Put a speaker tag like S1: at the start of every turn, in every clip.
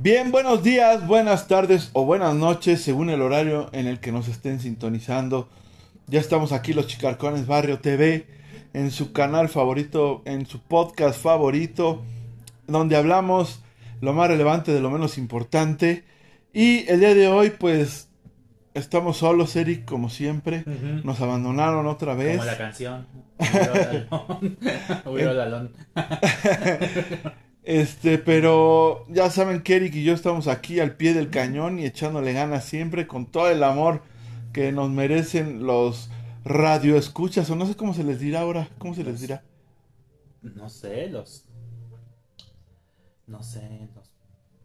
S1: Bien, buenos días, buenas tardes o buenas noches, según el horario en el que nos estén sintonizando. Ya estamos aquí los Chicarcones Barrio TV, en su canal favorito, en su podcast favorito, donde hablamos lo más relevante de lo menos importante. Y el día de hoy, pues, estamos solos, Eric, como siempre. Nos abandonaron otra vez.
S2: Como la canción.
S1: Este, pero ya saben que Eric y yo estamos aquí al pie del cañón y echándole ganas siempre con todo el amor que nos merecen los radioescuchas, o no sé cómo se les dirá ahora, ¿cómo se les dirá?
S2: No sé, los. No sé, los.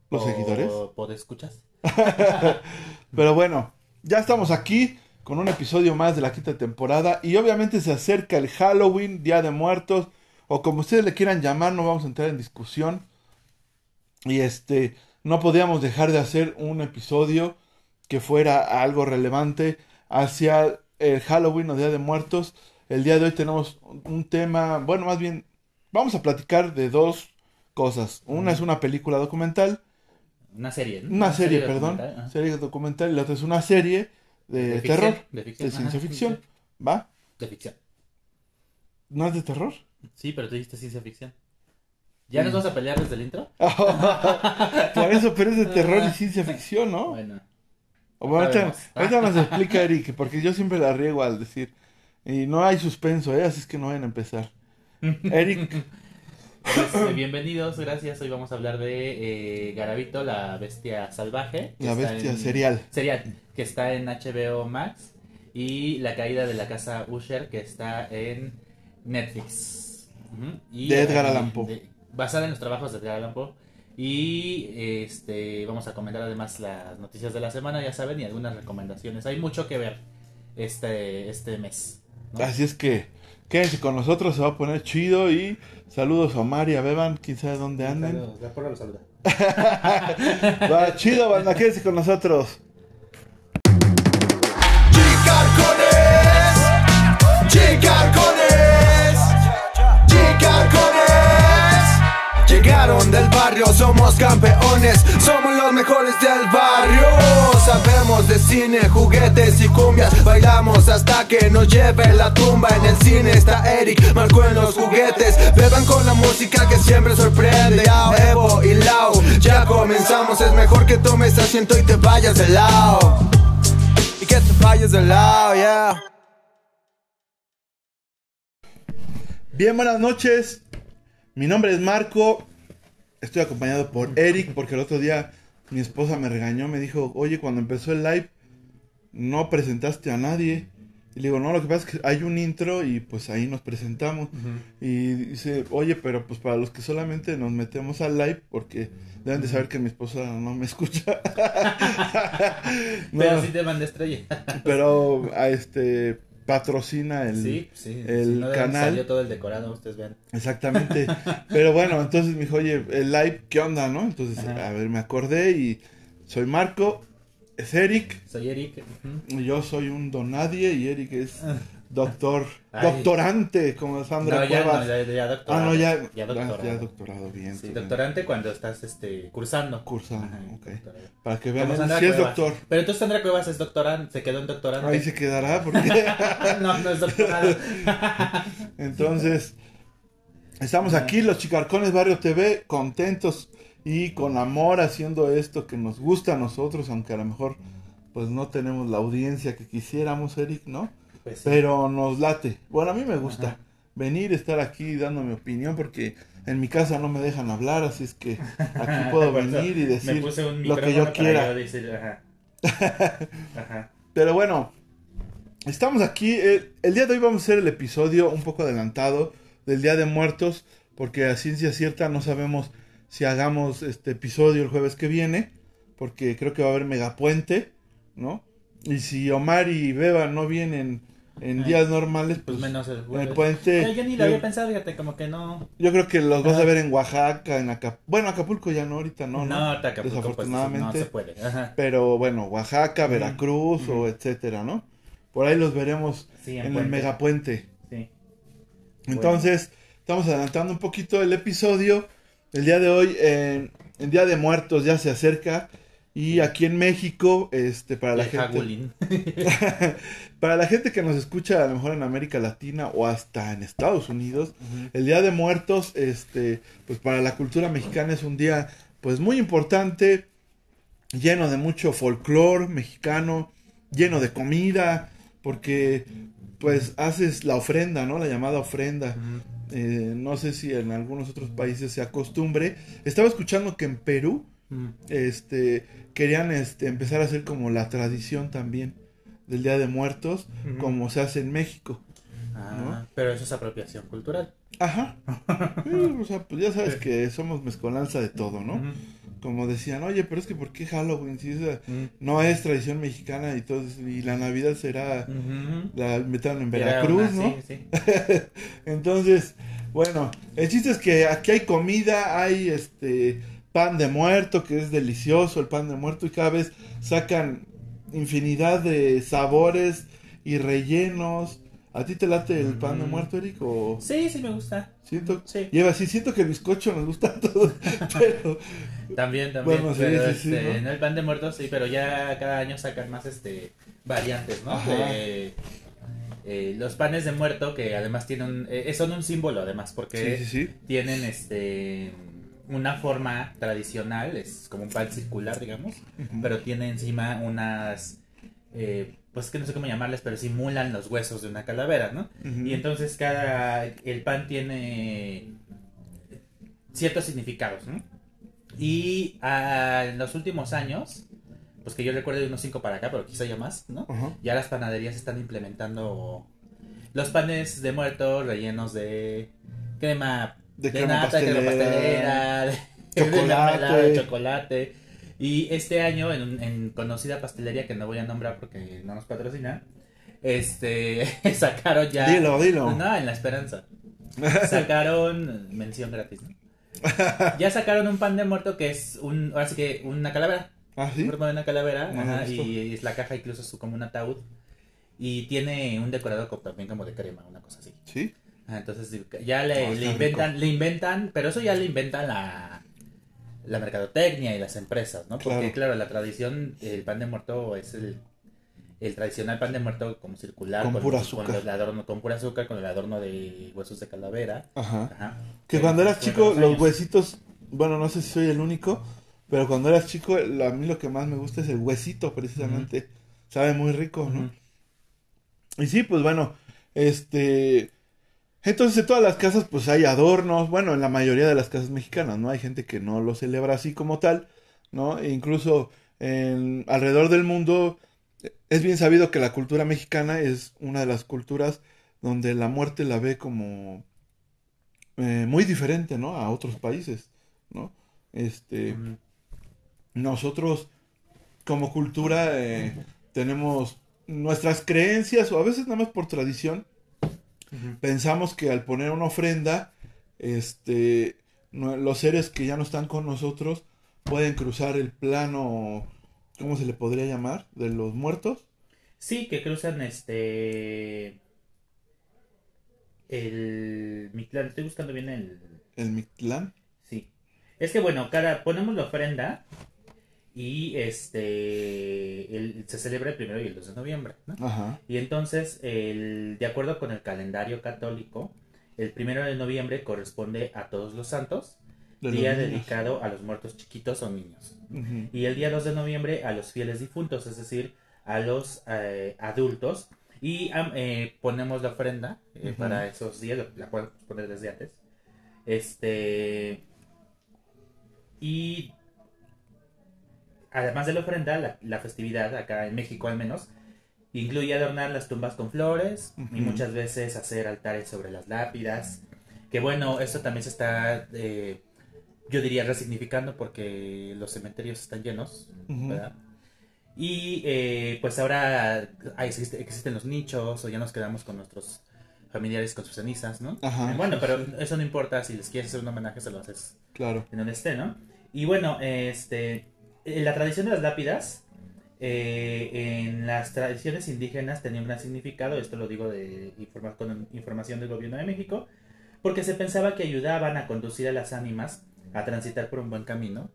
S1: ¿Los seguidores?
S2: ¿Podescuchas?
S1: Pero bueno, ya estamos aquí con un episodio más de la quinta temporada y obviamente se acerca el Halloween, Día de Muertos, o como ustedes le quieran llamar, no vamos a entrar en discusión. Y este, no podíamos dejar de hacer un episodio que fuera algo relevante hacia el Halloween o Día de Muertos. El día de hoy tenemos un tema, bueno, más bien, vamos a platicar de dos cosas. Una es una película documental
S2: Una serie, ¿no?
S1: una serie, perdón,
S2: documental,
S1: serie documental y la otra es una serie de,
S2: De ficción,
S1: terror,
S2: de ficción,
S1: de ciencia
S2: ajá,
S1: ficción, ¿va?
S2: De ficción.
S1: ¿No es de terror?
S2: Sí, pero tú dijiste ciencia ficción. ¿ya
S1: Mm.
S2: nos vas a pelear desde el intro?
S1: Por eso, pero es de terror y ciencia ficción, ¿no?
S2: Bueno.
S1: Bueno, ahorita, nos explica Eric, porque yo siempre la riego al decir, y no hay suspenso, ¿eh? así es que no vayan a empezar. Eric,
S2: Pues, eh, bienvenidos, gracias. Hoy vamos a hablar de eh, Garabito, la bestia salvaje.
S1: la bestia
S2: en-
S1: serial.
S2: Serial, que está en HBO Max. Y La caída de la casa Usher, que está en Netflix. Y,
S1: De Edgar Allan Poe.
S2: de- basada en los trabajos de Edgar Allan Poe. Y este vamos a comentar además las noticias de la semana, ya saben, y algunas recomendaciones. Hay mucho que ver este, este mes. ¿no?
S1: Así es que quédense con nosotros, se va a poner chido y saludos a Omar y a Beban, quién sabe dónde anden.
S2: Saludos, de acuerdo, los saluda.
S1: Va, chido, banda, quédense con nosotros.
S3: Chicarcones, chicarcones, Llegaron del barrio, somos campeones, somos los mejores del barrio. Sabemos de cine, juguetes y cumbias, bailamos hasta que nos lleve la tumba. En el cine está Eric, marcó en los juguetes. Beban con la música que siempre sorprende. Evo y Lau, ya comenzamos. Es mejor que tomes asiento y te vayas de lado. Y que te vayas de lado, yeah.
S1: Bien, buenas noches. Mi nombre es Marco. Estoy acompañado por Eric porque el otro día mi esposa me regañó, me dijo, oye, cuando empezó el live no presentaste a nadie. Y le digo, no, lo que pasa es que hay un intro y pues ahí nos presentamos. Y dice, oye, pero pues para los que solamente nos metemos al live, porque deben de saber que mi esposa no me escucha. No,
S2: Pero sí te mandé estrella.
S1: pero a este patrocina el,
S2: sí, sí.
S1: el
S2: si no, ¿de dónde
S1: canal.
S2: Salió todo el decorado, ustedes ven.
S1: Exactamente. Pero bueno, entonces me dijo, oye, el live, ¿qué onda, no? Entonces,
S2: Ajá.
S1: a ver, me acordé y soy Marco, es Eric,
S2: Soy Eric.
S1: y yo soy un don nadie y Eric es doctor,
S2: Ay.
S1: doctorante, como Sandra
S2: No, ya,
S1: Cuevas.
S2: no, ya, ya doctorado.
S1: ah, no, ya,
S2: Ya doctorado.
S1: ya doctorado, bien.
S2: Sí, doctorante cuando estás este, cursando.
S1: Cursando,
S2: Ajá,
S1: ok.
S2: doctorado.
S1: Para que
S2: Sandra
S1: si es doctor,
S2: Pero entonces Sandra Cuevas es doctorante, se quedó en doctorante.
S1: ahí se quedará, porque
S2: no, no es doctorado.
S1: Entonces, estamos aquí, los Chicarcones Barrio TV, contentos y con amor haciendo esto que nos gusta a nosotros, aunque a lo mejor pues no tenemos la audiencia que quisiéramos, Eric, ¿no?
S2: Pues, sí.
S1: Pero nos late. Bueno, a mí me gusta
S2: Ajá.
S1: venir, estar aquí dando mi opinión, porque en mi casa no me dejan hablar, así es que aquí puedo venir y decir lo que yo quiera.
S2: decir, ajá. Ajá.
S1: Pero bueno, estamos aquí. El, el día de hoy vamos a hacer el episodio un poco adelantado del Día de Muertos, porque a ciencia cierta no sabemos si hagamos este episodio el jueves que viene, porque creo que va a haber megapuente, ¿no? Y si Omar y Beba no vienen en
S2: Ah,
S1: días normales, pues,
S2: Pues menos el
S1: en el
S2: jueves.
S1: puente.
S2: Pero yo ni lo
S1: yo,
S2: había pensado, fíjate, como que no.
S1: yo creo que los vas a ver en Oaxaca, en Acapulco. Bueno, Acapulco ya no, ahorita no,
S2: No, Acapulco, pues,
S1: Desafortunadamente.
S2: no se puede. Ajá.
S1: Pero bueno, Oaxaca, Veracruz o etcétera, ¿no? Por ahí los veremos
S2: Sí,
S1: en el
S2: puente.
S1: megapuente.
S2: Sí.
S1: Entonces, estamos adelantando un poquito el episodio. El día de hoy, eh, el Día de Muertos ya se acerca y aquí en México, este, para la
S2: El
S1: gente, para la gente que nos escucha a lo mejor en América Latina o hasta en Estados Unidos, el Día de Muertos, este, pues para la cultura mexicana es un día, pues muy importante, lleno de mucho folclore mexicano, lleno de comida, porque pues haces la ofrenda, ¿no? La llamada ofrenda. Eh, no sé si en algunos otros países se acostumbre. Estaba escuchando que en Perú, este, querían este, empezar a hacer como la tradición también del Día de Muertos, como se hace en México.
S2: Ah, Pero eso es apropiación cultural.
S1: Ajá. O sea, pues ya sabes que somos mezcolanza de todo, ¿no? Como decían, oye, pero es que ¿por qué Halloween? Si esa
S2: Ujú.
S1: no es tradición mexicana y todo, y la Navidad será, la inventaron en
S2: Era
S1: Veracruz,
S2: una-
S1: ¿no?
S2: sí, sí.
S1: Entonces, bueno, el chiste es que aquí hay comida, hay este pan de muerto, que es delicioso el pan de muerto, y cada vez sacan infinidad de sabores y rellenos. ¿A ti te late el pan de muerto, Eric? O
S2: Sí, sí me gusta.
S1: siento,
S2: Sí.
S1: lleva sí, siento que el bizcocho nos gusta a todos, pero
S2: También, también.
S1: Bueno, sí,
S2: pero,
S1: sí, sí,
S2: este,
S1: ¿no?
S2: ¿no? el pan de muertos, sí, pero ya cada año sacan más este variantes, ¿no?
S1: Ajá.
S2: De, eh, los panes de muerto que además tienen, eh, son un símbolo además, porque
S1: sí, sí, sí.
S2: tienen este una forma tradicional, es como un pan circular, digamos, pero tiene encima unas, eh, pues que no sé cómo llamarles, pero simulan los huesos de una calavera, ¿no? Y entonces cada, el pan tiene ciertos significados, ¿no? Y en los últimos años, pues que yo recuerdo de unos 5 para acá, pero quizá ya más, ¿no? Ya las panaderías están implementando los panes de muerto rellenos de crema
S1: De
S2: de,
S1: crema
S2: nata, crema
S1: pastelera,
S2: pastelera, de,
S1: chocolate.
S2: de chocolate. Y este año, en, en conocida pastelería que no voy a nombrar porque no nos patrocina, este sacaron ya.
S1: Dilo, dilo.
S2: No, en la esperanza. Sacaron mención gratis, ¿no? Ya sacaron un pan de muerto que es un, ahora sí que una calavera.
S1: ¿Ah,
S2: Un
S1: sí?
S2: cuerpo de una calavera,
S1: No
S2: ajá,
S1: visto.
S2: y es la caja incluso es como un ataúd. Y tiene un decorado también como de crema, una cosa así.
S1: Sí.
S2: Entonces ya le,
S1: Oh,
S2: inventan, le inventan, pero eso ya le inventan la, la mercadotecnia y las empresas, ¿no? Porque
S1: Claro.
S2: claro, la tradición, el pan de muerto es el, el tradicional pan de muerto como circular,
S1: Con pura
S2: Con,
S1: azúcar.
S2: el adorno, con pura azúcar, con el adorno de huesos de calavera.
S1: Ajá.
S2: Ajá.
S1: Que cuando eras
S2: con
S1: chico, los huesitos, bueno, no sé si soy el único, pero cuando eras chico, a mí lo que más me gusta es el huesito, precisamente. Sabe muy rico, ¿no? Y sí, pues bueno, este... Entonces en todas las casas pues hay adornos, bueno, en la mayoría de las casas mexicanas, ¿no? Hay gente que no lo celebra así como tal, ¿no? E incluso en, alrededor del mundo es bien sabido que la cultura mexicana es una de las culturas donde la muerte la ve como eh, muy diferente, ¿no? A otros países, ¿no? Este, nosotros como cultura eh, tenemos nuestras creencias o a veces nada más por tradición Pensamos que al poner una ofrenda este no- los seres que ya no están con nosotros pueden cruzar el plano ¿cómo se le podría llamar? de los muertos
S2: Sí, que cruzan este. El. Mictlán, estoy buscando bien el.
S1: el Mictlán
S2: Sí. Es que bueno, cada. Ponemos la ofrenda. Y este. el- se celebra el primero y el 2 de noviembre, ¿no?
S1: ajá
S2: Y entonces, el, de acuerdo con el calendario católico, el primero de noviembre corresponde a todos los santos,
S1: de
S2: día
S1: niños.
S2: dedicado a los muertos chiquitos o niños. Y el día 2 de noviembre a los fieles difuntos, es decir, a los eh, adultos. Y eh, ponemos la ofrenda eh, para esos días, la podemos poner desde antes. Este. Y. Además de la ofrenda, la, la festividad, acá en México al menos, incluye adornar las tumbas con flores y
S1: Ujú.
S2: muchas veces hacer altares sobre las lápidas. Que bueno, esto también se está, eh, yo diría, resignificando porque los cementerios están llenos,
S1: Ujú.
S2: ¿verdad? Y eh, pues ahora hay- existe- existen los nichos o ya nos quedamos con nuestros familiares con sus cenizas, ¿no?
S1: Ajá,
S2: bueno,
S1: sí,
S2: pero
S1: sí.
S2: eso no importa, si les quieres hacer un homenaje se lo haces
S1: claro
S2: en donde esté, ¿no? Y bueno, este, eh, la tradición de las lápidas eh, en las tradiciones indígenas tenía un gran significado, esto lo digo de informa- con información del gobierno de México, porque se pensaba que ayudaban a conducir a las ánimas a transitar por un buen camino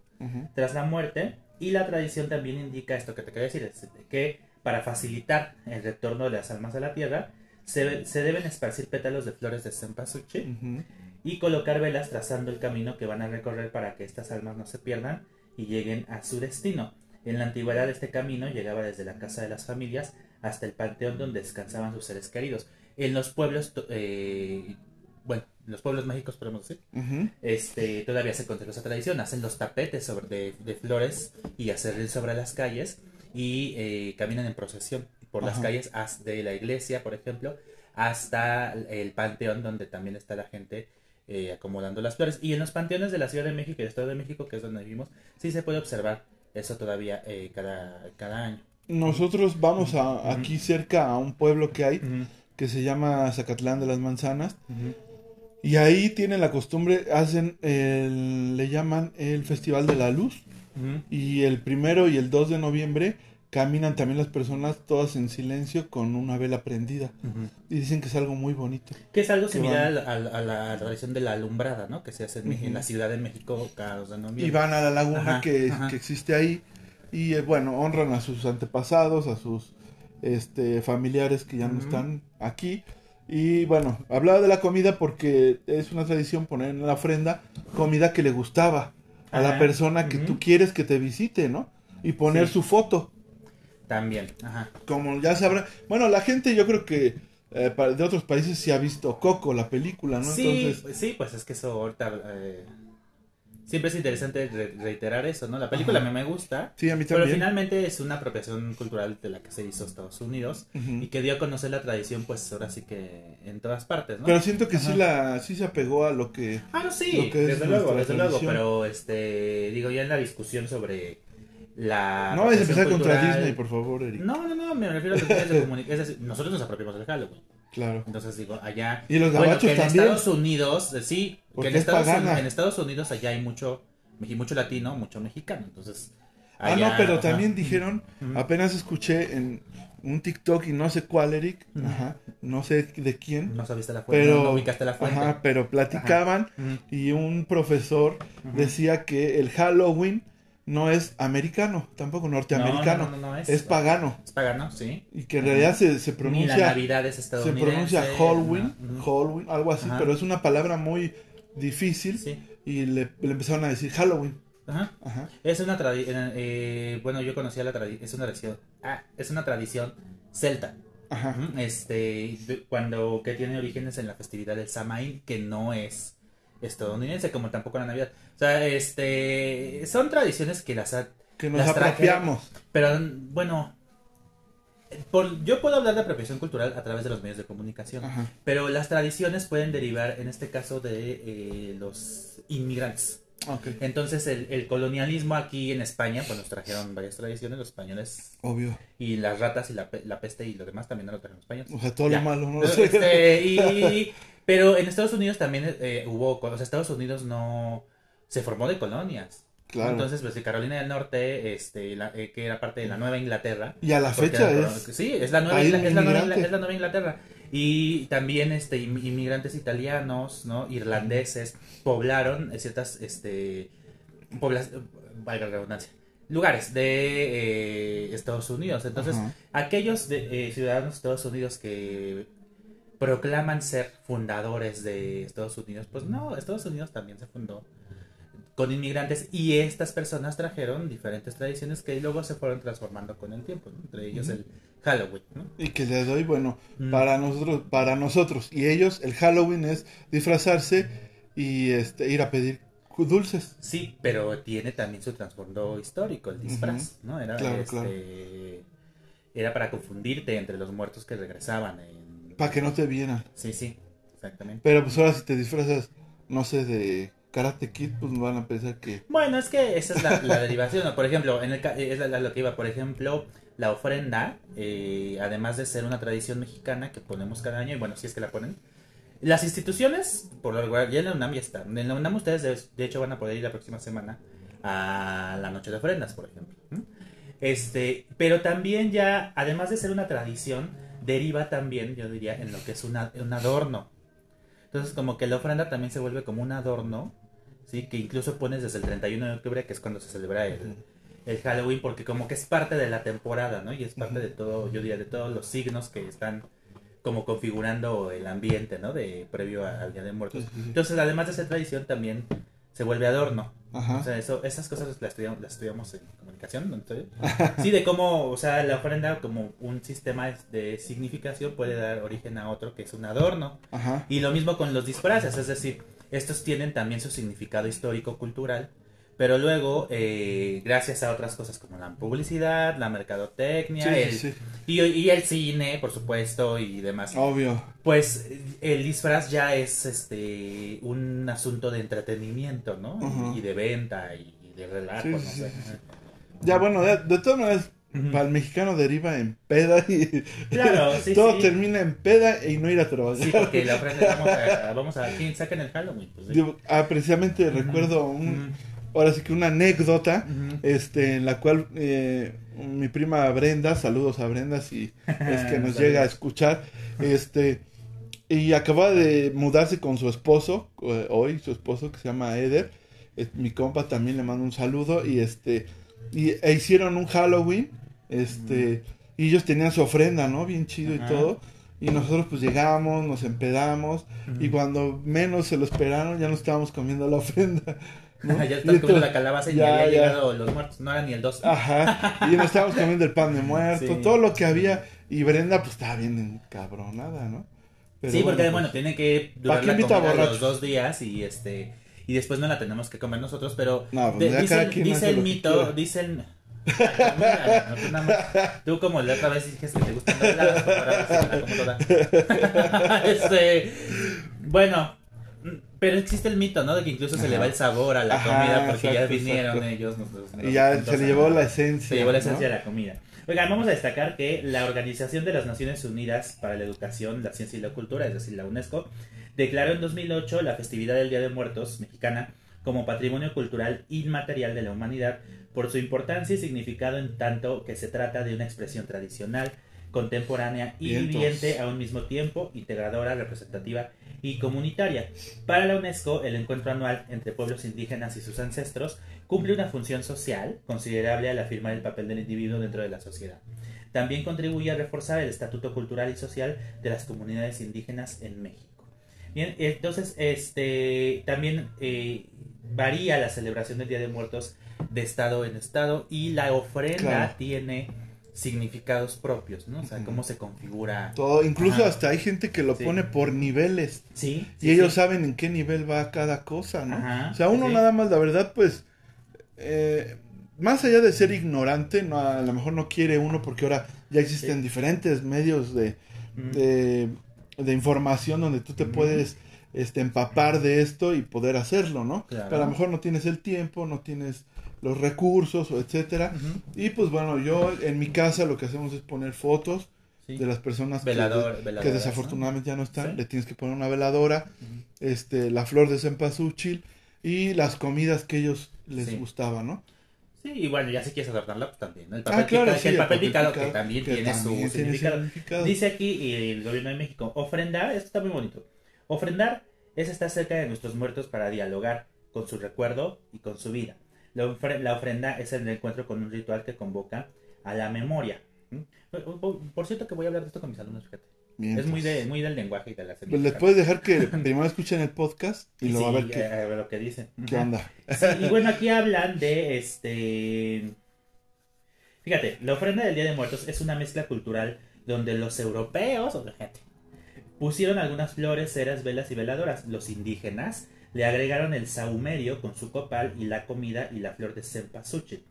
S2: tras la muerte y la tradición también indica esto que te quería decir, es que para facilitar el retorno de las almas a la tierra se, se deben esparcir pétalos de flores de cempasúchil
S1: Ujú.
S2: y colocar velas trazando el camino que van a recorrer para que estas almas no se pierdan y lleguen a su destino. En la antigüedad este camino llegaba desde la casa de las familias hasta el panteón donde descansaban sus seres queridos. En los pueblos, eh, bueno, en los pueblos mágicos podemos decir,
S1: Ujú.
S2: este, todavía se conserva esa tradición. Hacen los tapetes sobre, de, de flores y hacerles sobre las calles y eh, caminan en procesión por las calles de la iglesia, por ejemplo, hasta el panteón donde también está la gente eh, acomodando las flores. Y en los panteones de la Ciudad de México y del Estado de México, que es donde vivimos, sí se puede observar eso todavía eh, cada, cada año.
S1: Nosotros vamos a, aquí cerca a un pueblo que hay que se llama Zacatlán de las Manzanas. Y ahí tienen la costumbre, hacen el, le llaman el Festival de la Luz. Y el primero y el 2 de noviembre caminan también las personas todas en silencio con una vela prendida y dicen que es algo muy bonito.
S2: Que es algo
S1: Que
S2: similar
S1: van-
S2: a, la- a la tradición de la alumbrada, ¿no? Que se hace en, la Ciudad de México cada 2 de noviembre.
S1: Y van a la laguna
S2: Ajá,
S1: que,
S2: ajá.
S1: que existe ahí y eh, bueno, honran a sus antepasados, a sus este, familiares que ya no están aquí. Y bueno, hablaba de la comida porque es una tradición poner en la ofrenda comida que le gustaba a la persona que tú quieres que te visite, ¿no? Y poner
S2: Sí.
S1: su foto.
S2: También, ajá.
S1: Como ya sabrán. Bueno, la gente yo creo que eh, de otros países sí ha visto Coco, la película, ¿no?
S2: Sí,
S1: Entonces,
S2: pues, sí, pues es que eso ahorita... eh, siempre es interesante re- reiterar eso, ¿no? La película
S1: Ajá.
S2: me, me gusta,
S1: sí, a mí
S2: pero
S1: también.
S2: finalmente es una apropiación cultural de la que se hizo Estados Unidos y que dio a conocer la tradición, pues ahora sí que en todas partes, ¿no?
S1: Pero siento que sí, la, sí se apegó a lo que...
S2: Ah, no, sí, desde luego, desde luego, pero este, digo, ya en la discusión sobre la...
S1: No vayas a empezar contra Disney, por favor, Eric.
S2: No, no, no, me refiero a los medios de comunicación. Es decir, nosotros nos apropiamos del Halloween.
S1: Claro.
S2: Entonces digo, allá.
S1: Y los
S2: Bueno,
S1: gabachos
S2: que en
S1: también.
S2: Estados Unidos, eh, sí, que en
S1: es
S2: Estados. Unidos, en Estados Unidos allá hay mucho, mucho latino, mucho mexicano. Entonces.
S1: Ah, no, pero
S2: ajá.
S1: también dijeron, apenas escuché en un TikTok y no sé cuál, Eric, ajá, no sé de quién,
S2: No sabiste la fuente,
S1: pero,
S2: no, ubicaste la fuente.
S1: ajá, pero platicaban y un profesor decía que el Halloween no es americano, tampoco norteamericano,
S2: No, no, no, no, es-
S1: es pagano
S2: Es pagano, sí.
S1: y que en realidad se, se
S2: Ni la
S1: pronuncia
S2: Navidad es
S1: se
S2: estadounidense.
S1: pronuncia Halloween. Halloween, algo así,
S2: Ajá.
S1: pero es una palabra muy difícil
S2: Sí.
S1: y le, le empezaron a decir Halloween,
S2: Ajá.
S1: ajá,
S2: Es una tradición. bueno, yo conocía la tradición. Es una tradición. Ah, es una tradición celta.
S1: ajá,
S2: Este, cuando que tiene orígenes en la festividad del Samaín, que no es estadounidense, como tampoco la Navidad. O sea, este, son tradiciones que las ha,
S1: que nos
S2: Las
S1: apropiamos,
S2: pero bueno, por, yo puedo hablar de apropiación cultural a través de los medios de comunicación,
S1: ajá,
S2: pero las tradiciones pueden derivar, en este caso, de eh, los inmigrantes. Entonces, el, el colonialismo aquí en España, pues nos trajeron varias tradiciones, los españoles
S1: obvio.
S2: y las ratas y la, la peste y lo demás también nos lo trajeron los españoles.
S1: O sea, todo
S2: Ya.
S1: lo malo, ¿no?
S2: Este, y, pero en Estados Unidos también eh, hubo, o sea, Estados Unidos no se formó de colonias.
S1: claro.
S2: Entonces, pues Carolina del Norte, este, la- eh, que era parte de la Nueva Inglaterra.
S1: y a la fecha
S2: era-
S1: es...
S2: sí, es la nueva,
S1: país
S2: Ingla- es la nueva,
S1: inmigrante.
S2: Ingla- es la nueva Inglaterra. Y también este inmi- inmigrantes italianos, ¿no? Irlandeses poblaron eh, ciertas este poblas, valga la redundancia, lugares de eh, Estados Unidos. Entonces, aquellos de, eh, ciudadanos de Estados Unidos que proclaman ser fundadores de Estados Unidos, pues no, Estados Unidos también se fundó con inmigrantes y estas personas trajeron diferentes tradiciones que luego se fueron transformando con el tiempo, ¿no? entre ellos el Halloween, ¿no?
S1: Y que le doy, bueno,
S2: Mm.
S1: para nosotros, para nosotros y ellos, el Halloween es disfrazarse y este ir a pedir dulces.
S2: Sí, pero tiene también su trasfondo histórico, el disfraz, ¿no? Era,
S1: Claro,
S2: este,
S1: claro.
S2: era para confundirte entre los muertos que regresaban. en-
S1: Para que no te vieran.
S2: Sí, sí, exactamente.
S1: Pero pues ahora si te disfrazas, no sé, de Karate Kid, pues van a pensar que...
S2: Bueno, es que esa es la, la derivación. ¿no? Por ejemplo, en el, ca- es la- la- lo que iba. Por ejemplo, la ofrenda, eh, además de ser una tradición mexicana que ponemos cada año, y bueno, si es que la ponen, las instituciones, por lo regular, ya en la UNAM ya están. En la UNAM ustedes, de, de hecho, van a poder ir la próxima semana a la noche de ofrendas, por ejemplo. Este, pero también ya, además de ser una tradición, deriva también, yo diría, en lo que es una- un adorno. Entonces como que la ofrenda también se vuelve como un adorno, ¿sí? Que incluso pones desde el 31 de octubre, que es cuando se celebra el, el Halloween, porque como que es parte de la temporada, ¿no? Y es parte de todo, yo diría, de todos los signos que están como configurando el ambiente, ¿no? De previo al Día de Muertos. Entonces, además de ser tradición, también se vuelve adorno.
S1: Ajá.
S2: O sea, eso, esas cosas las estudiamos, las estudiamos en comunicación, ¿no? Entonces, sí, de cómo, o sea, la ofrenda como un sistema de significación puede dar origen a otro que es un adorno.
S1: Ajá.
S2: Y lo mismo con los disfraces, es decir, estos tienen también su significado histórico-cultural, pero luego, eh, gracias a otras cosas como la publicidad, la mercadotecnia,
S1: Sí,
S2: el,
S1: sí.
S2: Y, y el cine, por supuesto, y demás,
S1: Obvio.
S2: pues el disfraz ya es este un asunto de entretenimiento, ¿no? Y de venta y de relajo,
S1: Sí,
S2: no sé.
S1: Ya, bueno, de, de todas maneras, para el mexicano deriva en peda y
S2: Claro,
S1: todo termina en peda y no ir a trabajar.
S2: Sí, porque la ofrenda vamos a, vamos a ¿quién sacan el Halloween? Pues.
S1: Digo, ah, precisamente recuerdo un, ahora sí que una anécdota este en la cual eh, mi prima Brenda, saludos a Brenda si es que nos llega a escuchar, este y acaba de mudarse con su esposo eh, hoy, su esposo que se llama Eder, mi compa también le mando un saludo y este y e hicieron un Halloween, este y ellos tenían su ofrenda, ¿no? Bien chido y todo. Y nosotros pues llegamos, nos empedamos y cuando menos se lo esperaron ya nos estábamos comiendo la ofrenda. ¿No?
S2: ya estás comiendo la calabaza y
S1: ya,
S2: ya había
S1: ya.
S2: llegado los muertos, no era ni el 2.
S1: Ajá, y nos estábamos comiendo el pan de muerto,
S2: Sí.
S1: todo lo que había. Y Brenda, pues estaba bien encabronada, ¿no? Pero
S2: sí, porque
S1: bueno,
S2: bueno,
S1: pues,
S2: tiene que durar la comida los dos días y este y después no la tenemos que comer nosotros, pero
S1: No, pues
S2: de- dice, dice el mito, dice el mira, no, tú, más- tú como la otra vez dijiste que te gustan las pues como toda. este, bueno, pero existe el mito, ¿no? De que incluso se le va el sabor a la
S1: Ajá,
S2: comida porque ya vinieron
S1: exacto.
S2: ellos. nos- nos-
S1: Y ya se le llevó la esencia.
S2: se llevó la
S1: ¿no?
S2: esencia de la comida. Oigan, vamos a destacar que la Organización de las Naciones Unidas para la Educación, la Ciencia y la Cultura, es decir, la UNESCO, declaró en 2008 la festividad del Día de Muertos mexicana como patrimonio cultural inmaterial de la humanidad por su importancia y significado en tanto que se trata de una expresión tradicional, contemporánea y
S1: Vientos.
S2: viviente a un mismo tiempo, integradora, representativa y comunitaria. Para la UNESCO, el encuentro anual entre pueblos indígenas y sus ancestros cumple una función social considerable al afirmar el papel del individuo dentro de la sociedad. También contribuye a reforzar el estatuto cultural y social de las comunidades indígenas en México. Bien, entonces, este, también eh, varía la celebración del Día de Muertos de estado en estado y la ofrenda
S1: Claro.
S2: tiene significados propios, ¿no? O sea, cómo se configura.
S1: Todo, incluso
S2: Ajá.
S1: hasta hay gente que lo
S2: Sí.
S1: pone por niveles.
S2: Sí.
S1: Y ellos
S2: sí.
S1: saben en qué nivel va cada cosa, ¿no?
S2: Ajá,
S1: o sea, uno nada más, la verdad, pues, eh, más allá de ser ignorante, no, a lo mejor no quiere uno porque ahora ya existen diferentes medios de, de, de información donde tú te puedes este, empapar de esto y poder hacerlo, ¿no?
S2: Claro.
S1: Pero a lo mejor no tienes el tiempo, no tienes los recursos, etcétera. Y pues bueno, yo en mi casa lo que hacemos es poner fotos
S2: Sí.
S1: de las personas que-
S2: Velador-
S1: que,
S2: veladoras,
S1: desafortunadamente ya no están.
S2: Sí.
S1: Le tienes que poner una veladora, este, la flor de cempasúchil y las comidas que ellos les
S2: Sí.
S1: gustaba, ¿no?
S2: Sí, y bueno, ya si quieres adornarla, pues también. ¿no? El papel,
S1: Ah, claro,
S2: picado, el papel
S1: papel
S2: picado, que también
S1: que
S2: tiene
S1: también
S2: su
S1: tiene
S2: significado.
S1: significado.
S2: Dice aquí el gobierno de México, ofrendar, esto está muy bonito. Ofrendar es estar cerca de nuestros muertos para dialogar con su recuerdo y con su vida. La, ofre- la ofrenda es el encuentro con un ritual que convoca a la memoria. ¿Mm? Por, cierto que voy a hablar de esto con mis alumnos, fíjate. Es muy,
S1: pues.
S2: de, muy del lenguaje y de la
S1: Pues les puedes dejar que primero escuchen el podcast y luego a ver qué,
S2: eh, a ver lo que dicen.
S1: qué onda.
S2: Sí, y bueno, aquí hablan de este. Fíjate, la ofrenda del Día de Muertos es una mezcla cultural donde los europeos, o gente, pusieron algunas flores, ceras, velas y veladoras. Los indígenas le agregaron el saumerio con su copal y la comida y la flor de cempasúchil.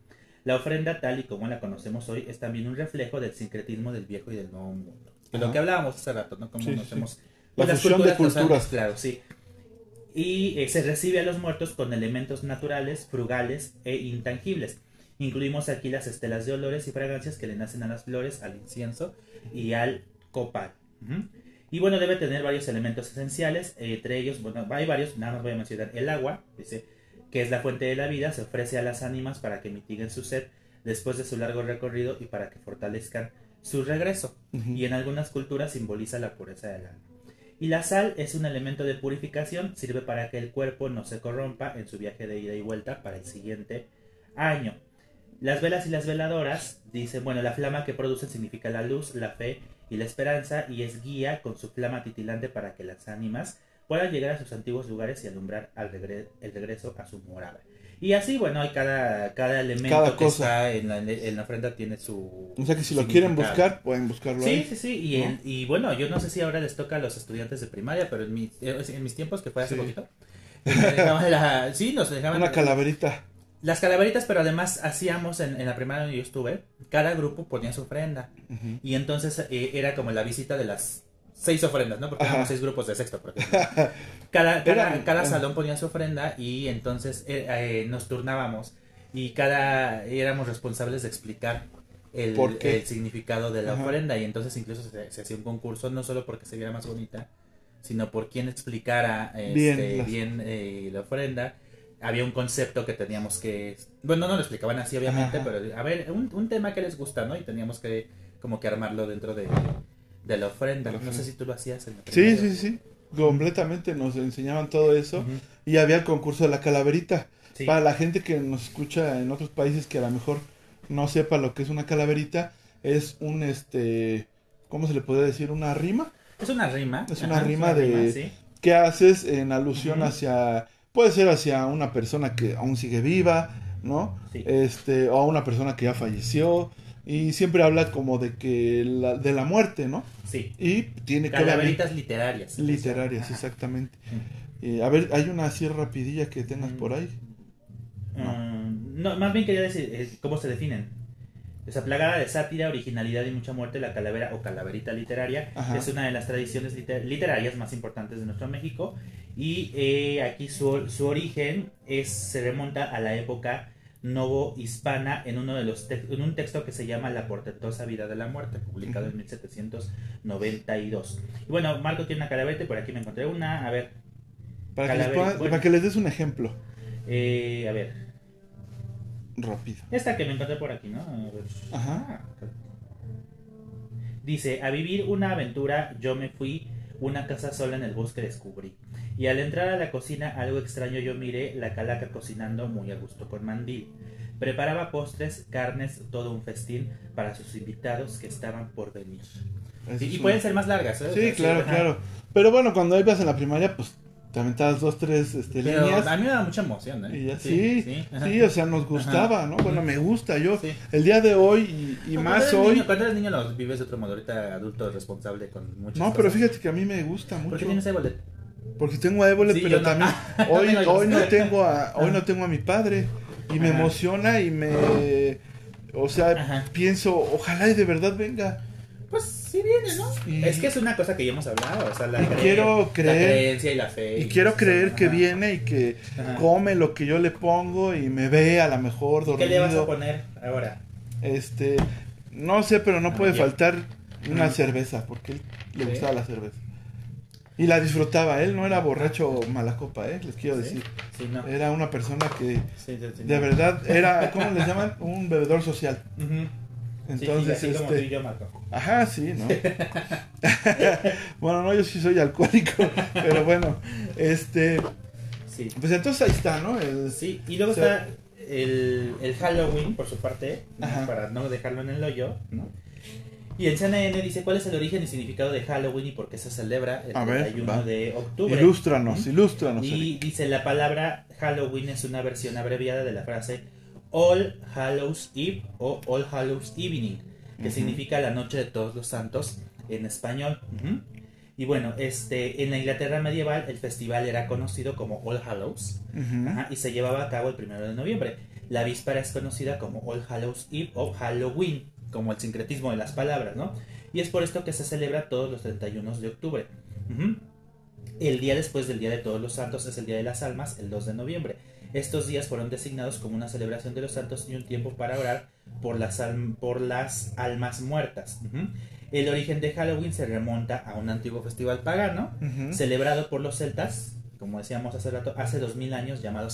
S2: La ofrenda, tal y como la conocemos hoy, es también un reflejo del sincretismo del viejo y del nuevo mundo. De lo que hablábamos hace rato, ¿no? Cómo
S1: Sí,
S2: nos
S1: sí.
S2: hemos.
S1: La
S2: las
S1: fusión de
S2: culturas
S1: culturas.
S2: mezclado, sí y eh, se recibe a los muertos con elementos naturales, frugales e intangibles. Incluimos aquí las estelas de olores y fragancias que le nacen a las flores, al incienso y al copal. Ujú. Y bueno, debe tener varios elementos esenciales, eh, entre ellos, bueno, hay varios, nada más voy a mencionar el agua, dice, que es la fuente de la vida, se ofrece a las ánimas para que mitiguen su sed después de su largo recorrido y para que fortalezcan su regreso y en algunas culturas simboliza la pureza del alma. Y la sal es un elemento de purificación, sirve para que el cuerpo no se corrompa en su viaje de ida y vuelta para el siguiente año. Las velas y las veladoras dicen, bueno, la flama que producen significa la luz, la fe y la esperanza y es guía con su flama titilante para que las ánimas puedan llegar a sus antiguos lugares y alumbrar al regre- el regreso a su morada. Y así, bueno, hay cada, cada elemento
S1: Cada
S2: que
S1: cosa.
S2: está en la, en la ofrenda tiene su...
S1: O sea que si lo quieren buscar, pueden buscarlo
S2: Sí,
S1: ahí.
S2: sí, sí. Y,
S1: ¿no?
S2: y bueno, yo no sé si ahora les toca a los estudiantes de primaria, pero en, mi- eh, en mis tiempos, que fue hace
S1: Sí.
S2: poquito, la- sí, nos dejaban
S1: Una calaverita.
S2: Las calaveritas, pero además hacíamos en, en la primaria donde yo estuve, cada grupo ponía su ofrenda. Y entonces eh, era como la visita de las seis ofrendas, ¿no? Porque
S1: Ajá.
S2: éramos seis grupos de sexto, por ejemplo. Cada, cada,
S1: Era-
S2: cada salón ponía su ofrenda y entonces eh, eh, nos turnábamos y cada éramos responsables de explicar el,
S1: ¿Por qué?
S2: el significado de la
S1: Ajá.
S2: ofrenda y entonces incluso se, se hacía un concurso no solo porque se viera más bonita, sino por quien explicara este,
S1: Bien,
S2: bien,
S1: las-
S2: eh, la ofrenda. Había un concepto que teníamos que... Bueno, no lo explicaban así obviamente,
S1: Ajá.
S2: pero a ver, un, un tema que les gusta, ¿no? Y teníamos que como que armarlo dentro de, de la ofrenda. No sé si tú lo hacías en la
S1: Sí, sí, sí. Completamente nos enseñaban todo eso. Y había el concurso de la calaverita.
S2: Sí.
S1: Para la gente que nos escucha en otros países que a lo mejor no sepa lo que es una calaverita, es un este, ¿cómo se le puede decir? Una rima
S2: Es una rima.
S1: Es una rima de-
S2: sí.
S1: que haces en alusión hacia, puede ser hacia una persona que aún sigue viva, ¿no?
S2: Sí.
S1: Este, o a una persona que ya falleció y siempre habla como de que la, de la muerte, ¿no?
S2: Sí.
S1: Y tiene que
S2: Calaveritas literarias.
S1: literarias,
S2: Ajá.
S1: exactamente. Eh, a ver, hay una así rapidilla que tengas por ahí.
S2: Mm, no, más bien quería decir eh, cómo se definen. Esa plagada de sátira, originalidad y mucha muerte, la calavera o calaverita literaria
S1: Ajá.
S2: es una de las tradiciones liter- literarias más importantes de nuestro México y eh, aquí su, su origen es, se remonta a la época novo-hispana en, uno de los en un texto que se llama La portentosa vida de la muerte, publicado en 1792. Y bueno, Marco tiene una calaverita y por aquí me encontré una, a ver,
S1: Para que, les pongan-
S2: bueno.
S1: para que les des un ejemplo.
S2: eh, a ver,
S1: Rápido.
S2: Esta que me encontré por aquí, ¿no?
S1: Ajá.
S2: Ah. Dice, a vivir una aventura yo me fui, una casa sola en el bosque descubrí. Y al entrar a la cocina algo extraño yo miré, la calaca cocinando muy a gusto con mandil. Preparaba postres, carnes, todo un festín para sus invitados que estaban por venir. Y pueden ser más largas, ¿eh?
S1: Sí, claro,
S2: ajá.
S1: claro. Pero bueno, cuando ibas en la primaria, pues te aventabas dos, tres este,
S2: Pero
S1: líneas.
S2: a mí me da mucha emoción, ¿eh?
S1: Y sí, sí,
S2: ajá.
S1: o sea, nos gustaba, ¿no? Bueno, me gusta. Yo,
S2: Sí.
S1: el día de hoy y, y
S2: No,
S1: más
S2: cuando
S1: hoy.
S2: niño- cuando eres niño lo vives de otro modo, ahorita adulto responsable con muchas
S1: No, pero fíjate que a mí me gusta
S2: ¿Por
S1: mucho.
S2: qué tienes ébola?
S1: Porque tengo a Évole,
S2: Sí,
S1: pero
S2: no.
S1: también
S2: No
S1: hoy,
S2: yo.
S1: hoy no tengo a, hoy no tengo a mi padre y me
S2: Ajá.
S1: emociona y me, o sea,
S2: Ajá.
S1: pienso, ojalá y de verdad venga.
S2: Pues sí viene, ¿no?
S1: Y-
S2: Es que es una cosa que ya hemos hablado, o sea, la,
S1: Y quiero
S2: la
S1: creer-
S2: creencia y la fe.
S1: Y quiero creer que
S2: Ajá.
S1: viene y que
S2: Ajá.
S1: come lo que yo le pongo y me ve a lo mejor
S2: ¿Qué le vas a
S1: dormido.
S2: poner ahora?
S1: Este, no sé, pero no
S2: Ah,
S1: puede
S2: ya.
S1: faltar una cerveza, porque él le
S2: Sí.
S1: gustaba la cerveza. Y la disfrutaba, él no era borracho mala copa, ¿eh? les quiero
S2: ¿Sí?
S1: decir.
S2: Sí, no.
S1: Era una persona que
S2: Sí, sí, sí,
S1: de verdad era, ¿cómo les llaman? Un bebedor social.
S2: Ujú.
S1: Entonces,
S2: sí, sí,
S1: este,
S2: yo, Marco.
S1: ajá, sí, ¿no? bueno, no, yo sí soy alcohólico, pero bueno, este,
S2: Sí.
S1: pues entonces ahí está, ¿no? El,
S2: Sí, y luego
S1: O sea-
S2: está el, el Halloween, por su parte, para no dejarlo en el hoyo, ¿no? Y el CNN dice cuál es el origen y significado de Halloween y por qué se celebra el
S1: A ver,
S2: 31
S1: va.
S2: de octubre.
S1: ilústranos,
S2: ¿Mm?
S1: ilústranos.
S2: Y
S1: Eric.
S2: dice la palabra Halloween es una versión abreviada de la frase All Hallows Eve o All Hallows Evening, que significa la noche de todos los santos en español. Y bueno, este, en la Inglaterra medieval el festival era conocido como All Hallows ajá, y se llevaba a cabo el primero de noviembre. La víspera es conocida como All Hallows Eve o Halloween, como el sincretismo de las palabras, ¿no? Y es por esto que se celebra todos los 31 de octubre. El día después del Día de Todos los Santos es el Día de las Almas, el 2 de noviembre. Estos días fueron designados como una celebración de los santos y un tiempo para orar por las, por las almas muertas. El origen de Halloween se remonta a un antiguo festival pagano celebrado por los celtas, como decíamos hace rato, hace 2000 años llamado.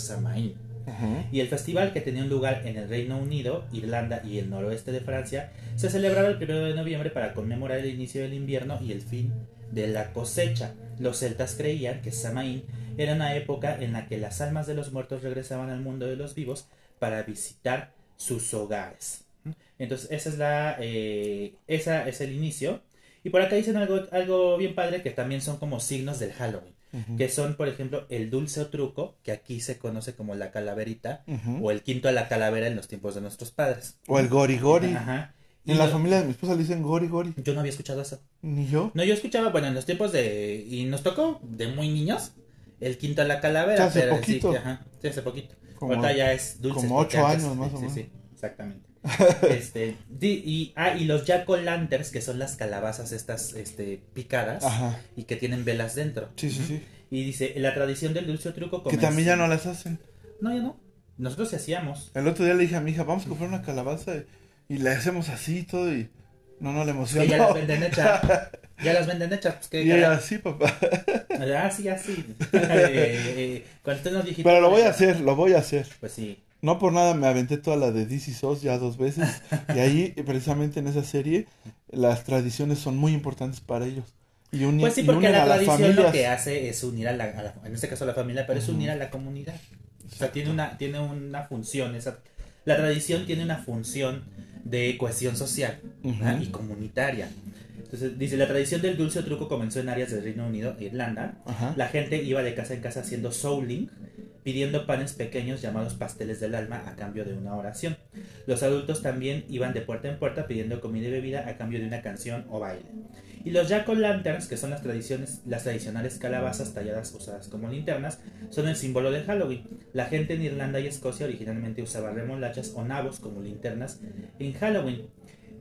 S1: Ujú.
S2: Y el festival que tenía un lugar en el Reino Unido, Irlanda y el noroeste de Francia se celebraba el 1 de noviembre para conmemorar el inicio del invierno y el fin de la cosecha. los celtas creían que Samaín era una época en la que las almas de los muertos regresaban al mundo de los vivos para visitar sus hogares. Entonces, esa es la, eh, esa es el inicio. Y por acá dicen algo, algo bien padre que también son como signos del Halloween. Que son, por ejemplo, el dulce o truco, que aquí se conoce como la calaverita,
S1: Ujú.
S2: o el quinto a la calavera en los tiempos de nuestros padres.
S1: O el gori gori.
S2: Ajá. Y
S1: En la
S2: lo-
S1: familia de mi esposa le dicen gori gori.
S2: Yo no había escuchado eso.
S1: Ni yo.
S2: No, yo escuchaba, bueno, en los tiempos de. Y nos tocó de muy niños. El quinto a la calavera.
S1: Hace
S2: pero
S1: poquito.
S2: Sí, ajá, sí, hace poquito.
S1: Como-
S2: Ahorita ya es dulce.
S1: como ocho
S2: antes-
S1: años, más o menos.
S2: Sí, sí, exactamente. este, di- y, ah, y los jack o lanterns, que son las calabazas estas este, picadas
S1: Ajá.
S2: y que tienen velas dentro.
S1: Sí, sí, sí.
S2: Y dice, la tradición del dulce o truco
S1: Que
S2: comenzó-
S1: también ya no las hacen.
S2: No, ya no. Nosotros sí hacíamos.
S1: El otro día le dije a mi hija, vamos a comprar una calabaza y, y le hacemos así y todo y no, no le emocionó.
S2: Que ya las venden hechas. Ya las venden hechas. Pues, ¿qué
S1: y ella
S2: caray?
S1: así, papá.
S2: Ah, sí, así. Eh, eh, cuando estén los viejitos.
S1: Pero lo voy a hacer, lo voy a hacer.
S2: Pues sí.
S1: No por nada me aventé toda la de DC SOS ya dos veces. y ahí, precisamente en esa serie, las tradiciones son muy importantes para ellos. Y, uni-
S2: Pues sí, porque la tradición lo que hace es unir a la, a la- en este caso a la familia, pero es
S1: Ujú.
S2: unir a la comunidad. O sea, tiene una, tiene una función, esa, la tradición tiene una función de cohesión social
S1: Ujú.
S2: ¿ah? y comunitaria. Entonces, dice, la tradición del dulce o truco comenzó en áreas del Reino Unido e Irlanda.
S1: Ajá.
S2: La gente iba de casa en casa haciendo souling, pidiendo panes pequeños llamados pasteles del alma a cambio de una oración. Los adultos también iban de puerta en puerta pidiendo comida y bebida a cambio de una canción o baile. Y los jack o lanterns, que son las tradiciones, las tradicionales calabazas talladas usadas como linternas, son el símbolo de Halloween. La gente en Irlanda y Escocia originalmente usaba remolachas o nabos como linternas en Halloween.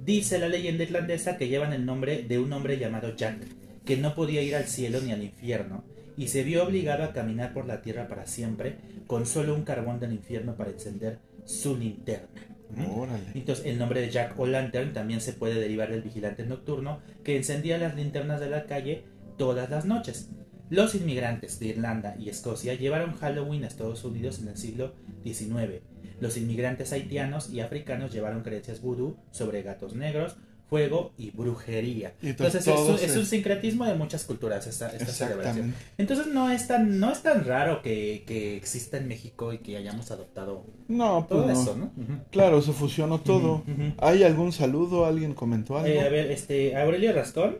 S2: Dice la leyenda irlandesa que llevan el nombre de un hombre llamado Jack, que no podía ir al cielo ni al infierno, y se vio obligado a caminar por la tierra para siempre, con solo un carbón del infierno para encender su linterna. ¿Mm?
S1: Órale.
S2: Entonces, el nombre de Jack o Lantern también se puede derivar del vigilante nocturno que encendía las linternas de la calle todas las noches. Los inmigrantes de Irlanda y Escocia llevaron Halloween a Estados Unidos en el siglo XIX. Los inmigrantes haitianos y africanos llevaron creencias vudú sobre gatos negros, fuego y brujería.
S1: Y entonces
S2: Entonces, es, un, es un sincretismo de muchas culturas esta, esta celebración. Entonces no es tan, no es tan raro que, que exista en México y que hayamos adoptado
S1: No, pues
S2: todo
S1: no.
S2: eso, ¿no?
S1: Claro, se fusionó todo. ¿Hay algún saludo? ¿Alguien comentó algo?
S2: Eh, a ver, este, Aurelio Rascón,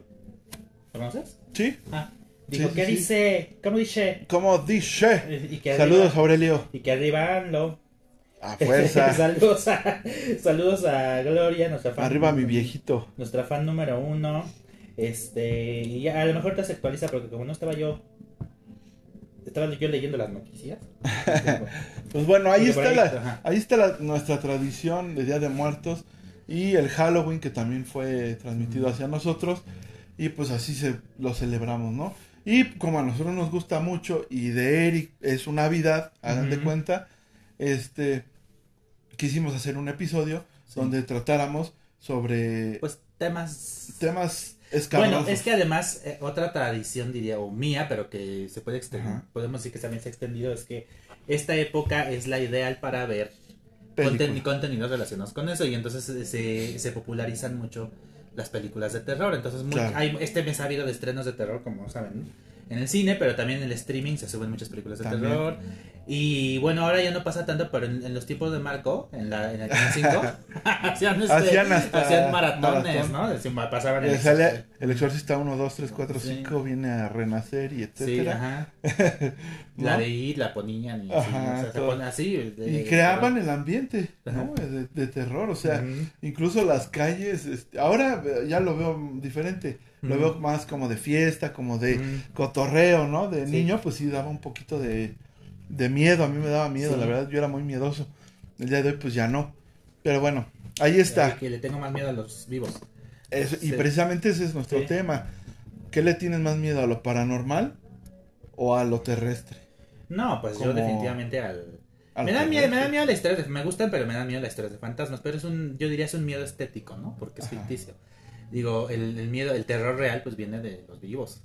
S2: ¿conoces?
S1: Sí.
S2: Ah, dijo,
S1: Sí,
S2: ¿qué
S1: sí,
S2: dice? ¿Cómo dice?
S1: ¿Cómo dice?
S2: Y que
S1: Saludos, Aurelio.
S2: y que arriba AMLO.
S1: A fuerza.
S2: saludos, a, saludos a Gloria, nuestra fan.
S1: Arriba mi viejito.
S2: Nuestra fan número uno. Este, y a lo mejor te se actualiza porque como no estaba yo, estaba yo leyendo las noticias.
S1: Pues bueno, ahí está,
S2: ahí-
S1: la, ahí está la- nuestra tradición de Día de Muertos y el Halloween que también fue transmitido hacia nosotros y pues así se lo celebramos, ¿no? Y como a nosotros nos gusta mucho y de Eric es su Navidad, hagan de cuenta, este quisimos hacer un episodio
S2: Sí.
S1: donde tratáramos sobre
S2: Pues temas
S1: temas escabrosos.
S2: Bueno, es que además eh, otra tradición diría o mía, pero que se puede extender,
S1: Ajá.
S2: podemos decir que también se ha extendido es que esta época es la ideal para ver conten- contenidos relacionados con eso y entonces eh, se, se popularizan mucho las películas de terror. Entonces muy-
S1: Claro.
S2: hay, este mes ha habido de estrenos de terror, como saben, ¿no? En el cine, pero también en el streaming se suben muchas películas de
S1: También.
S2: terror. Y bueno, ahora ya no pasa tanto, pero en, en los tiempos de Marco, en, la, en el Canal 5, hacían, este,
S1: Hacían hasta
S2: hacían maratones,
S1: maratón.
S2: ¿no? Pasaban
S1: Eh,
S2: el-
S1: sale el exorcista 1, 2, 3, 4,
S2: Sí.
S1: 5 viene a renacer y
S2: Sí,
S1: etcétera.
S2: ajá.
S1: ¿No?
S2: La de ir, la ponían y o sea, se pone así. de-
S1: Y creaban el ambiente, ¿no? De, de terror, o sea, incluso las calles, este, ahora eh, ya lo veo diferente, lo veo más como de fiesta, como de cotorreo, ¿no? De
S2: Sí.
S1: niño, pues sí daba un poquito de, de miedo, a mí me daba miedo,
S2: Sí.
S1: la verdad, yo era muy miedoso. El día de hoy, pues ya no. Pero bueno, ahí está.
S2: Que le tengo más miedo a los vivos.
S1: Eso- y
S2: Sí.
S1: precisamente ese es nuestro tema. ¿Qué le tienes más miedo, a lo paranormal o a lo terrestre?
S2: No, pues yo definitivamente al... Me da, miedo, me da miedo la historia de... Me gustan, pero me dan miedo las historias de fantasmas. Pero es un... Yo diría es un miedo estético, ¿no? Porque es
S1: Ajá.
S2: ficticio. Digo, el, el miedo, el terror real, pues viene de los vivos.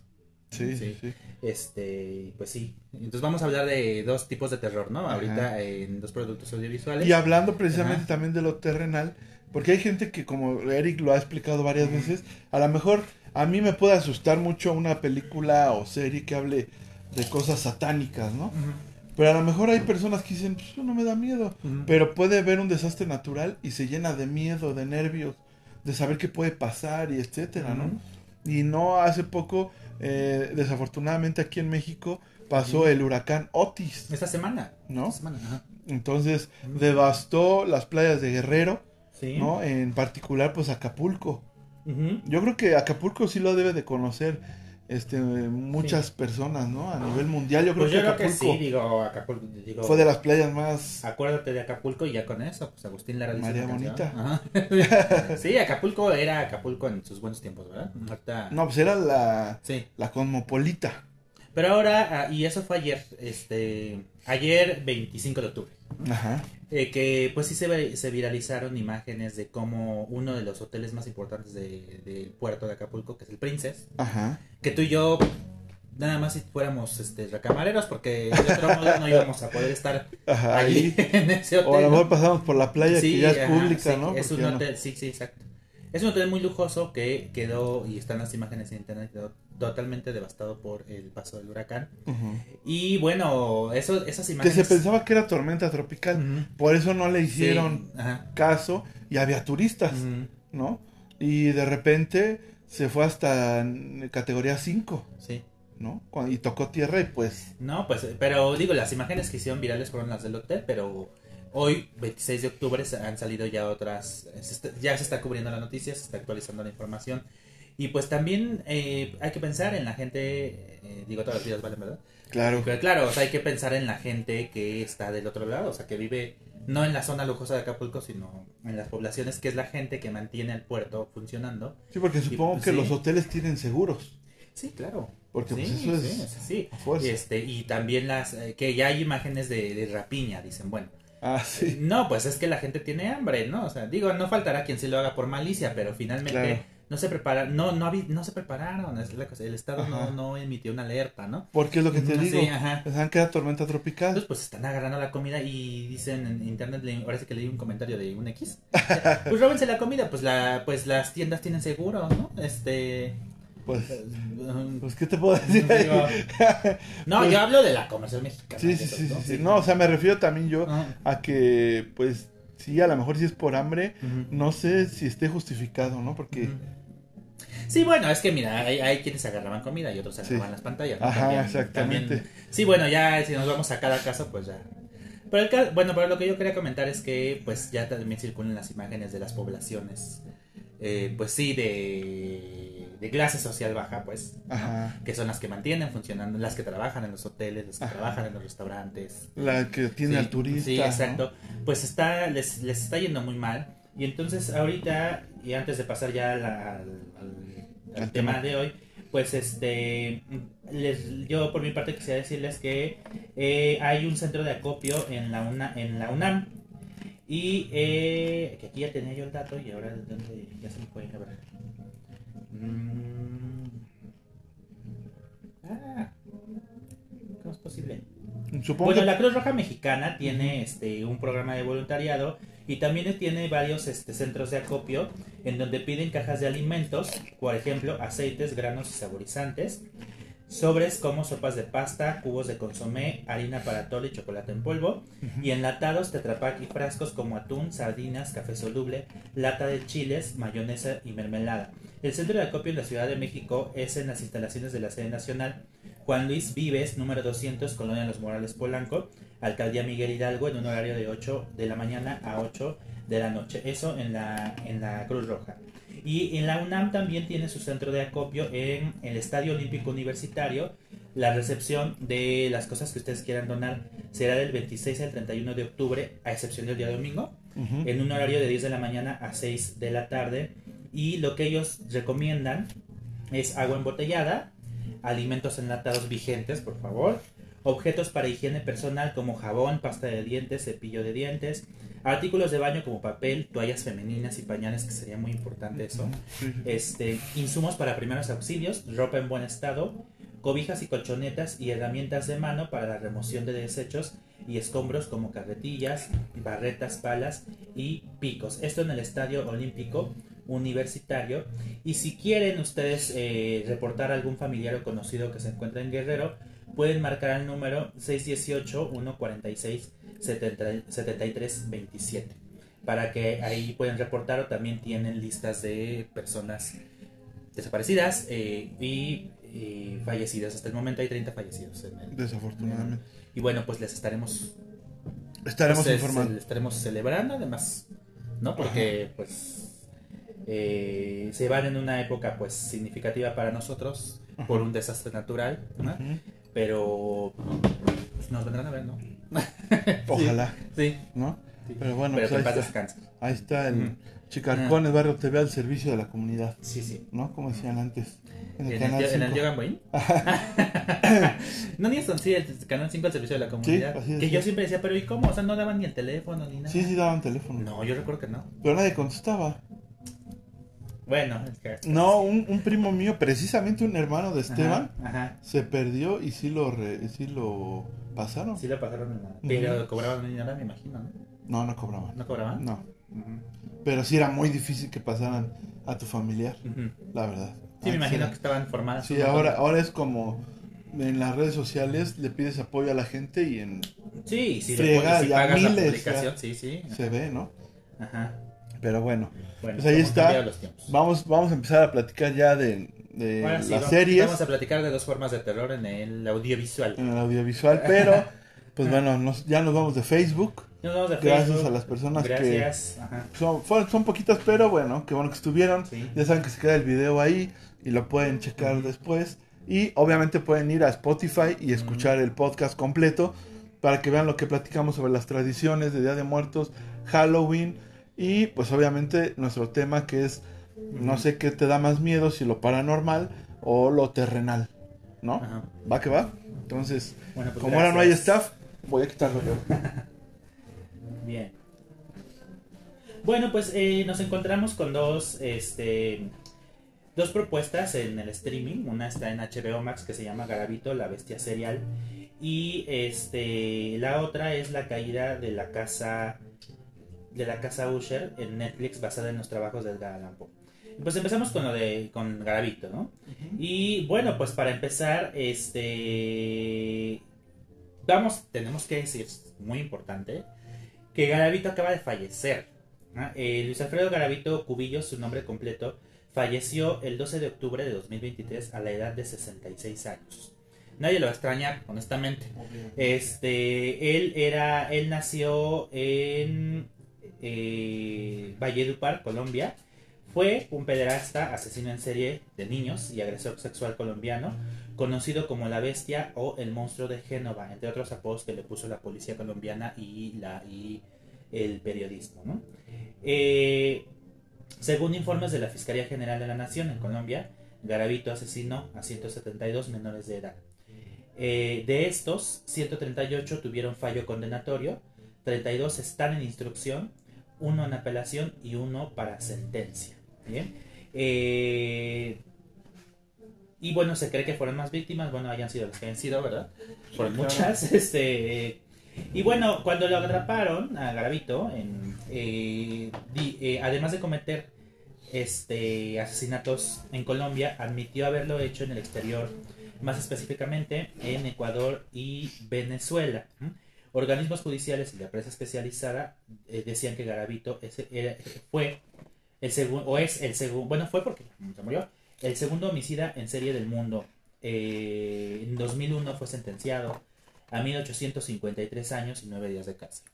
S1: Sí,
S2: Sí. Este, pues sí. Entonces vamos a hablar de dos tipos de terror, ¿no?
S1: Ajá.
S2: Ahorita en dos productos audiovisuales.
S1: Y hablando precisamente
S2: Ajá.
S1: también de lo terrenal, porque hay gente que, como Eric lo ha explicado varias veces, a lo mejor a mí me puede asustar mucho una película o serie que hable de cosas satánicas, ¿no? Pero a lo mejor hay personas que dicen, pues no me da miedo. Pero puede haber un desastre natural y se llena de miedo, de nervios, de saber qué puede pasar y etcétera, ¿no? Y no hace poco, eh, desafortunadamente aquí en México, pasó el huracán Otis,
S2: Esta semana.
S1: ¿no?
S2: Esta semana, ajá.
S1: Entonces devastó las playas de Guerrero,
S2: Sí.
S1: ¿no? En particular, pues Acapulco. Yo creo que Acapulco sí lo debe de conocer este muchas personas, ¿no? A nivel mundial, yo creo
S2: Pues
S1: que
S2: creo que
S1: Acapulco
S2: sí, digo, Acapulco, digo,
S1: fue de las playas más
S2: acuérdate de Acapulco y ya con eso, pues Agustín Lara dice
S1: María. Bonita.
S2: Sí, Acapulco era Acapulco en sus buenos tiempos, ¿verdad? Ahorita-
S1: No, pues era la
S2: Sí.
S1: la cosmopolita.
S2: Pero ahora, ah, y eso fue ayer, este, ayer 25 de octubre,
S1: Ajá.
S2: eh, que pues sí se, viralizaron imágenes de cómo uno de los hoteles más importantes de- del puerto de Acapulco, que es el Princess,
S1: Ajá.
S2: que tú y yo nada más si fuéramos este recamareros porque de otro modo no íbamos a poder estar
S1: Ajá.
S2: ahí
S1: Ahí.
S2: en ese hotel.
S1: O a lo mejor pasamos por la playa
S2: Sí,
S1: que ya es pública,
S2: sí,
S1: ¿no?
S2: Es un
S1: ya no-
S2: hotel, sí, sí, exacto. Es un hotel muy lujoso que quedó, y están las imágenes en internet, quedó totalmente devastado por el paso del huracán. Y bueno, eso, esas
S1: Que
S2: imágenes...
S1: se pensaba que era tormenta tropical, por eso no le hicieron caso y había turistas. ¿no? Y de repente se fue hasta categoría 5,
S2: Sí.
S1: ¿no? Y tocó tierra y pues
S2: No, pues, pero digo, las imágenes que hicieron virales fueron las del hotel, pero hoy, 26 de octubre, se- han salido ya otras, ya se está cubriendo la noticia, se está actualizando la información. Y pues también eh, hay que pensar en la gente, eh, digo, todas las vidas valen, ¿verdad?
S1: claro.
S2: Pero claro, o sea, hay que pensar en la gente que está del otro lado, o sea, que vive no en la zona lujosa de Acapulco, sino en las poblaciones, que es la gente que mantiene el puerto funcionando.
S1: Sí, porque supongo
S2: pues,
S1: que
S2: sí.
S1: los hoteles tienen seguros,
S2: Sí, claro.
S1: porque
S2: sí,
S1: pues eso es
S2: sí, sí, sí. Y, este, y también las eh, que ya hay imágenes de, de rapiña, dicen, bueno.
S1: Ah, sí.
S2: No, pues es que la gente tiene hambre, ¿no? O sea, digo, no faltará quien se lo haga por malicia, pero finalmente
S1: Claro.
S2: No se prepara, no, no, no se prepararon, es la cosa, el Estado
S1: Ajá.
S2: no, no emitió una alerta, ¿no?
S1: Porque es lo que te
S2: Ujú,
S1: digo,
S2: sí, ajá.
S1: pensaban que era tormenta tropical.
S2: Entonces, pues están agarrando la comida y dicen en internet, le- parece que leí un comentario de un X. Pues róbense la comida, pues la, pues las tiendas tienen seguro, ¿no? Este.
S1: Pues,
S2: um,
S1: pues ¿qué te puedo decir?
S2: digo, no,
S1: Pues-
S2: yo hablo de la comercial mexicana.
S1: Sí, sí,
S2: eso,
S1: sí, sí, sí. No, o sea, me refiero también yo
S2: Ah,
S1: a que, pues, sí, a lo mejor si es por hambre,
S2: ujú.
S1: no sé si esté justificado, ¿no? Porque,
S2: Ujú. Sí, bueno, es que mira, hay, hay quienes agarraban comida y otros
S1: Sí.
S2: agarraban las pantallas. ¿no?
S1: Ajá,
S2: También-
S1: exactamente.
S2: también- sí, bueno, ya si nos vamos a cada caso, pues ya. Pero el ca- bueno, pero lo que yo quería comentar es que pues ya también circulan las imágenes de las poblaciones, eh, pues sí, de, de clase social baja, pues, que son las que mantienen funcionando, las que trabajan en los hoteles, las que
S1: Ajá.
S2: trabajan en los restaurantes.
S1: la que tiene
S2: Sí,
S1: al turista.
S2: Sí,
S1: ¿no?
S2: exacto. Pues está, les, les está yendo muy mal. Y entonces ahorita, y antes de pasar ya al, al- al- Al tema
S1: tema.
S2: de hoy, pues este, les, yo por mi parte quisiera decirles que eh, hay un centro de acopio en la, UNA, en la UNAM. Y eh, que aquí ya tenía yo el dato y ahora ¿dónde? ya se me fue. A ver. Mm. Ah, ¿cómo es posible?
S1: Supongo
S2: Bueno,
S1: que...
S2: la Cruz Roja Mexicana tiene este un programa de voluntariado y también tiene varios este, centros de acopio en donde piden cajas de alimentos, por ejemplo, aceites, granos y saborizantes, sobres como sopas de pasta, cubos de consomé, harina para atole y chocolate en polvo, y enlatados, tetrapack y frascos como atún, sardinas, café soluble, lata de chiles, mayonesa y mermelada. El centro de acopio en la Ciudad de México es en las instalaciones de la sede nacional. Juan Luis Vives, número 200, Colonia Los Morales Polanco, Alcaldía Miguel Hidalgo, en un horario de 8 de la mañana a 8 de la noche. Eso en la, en la Cruz Roja. Y en la UNAM también tiene su centro de acopio en el Estadio Olímpico Universitario. La recepción de las cosas que ustedes quieran donar será del 26 al 31 de octubre, a excepción del día domingo en un horario de 10 de la mañana a 6 de la tarde. Y lo que ellos recomiendan es agua embotellada, alimentos enlatados vigentes, por favor, objetos para higiene personal como jabón, pasta de dientes, cepillo de dientes, artículos de baño como papel, toallas femeninas y pañales, que sería muy importante eso, este, insumos para primeros auxilios, ropa en buen estado, cobijas y colchonetas y herramientas de mano para la remoción de desechos y escombros como carretillas, barretas, palas y picos. Esto en el Estadio Olímpico Universitario. Y si quieren ustedes eh, reportar algún familiar o conocido que se encuentra en Guerrero, pueden marcar el número 618-146-7327 para que ahí pueden reportar o también tienen listas de personas desaparecidas eh, y eh, fallecidas. Hasta el momento hay 30 fallecidos. en el-
S1: Desafortunadamente.
S2: Y bueno, pues les estaremos
S1: Estaremos
S2: pues,
S1: informando.
S2: ce- estaremos celebrando además, ¿no? Porque pues eh, se van en una época pues significativa para nosotros por un desastre natural, ¿no? Pero pues, nos vendrán a ver, ¿no?
S1: Ojalá,
S2: Sí.
S1: ¿no? Pero bueno,
S2: Pero
S1: pues
S2: en
S1: ahí
S2: paz
S1: está, ahí está el
S2: Ujú.
S1: Chicarcones Barrio TV al servicio de la comunidad,
S2: Sí, sí.
S1: ¿no? Como decían antes. En
S2: ¿En
S1: el
S2: el,
S1: canal
S2: en el
S1: 5.
S2: Yogan Boy? no, ni eso, sí, el canal 5 al servicio de la comunidad.
S1: así es,
S2: que
S1: sí.
S2: yo siempre decía, pero ¿y cómo? O sea, no daban ni el teléfono ni nada.
S1: Sí, sí daban teléfono.
S2: No, yo recuerdo que no.
S1: Pero nadie contestaba.
S2: Bueno, es que.
S1: No, un, un primo mío, precisamente un hermano de Esteban,
S2: Ajá, ajá.
S1: se perdió y sí lo, re- sí lo pasaron.
S2: Sí lo pasaron en la... Pero cobraban dinero, me imagino, ¿no?
S1: No, no cobraban.
S2: ¿No cobraban?
S1: No. Pero sí era muy difícil que pasaran a tu familiar, la verdad.
S2: Sí, me
S1: Ah,
S2: imagino que estaban formadas.
S1: Sí, ahora, ahora es como en las redes sociales le pides apoyo a la gente y en
S2: Sí, sí, si
S1: ya
S2: pagas la
S1: miles,
S2: publicación,
S1: ya.
S2: sí, sí.
S1: se ve, ¿no?
S2: Ajá.
S1: Pero bueno,
S2: Bueno,
S1: Pues ahí está. vamos, vamos a empezar a platicar ya de, las
S2: vamos,
S1: series
S2: Vamos a platicar de dos formas de terror en el audiovisual.
S1: en el audiovisual, pero pues bueno, nos- ya nos vamos de Facebook.
S2: Nos vamos de
S1: Gracias
S2: Facebook.
S1: a las personas
S2: Gracias. Ajá.
S1: que son, fueron- son poquitas, pero bueno, qué bueno que estuvieron.
S2: Sí.
S1: Ya saben que se queda el video ahí y lo pueden checar después. Y obviamente pueden ir a Spotify y escuchar el podcast completo para que vean lo que platicamos sobre las tradiciones de Día de Muertos, Halloween y pues obviamente nuestro tema que es no sé qué te da más miedo, si lo paranormal o lo terrenal, ¿no?
S2: Ajá.
S1: Va que va. Entonces,
S2: Bueno, pues
S1: como ahora no hay staff, voy a quitarlo yo.
S2: Bien. Bueno, pues eh, nos encontramos con dos, este, dos propuestas en el streaming. Una está en HBO Max que se llama Garabito, la bestia serial. Y este, la otra es la caída de la casa de la casa Usher en Netflix basada en los trabajos de Edgar Allan Poe. Pues empezamos con lo de con Garabito, ¿no? Y bueno, pues para empezar, este vamos, tenemos que decir, muy importante, que Garavito acaba de fallecer. ¿no? Eh, Luis Alfredo Garavito Cubillos, su nombre completo, falleció el 12 de octubre de 2023 a la edad de 66 años. Nadie lo va a extrañar, honestamente. Este, él era, él nació en eh, Valledupar, Colombia. Fue un pederasta, asesino en serie de niños y agresor sexual colombiano, conocido como la bestia o el monstruo de Génova, entre otros apodos que le puso la policía colombiana y, el periodismo. Eh, según informes de la Fiscalía General de la Nación en Colombia, Garavito asesinó a 172 menores de edad. Eh, de estos, 138 tuvieron fallo condenatorio, 32 están en instrucción, uno en apelación y uno para sentencia. ¿bien? Eh, y bueno, se cree que fueron más víctimas, bueno, hayan sido las que hayan sido, ¿verdad? Fueron muchas. Este, y bueno, cuando lo atraparon a Garavito, en, eh, di- eh, además de cometer este, asesinatos en Colombia, admitió haberlo hecho en el exterior, más específicamente en Ecuador y Venezuela. Organismos judiciales y la prensa especializada eh, decían que Garavito ese fue el segundo, o es el segundo, bueno, fue porque se murió, el segundo homicida en serie del mundo. Eh, en 2001 fue sentenciado a 1853 años y 9 días de cárcel.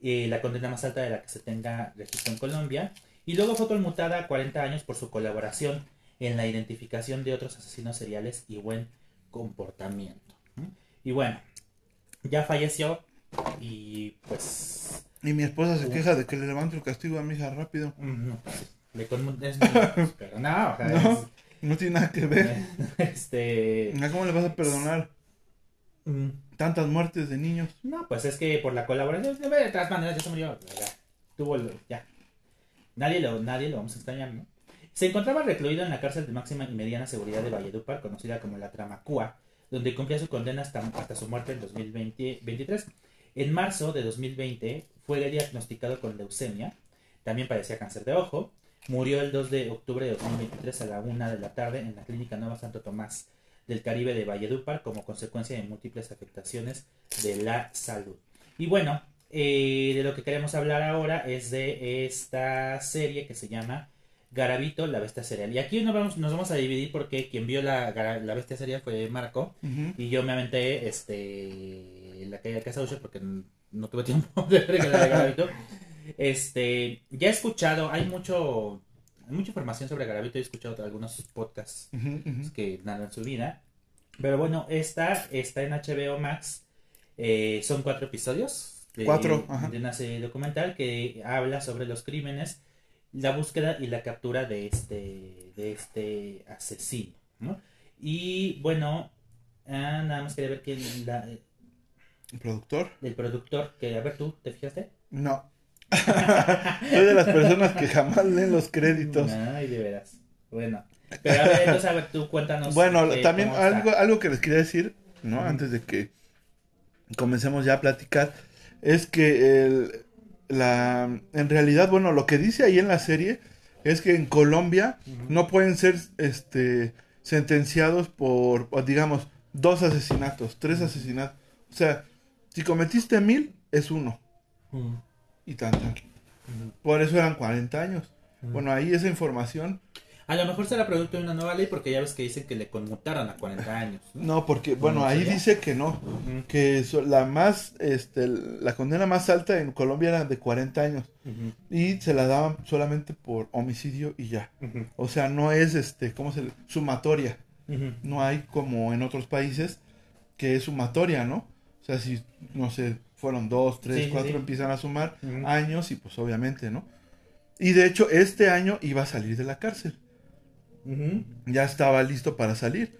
S2: Eh, la condena más alta de la que se tenga registro en Colombia. Y luego fue conmutada a 40 años por su colaboración en la identificación de otros asesinos seriales y buen comportamiento. Y bueno, ya falleció y pues...
S1: Y mi esposa se queja de que le levanto el castigo a mi hija rápido.
S2: le conmu- es muy- pero no, o sea,
S1: No, no tiene nada que ver.
S2: es- este...
S1: ¿Cómo le vas a perdonar
S2: mm,
S1: tantas muertes de niños?
S2: No, pues es que por la colaboración, de de todas maneras, ya se murió. Ya, tuvo el- ya. Nadie lo, nadie lo vamos a extrañar, ¿no? Se encontraba recluido en la cárcel de máxima y mediana seguridad de Valledupar, conocida como la Tramacúa, donde cumplía su condena hasta, hasta su muerte en 2023. En marzo de 2020 fue diagnosticado con leucemia, también padecía cáncer de ojo, Murió el 2 de octubre de 2023 a la 1 de la tarde en la clínica Nueva Santo Tomás del Caribe de Valledupar como consecuencia de múltiples afectaciones de la salud. Y bueno, eh, de lo que queremos hablar ahora es de esta serie que se llama Garabito, la bestia serial. Y aquí nos vamos, nos vamos a dividir porque quien vio la, la bestia serial fue Marco y yo me aventé este, la caída de Casa Usher porque no tuve tiempo de ver la de Garabito. Este, ya he escuchado, hay mucho, hay mucha información sobre Garabito, he escuchado algunos podcasts que narran su vida. Pero bueno, esta está en HBO Max. Eh, son cuatro episodios de,
S1: Cuatro, ajá.
S2: de una serie documental que habla sobre los crímenes, la búsqueda y la captura de este, de este asesino. ¿no? Y bueno, ah, nada más quería ver que la,
S1: ¿El productor?
S2: el productor, que a ver tú, ¿te fijaste?
S1: No. Soy de las personas que jamás leen los créditos.
S2: Ay, de veras. Bueno, pero a ver, entonces a ver tú cuéntanos.
S1: Bueno,
S2: eh,
S1: también
S2: está.
S1: algo, algo que les quería decir, ¿no? Antes de que comencemos ya a platicar, es que el, la, en realidad, bueno, lo que dice ahí en la serie es que en Colombia no pueden ser, este, sentenciados por, digamos, dos asesinatos, tres asesinatos. O sea, si cometiste mil, es uno. Y tan. Por eso eran 40 años. Bueno, ahí esa información
S2: A lo mejor será producto de una nueva ley porque ya ves que dicen que le conmutaron a 40 años. ¿no?
S1: No, porque, bueno,
S2: ¿No
S1: ahí
S2: sería?
S1: dice que no. Que la más, este, la condena más alta en Colombia era de 40 años. Y se la daban solamente por homicidio y ya. O sea, no es, este, ¿cómo se le? Sumatoria. No hay como en otros países que es sumatoria, ¿no? O sea, si, no sé, fueron dos, tres,
S2: Sí,
S1: cuatro,
S2: sí.
S1: empiezan a sumar años y pues obviamente, ¿no? Y de hecho, este año iba a salir de la cárcel. Ya estaba listo para salir.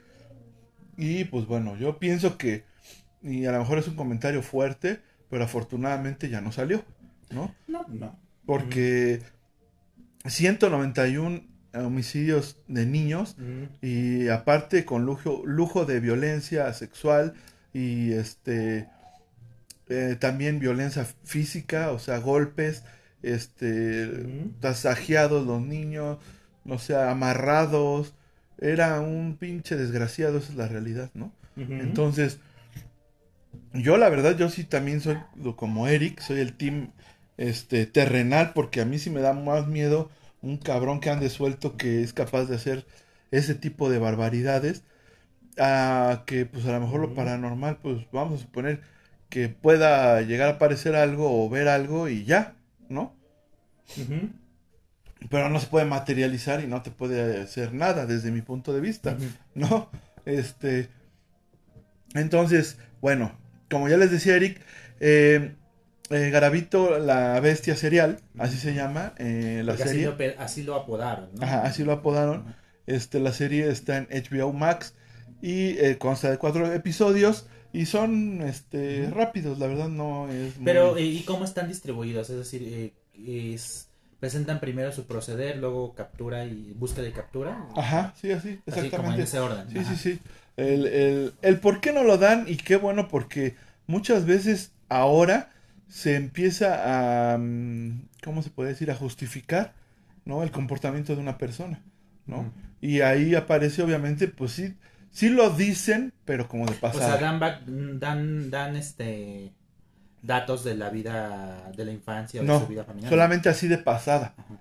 S1: Y pues bueno, yo pienso que, y a lo mejor es un comentario fuerte, pero afortunadamente ya no salió, ¿no?
S2: No, no.
S1: Porque 191 homicidios de niños y aparte con lujo, lujo de violencia sexual y este eh, también violencia física, o sea, golpes, este tasajeados los niños, o sea, amarrados. Era un pinche desgraciado, esa es la realidad, ¿no? Entonces, yo la verdad, yo sí también soy como Eric, soy el team este terrenal, porque a mí sí me da más miedo un cabrón que ande suelto que es capaz de hacer ese tipo de barbaridades, a que pues a lo mejor lo paranormal, pues vamos a suponer que pueda llegar a aparecer algo o ver algo y ya, ¿no? Pero no se puede materializar y no te puede hacer nada desde mi punto de vista. ¿no? Este, entonces, bueno, como ya les decía Eric, eh, eh, Garabito, la bestia serial, así se llama, eh, la
S2: Porque así
S1: serie,
S2: lo, así lo apodaron, ¿no?
S1: Ajá, así lo apodaron, este, la serie está en HBO Max y eh, consta de cuatro episodios y son, este, rápidos, la verdad no es muy-
S2: Pero, ¿y cómo están distribuidos? Es decir, eh, es- presentan primero su proceder, luego captura y búsqueda y captura.
S1: Ajá, sí, así,
S2: Así como en
S1: exactamente.
S2: ese orden.
S1: Sí,
S2: Ajá.
S1: sí, sí. El, el, el por qué no lo dan y qué bueno porque muchas veces ahora se empieza a, mm, ¿cómo se puede decir? A justificar, ¿no? El comportamiento de una persona, ¿no? Y ahí aparece obviamente, pues sí, sí lo dicen, pero como de
S2: O sea,
S1: pasada.
S2: dan, back- dan, dan este datos de la vida, de la infancia o de
S1: no,
S2: su vida familiar.
S1: solamente así de pasada.
S2: Ajá.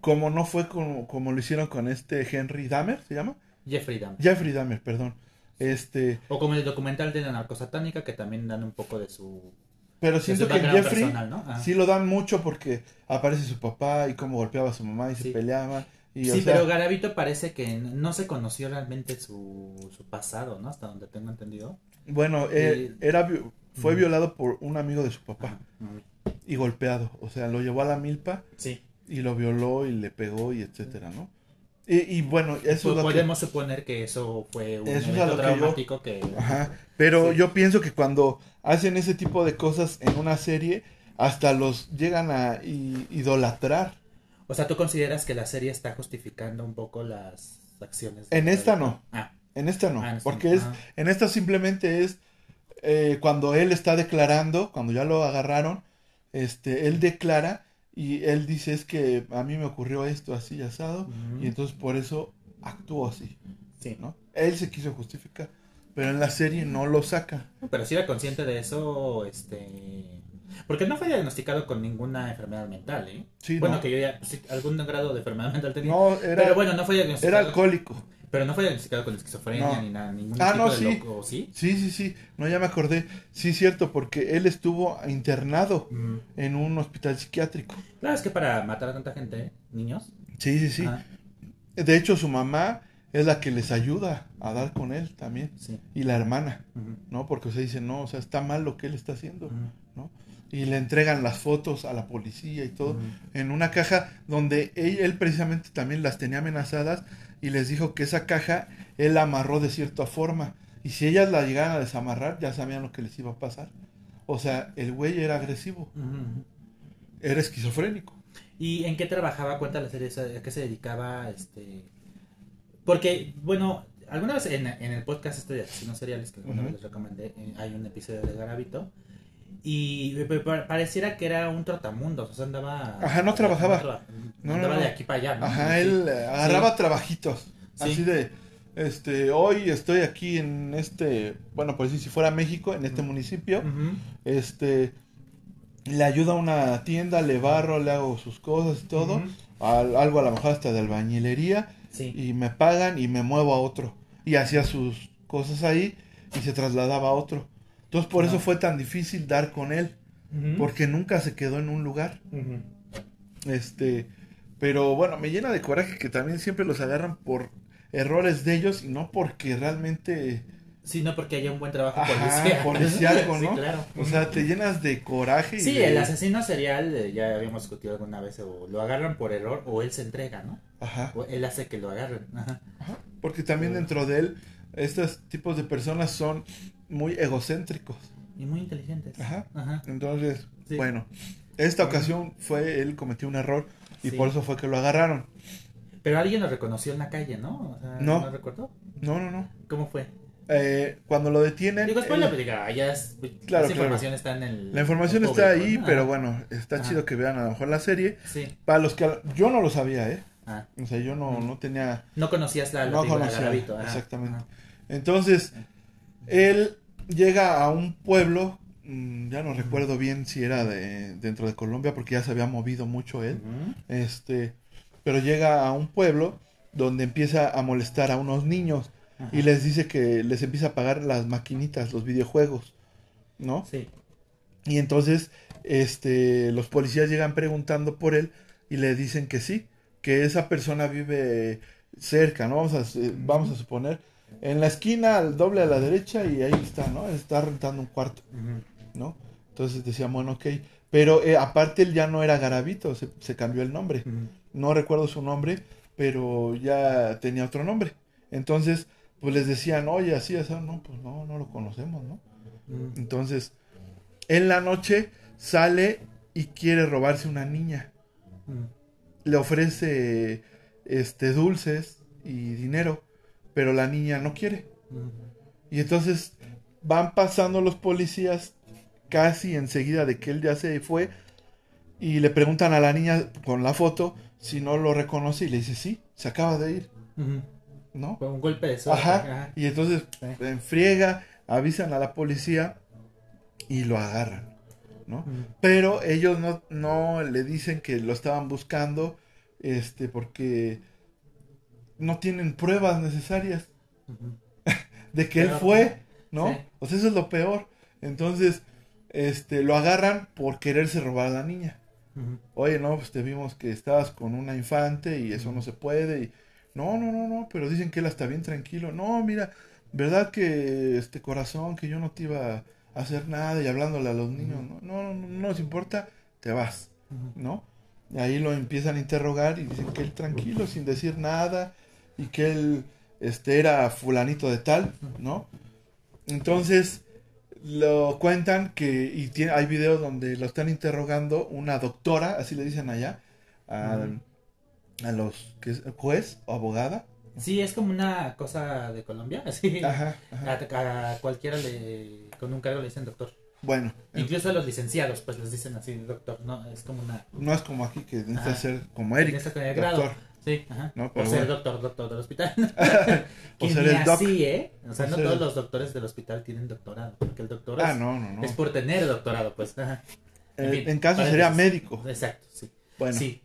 S1: Como no fue como, como lo hicieron con este Henry Dahmer, ¿se llama?
S2: Jeffrey Dahmer.
S1: Jeffrey Dahmer, perdón. Este,
S2: O como el documental de la narcosatánica que también dan un poco de su,
S1: pero siento que Jeffrey
S2: personal, ¿no?
S1: Sí lo dan mucho porque aparece su papá y cómo golpeaba a su mamá y se peleaba. Y, o
S2: Sí,
S1: sea,
S2: pero Garavito parece que no se conoció realmente su, su pasado, ¿no? Hasta donde tengo entendido.
S1: bueno,
S2: Eh,
S1: era, fue violado por un amigo de su papá y golpeado. O sea, lo llevó a la milpa
S2: Sí.
S1: y lo violó y le pegó y etcétera, ¿no? Y, y bueno, eso es
S2: Pues
S1: que...
S2: podemos suponer que eso fue un
S1: Eso es
S2: evento
S1: a lo que yo-
S2: traumático que...
S1: Ajá, pero
S2: Sí.
S1: yo pienso que cuando hacen ese tipo de cosas en una serie, hasta los llegan a idolatrar.
S2: O sea, ¿tú consideras que la serie está justificando un poco las acciones?
S1: En
S2: de
S1: esta no.
S2: Ah,
S1: En esta no,
S2: ah, en esta
S1: porque
S2: no.
S1: es
S2: Ajá.
S1: En esta simplemente es eh, cuando él está declarando, cuando ya lo agarraron, este, él declara Y él dice es que a mí me ocurrió esto así asado
S2: Ujú.
S1: y entonces por eso actuó así,
S2: Sí.
S1: ¿no? Él se quiso justificar, pero en la serie no lo saca.
S2: Pero si era consciente de eso, este... Porque no fue diagnosticado con ninguna enfermedad mental, ¿eh?
S1: Sí,
S2: bueno,
S1: no.
S2: que yo ya, sí, algún grado de enfermedad mental tenía.
S1: No, era,
S2: pero bueno, no fue diagnosticado.
S1: era alcohólico.
S2: Pero no fue diagnosticado con esquizofrenia
S1: No.
S2: ni nada, ningún
S1: Ah,
S2: tipo
S1: no,
S2: de
S1: sí.
S2: loco, ¿sí?
S1: Sí, sí, sí. No, ya me acordé. Sí, cierto, porque él estuvo internado
S2: Mm.
S1: en un hospital psiquiátrico.
S2: Claro, es que para matar a tanta gente, ¿eh? niños.
S1: Sí, sí, sí.
S2: Ajá,
S1: De hecho, su mamá es la que les ayuda a dar con él también.
S2: sí.
S1: Y la hermana, ¿no? Porque se dice, no, o sea, está mal lo que él está haciendo, ¿no? Y le entregan las fotos a la policía y todo en una caja donde él, él precisamente también las tenía amenazadas y les dijo que esa caja él la amarró de cierta forma. Y si ellas la llegaran a desamarrar, ya sabían lo que les iba a pasar. O sea, el güey era agresivo, era esquizofrénico.
S2: ¿Y en qué trabajaba? Serie, ¿a qué se dedicaba? Este... Porque, bueno, alguna vez en, en el podcast este de asesinos seriales que alguna
S1: Ujú.
S2: vez les recomendé, eh, hay un episodio de Garabito. Y pareciera que era un trotamundos, o sea, andaba...
S1: Ajá, no trabajaba.
S2: traba-
S1: No,
S2: andaba
S1: no, no.
S2: de aquí para allá, ¿no?
S1: Ajá, él agarraba trabajitos.
S2: Sí.
S1: Así de, este, hoy estoy aquí en este, bueno, pues si fuera México, en este municipio, este, le ayuda a una tienda, le barro, le hago sus cosas y todo, algo a lo mejor hasta de albañilería,
S2: Sí.
S1: y me pagan y me muevo a otro. Y hacía sus cosas ahí y se trasladaba a otro. Entonces por eso fue tan difícil dar con él, porque nunca se quedó en un lugar. Este, pero bueno, me llena de coraje que también siempre los agarran por errores de ellos y no porque realmente,
S2: Sí, no porque haya un buen trabajo
S1: Ajá,
S2: policial.
S1: policíaco,
S2: Sí,
S1: ¿no?
S2: claro.
S1: o sea, te llenas de coraje. y
S2: Sí,
S1: de-
S2: el asesino serial, eh, ya habíamos discutido alguna vez, o lo agarran por error o él se entrega, ¿no?
S1: Ajá,
S2: O él hace que lo agarren. Ajá.
S1: ajá, porque también dentro de él, estos tipos de personas son muy egocéntricos.
S2: Y muy inteligentes.
S1: Ajá.
S2: Ajá.
S1: Entonces,
S2: Sí.
S1: bueno, esta ocasión fue, él cometió un error y
S2: Sí.
S1: por eso fue que lo agarraron.
S2: Pero alguien lo reconoció en la calle, ¿no? O sea,
S1: No.
S2: ¿No recuerdo?
S1: No, no, no.
S2: ¿Cómo fue?
S1: Eh, cuando lo detienen...
S2: Digo, después
S1: él-
S2: la diga, ya es,
S1: Claro,
S2: esa información está en el...
S1: la información
S2: el
S1: está ahí, pero bueno, está
S2: Ajá.
S1: chido que vean a lo mejor la serie.
S2: Sí.
S1: Para los que yo no lo sabía, ¿eh?
S2: Ah.
S1: O sea, yo no,
S2: Mm.
S1: no tenía,
S2: No conocías la, la
S1: no
S2: de
S1: conocía, exactamente.
S2: Ajá.
S1: Entonces, él llega a un pueblo, mm, ya no recuerdo bien si era de dentro de Colombia, porque ya se había movido mucho él. Este, pero llega a un pueblo donde empieza a molestar a unos niños
S2: Ajá.
S1: y les dice que les empieza a pagar las maquinitas, los videojuegos, ¿no?
S2: Sí.
S1: Y entonces, este, los policías llegan preguntando por él y le dicen que sí, que esa persona vive cerca, ¿no? Vamos a, su- vamos a suponer, en la esquina, al doble a la derecha y ahí está, ¿no? Está rentando un cuarto. ¿no? Entonces decían, bueno, ok. Pero eh, aparte él ya no era Garavito, se, se cambió el nombre. No recuerdo su nombre, pero ya tenía otro nombre. Entonces, pues les decían, oye, así, así, no, pues no, no lo conocemos, ¿no? Entonces, en la noche sale y quiere robarse una niña. Le ofrece este dulces y dinero, pero la niña no quiere. Y entonces van pasando los policías casi enseguida de que él ya se fue y le preguntan a la niña con la foto si no lo reconoce y le dice, "Sí, se acaba de ir". ¿no?
S2: Fue un golpe de suerte.
S1: Ajá. Y entonces
S2: Sí.
S1: en friega avisan a la policía y lo agarran, ¿no? Pero ellos no, no le dicen que lo estaban buscando, este, porque no tienen pruebas necesarias de que él fue, ¿no?
S2: Sí.
S1: O sea, eso es lo peor. Entonces, este, lo agarran por quererse robar a la niña. Oye, no, pues te vimos que estabas con una infante y eso no se puede. Y... No, no, no, no, pero dicen que él está bien tranquilo. No, mira, verdad que este corazón, que yo no te iba a hacer nada y hablándole a los niños, no, no, no, no nos importa, te vas. ¿no? Y ahí lo empiezan a interrogar y dicen que él tranquilo, sin decir nada, y que él este, era fulanito de tal, ¿no? Entonces lo cuentan que, y tiene, hay videos donde lo están interrogando una doctora, así le dicen allá, a,
S2: Ujú.
S1: a los que es juez o abogada.
S2: Sí, es como una cosa de Colombia, así.
S1: Ajá, ajá.
S2: A, a cualquiera le, con un cargo le dicen doctor.
S1: Bueno, en-
S2: Incluso a los licenciados, pues les dicen así, doctor, ¿no? Es como una...
S1: no es como aquí que necesita ser como Eric, doctor.
S2: Sí, ajá.
S1: No,
S2: por ser
S1: bueno.
S2: doctor, doctor del hospital.
S1: O
S2: que
S1: ser
S2: ni
S1: el doc.
S2: así, ¿eh? O sea,
S1: O
S2: no todos
S1: el-
S2: los doctores del hospital tienen doctorado, porque el doctor
S1: Ah,
S2: es,
S1: no, no, no.
S2: es por tener doctorado, pues. Ajá.
S1: Eh,
S2: fin,
S1: en caso sería médico.
S2: Exacto, sí.
S1: Bueno,
S2: Sí.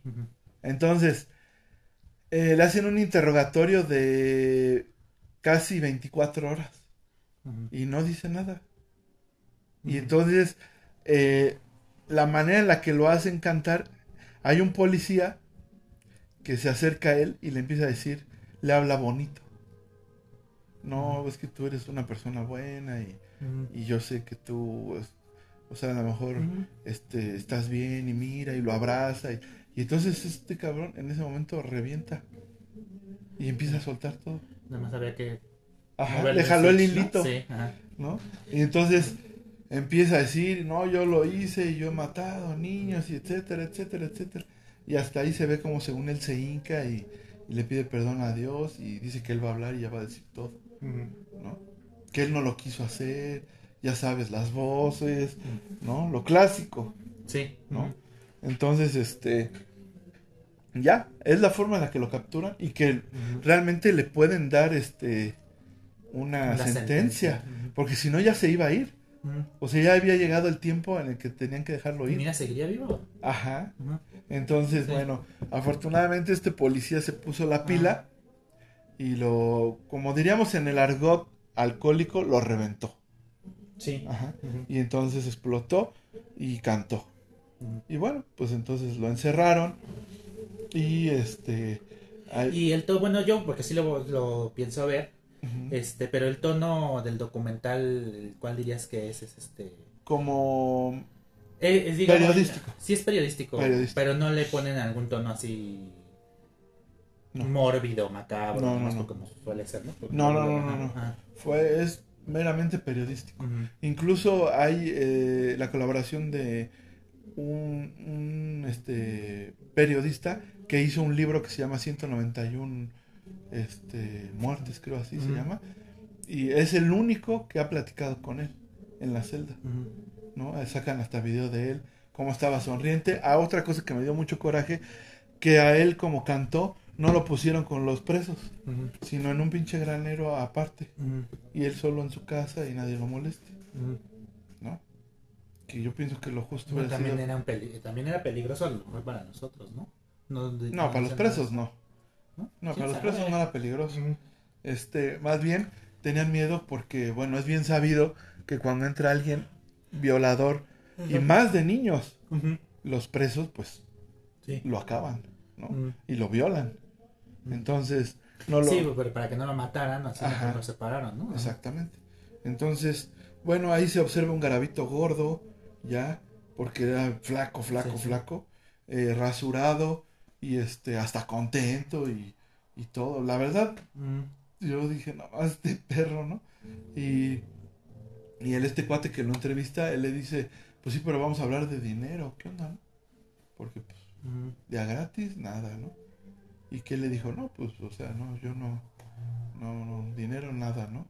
S1: entonces, eh, le hacen un interrogatorio de casi 24 horas y no dice nada. Y entonces, eh, la manera en la que lo hacen cantar, hay un policía que se acerca a él y le empieza a decir, le habla bonito. No, es que tú eres una persona buena y, y yo sé que tú, es- o sea, a lo mejor este, estás bien y mira y lo abraza. Y, y entonces este cabrón en ese momento revienta y empieza a soltar todo.
S2: Nada más había que...
S1: Ajá, le jaló el hilito.
S2: Sí, ajá.
S1: ¿no? Y entonces empieza a decir, no, yo lo hice y yo he matado niños y etcétera, etcétera, etcétera. Y hasta ahí se ve como según él se hinca y, y le pide perdón a Dios y dice que él va a hablar y ya va a decir todo. ¿no? Que él no lo quiso hacer, ya sabes, las voces, ¿no? Lo clásico,
S2: Sí.
S1: ¿no? Entonces, este, ya, es la forma en la que lo capturan y que realmente le pueden dar, este, una, sentencia, porque si no ya se iba a ir. O sea, ya había llegado el tiempo en el que tenían que dejarlo
S2: Y
S1: ir.
S2: mira, seguiría vivo.
S1: Ajá. Entonces,
S2: Sí.
S1: bueno, afortunadamente este policía se puso la pila y lo, como diríamos en el argot alcohólico, lo reventó.
S2: Sí.
S1: Ajá. Y entonces explotó y cantó. Y bueno, pues entonces lo encerraron y este... ahí-
S2: Y el tono, bueno, yo, porque sí lo, lo pienso ver, este, pero el tono del documental, ¿cuál dirías que es? Es este...
S1: como...
S2: eh, es, digamos,
S1: Periodístico.
S2: Sí es periodístico,
S1: Periodístico.
S2: pero no le ponen algún tono así
S1: No.
S2: mórbido, macabro,
S1: No, no, no.
S2: como suele ser, ¿no? Porque-
S1: No, no, no. Fue, es meramente periodístico. Incluso hay eh, la colaboración de un, un, este, periodista que hizo un libro que se llama 191 este, muertes, creo así se llama. Y es el único que ha platicado con él en la celda. ¿no? Eh, Sacan hasta video de él, cómo estaba sonriente. A otra cosa que me dio mucho coraje, que a él como cantó, no lo pusieron con los presos, sino en un pinche granero aparte. Y él solo en su casa y nadie lo moleste. ¿no? Que yo pienso que lo justo hubiera
S2: también,
S1: sido-
S2: era un peli- también era peligroso a lo mejor para nosotros, ¿no? No,
S1: No, para los presos no.
S2: ¿No?
S1: No,
S2: ¿Quién
S1: para los presos no era peligroso.
S2: Ujú.
S1: Este, más bien tenían miedo porque, bueno, es bien sabido que cuando entra alguien violador y más de niños, los presos pues
S2: Sí.
S1: lo acaban, ¿no? Y lo violan. Entonces, no lo
S2: Sí, pero para que no lo mataran, así mejor lo separaron, ¿no?
S1: Exactamente. Entonces, bueno, ahí se observa un garabito gordo, ya, porque era flaco, flaco,
S2: Sí, sí.
S1: flaco, eh, rasurado y este, hasta contento y, y todo. La verdad,
S2: Ujú.
S1: yo dije, no, este perro, ¿no? Y, y él, este cuate que lo entrevista, él le dice, pues sí, pero vamos a hablar de dinero, ¿qué onda? no? Porque pues
S2: Ujú.
S1: de a gratis, nada, ¿no? Y que él le dijo, no, pues, o sea, no, yo no, no, no, dinero, nada, ¿no?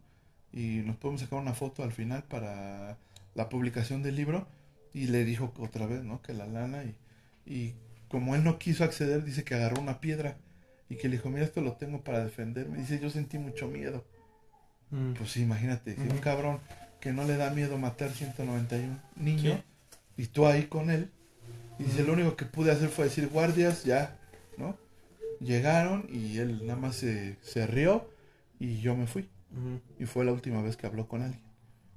S1: Y nos podemos sacar una foto al final para la publicación del libro. Y le dijo otra vez, ¿no? Que la lana y, y como él no quiso acceder, dice que agarró una piedra y que le dijo, mira, esto lo tengo para defenderme. Dice, yo sentí mucho miedo.
S2: Ujú.
S1: Pues sí, imagínate, si un cabrón que no le da miedo matar 191 niños y tú ahí con él. Y dice, lo único que pude hacer fue decir, guardias, ya, ¿no? Llegaron y él nada más se, se rió y yo me fui. Y fue la última vez que habló con alguien.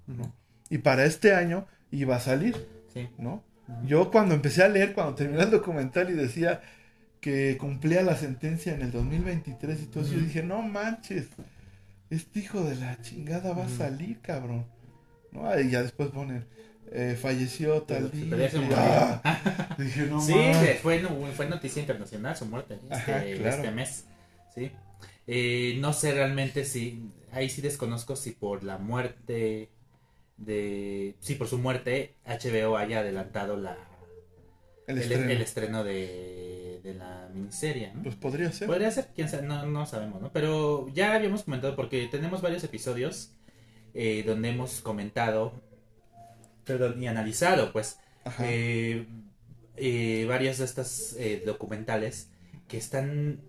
S2: Ujú.
S1: Y para este año iba a salir,
S2: Sí.
S1: ¿no? Yo cuando empecé a leer, cuando terminé el documental y decía que cumplía la sentencia en el 2023 y todo eso, yo dije, no manches, este hijo de la chingada va a salir, cabrón. ¿No? Y ya después ponen, eh, falleció tal día.
S2: pero.
S1: ¡Ah! Dije, no
S2: sí, fue, fue noticia internacional su muerte este,
S1: Ajá, claro.
S2: este mes. Sí. Eh, no sé realmente si, ahí sí desconozco si por la muerte de, sí, por su muerte HBO haya adelantado la,
S1: El
S2: el,
S1: estreno.
S2: el estreno de, de la miniserie. ¿no?
S1: Pues podría ser.
S2: Podría ser, quién sabe, no, no sabemos, ¿no? Pero ya habíamos comentado, porque tenemos varios episodios eh, donde hemos comentado perdón, y analizado, pues, eh, eh, varias de estas eh, documentales que están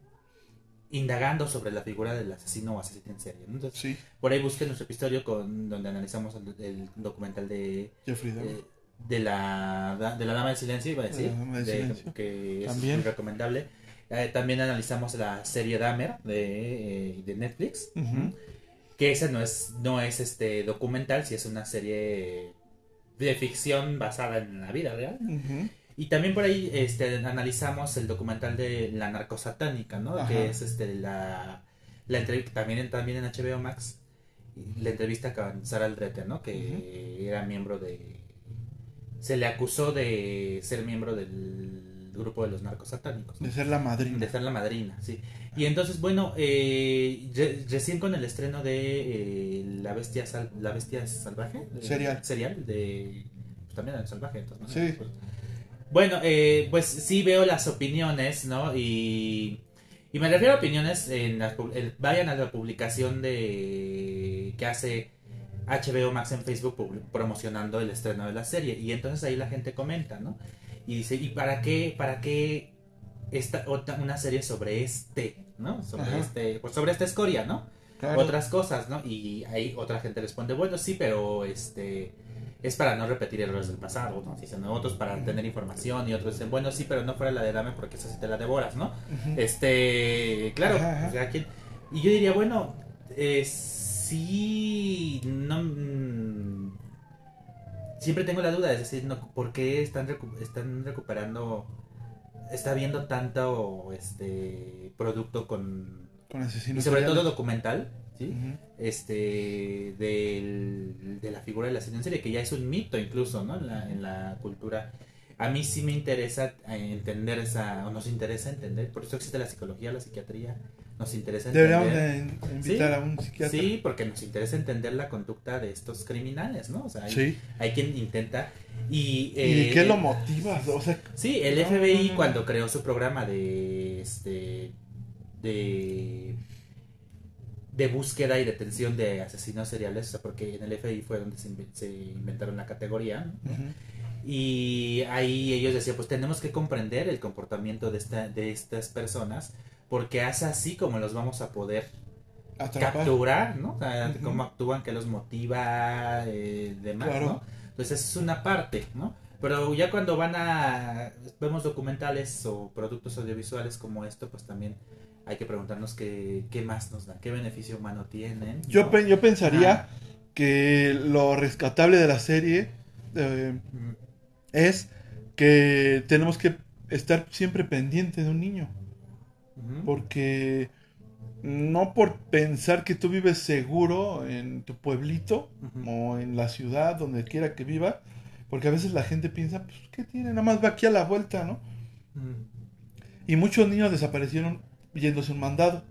S2: indagando sobre la figura del asesino o asesino en serie. ¿no? Entonces,
S1: Sí,
S2: por ahí busquen nuestro episodio con, donde analizamos el, el documental de,
S1: Jeffrey Dahmer.
S2: eh, de, la, de la Dama del Silencio, iba a
S1: De
S2: decir, de- que es muy recomendable. Eh, también analizamos la serie Dahmer de, eh, de Netflix, que esa no es, no es este documental, si es una serie de ficción basada en la vida real.
S1: Ujú.
S2: Y también por ahí este, analizamos el documental de la narcosatánica, ¿no?
S1: Ajá.
S2: Que es este la, la entrevista también en, también en HBO Max, la entrevista con Sara Aldrete, ¿no? Que era miembro de... Se le acusó de ser miembro del grupo de los narcosatánicos. ¿no?
S1: De ser la madrina.
S2: De ser la madrina, sí. Y entonces, bueno, eh, re- recién con el estreno de eh, La Bestia Sal- La Bestia Salvaje. de-
S1: Serial.
S2: Serial, de... Pues también el salvaje, entonces.
S1: Sí.
S2: Bueno, eh, pues sí veo las opiniones, ¿no? Y, y me refiero a opiniones en las el- vayan a la publicación de que hace HBO Max en Facebook promocionando el estreno de la serie y entonces ahí la gente comenta, ¿no? Y dice, ¿y para qué para qué esta otra una serie sobre este, ¿no? Sobre
S1: Ajá.
S2: este, pues sobre esta escoria, ¿no?
S1: Claro.
S2: otras cosas, ¿no? Y ahí otra gente responde, bueno, sí, pero este es para no repetir errores del pasado, ¿no? Dicen otros para tener información y otros dicen, bueno, sí, pero no fuera la de Dame porque esa sí te la devoras, ¿no? Este, claro, o sea, ¿quién? y yo diría, bueno, eh, sí, no, mm, siempre tengo la duda, es decir, no, ¿por qué están, recu- están recuperando, está viendo tanto este producto con,
S1: Con
S2: y
S1: asesinos.
S2: sobre todo documental, ¿sí? Este del- de la figura del asesino en serie, que ya es un mito incluso, ¿no? En la, en la cultura. A mí sí me interesa eh, entender esa, o nos interesa entender, por eso existe la psicología, la psiquiatría, nos interesa entender.
S1: de invitar
S2: Sí.
S1: a un psiquiatra.
S2: Sí, porque nos interesa entender la conducta de estos criminales, ¿no? O sea, hay,
S1: Sí.
S2: hay quien intenta y...
S1: ¿Y
S2: eh,
S1: qué lo motiva? O sea,
S2: Sí, el
S1: No,
S2: FBI
S1: no, no.
S2: cuando creó su programa de este de de búsqueda y detención de asesinos seriales, o sea, porque en el FBI fue donde se, inve- se inventaron la categoría, ¿no? y ahí ellos decían, pues tenemos que comprender el comportamiento de esta de estas personas, porque es así como los vamos a poder
S1: atrapar.
S2: capturar, ¿no? O sea, cómo actúan, qué los motiva, eh, demás,
S1: Claro.
S2: ¿no? Entonces esa es una parte, ¿no? Pero ya cuando van a vemos documentales o productos audiovisuales como esto, pues también hay que preguntarnos qué, qué más nos dan, qué beneficio humano tienen.
S1: Yo,
S2: ¿no?
S1: pe- yo pensaría que lo rescatable de la serie eh, es que tenemos que estar siempre pendiente de un niño. Porque no por pensar que tú vives seguro en tu pueblito o en la ciudad, donde quiera que viva, porque a veces la gente piensa, pues, ¿qué tiene? Nada más va aquí a la vuelta, ¿no? Y muchos niños desaparecieron yéndose un mandado.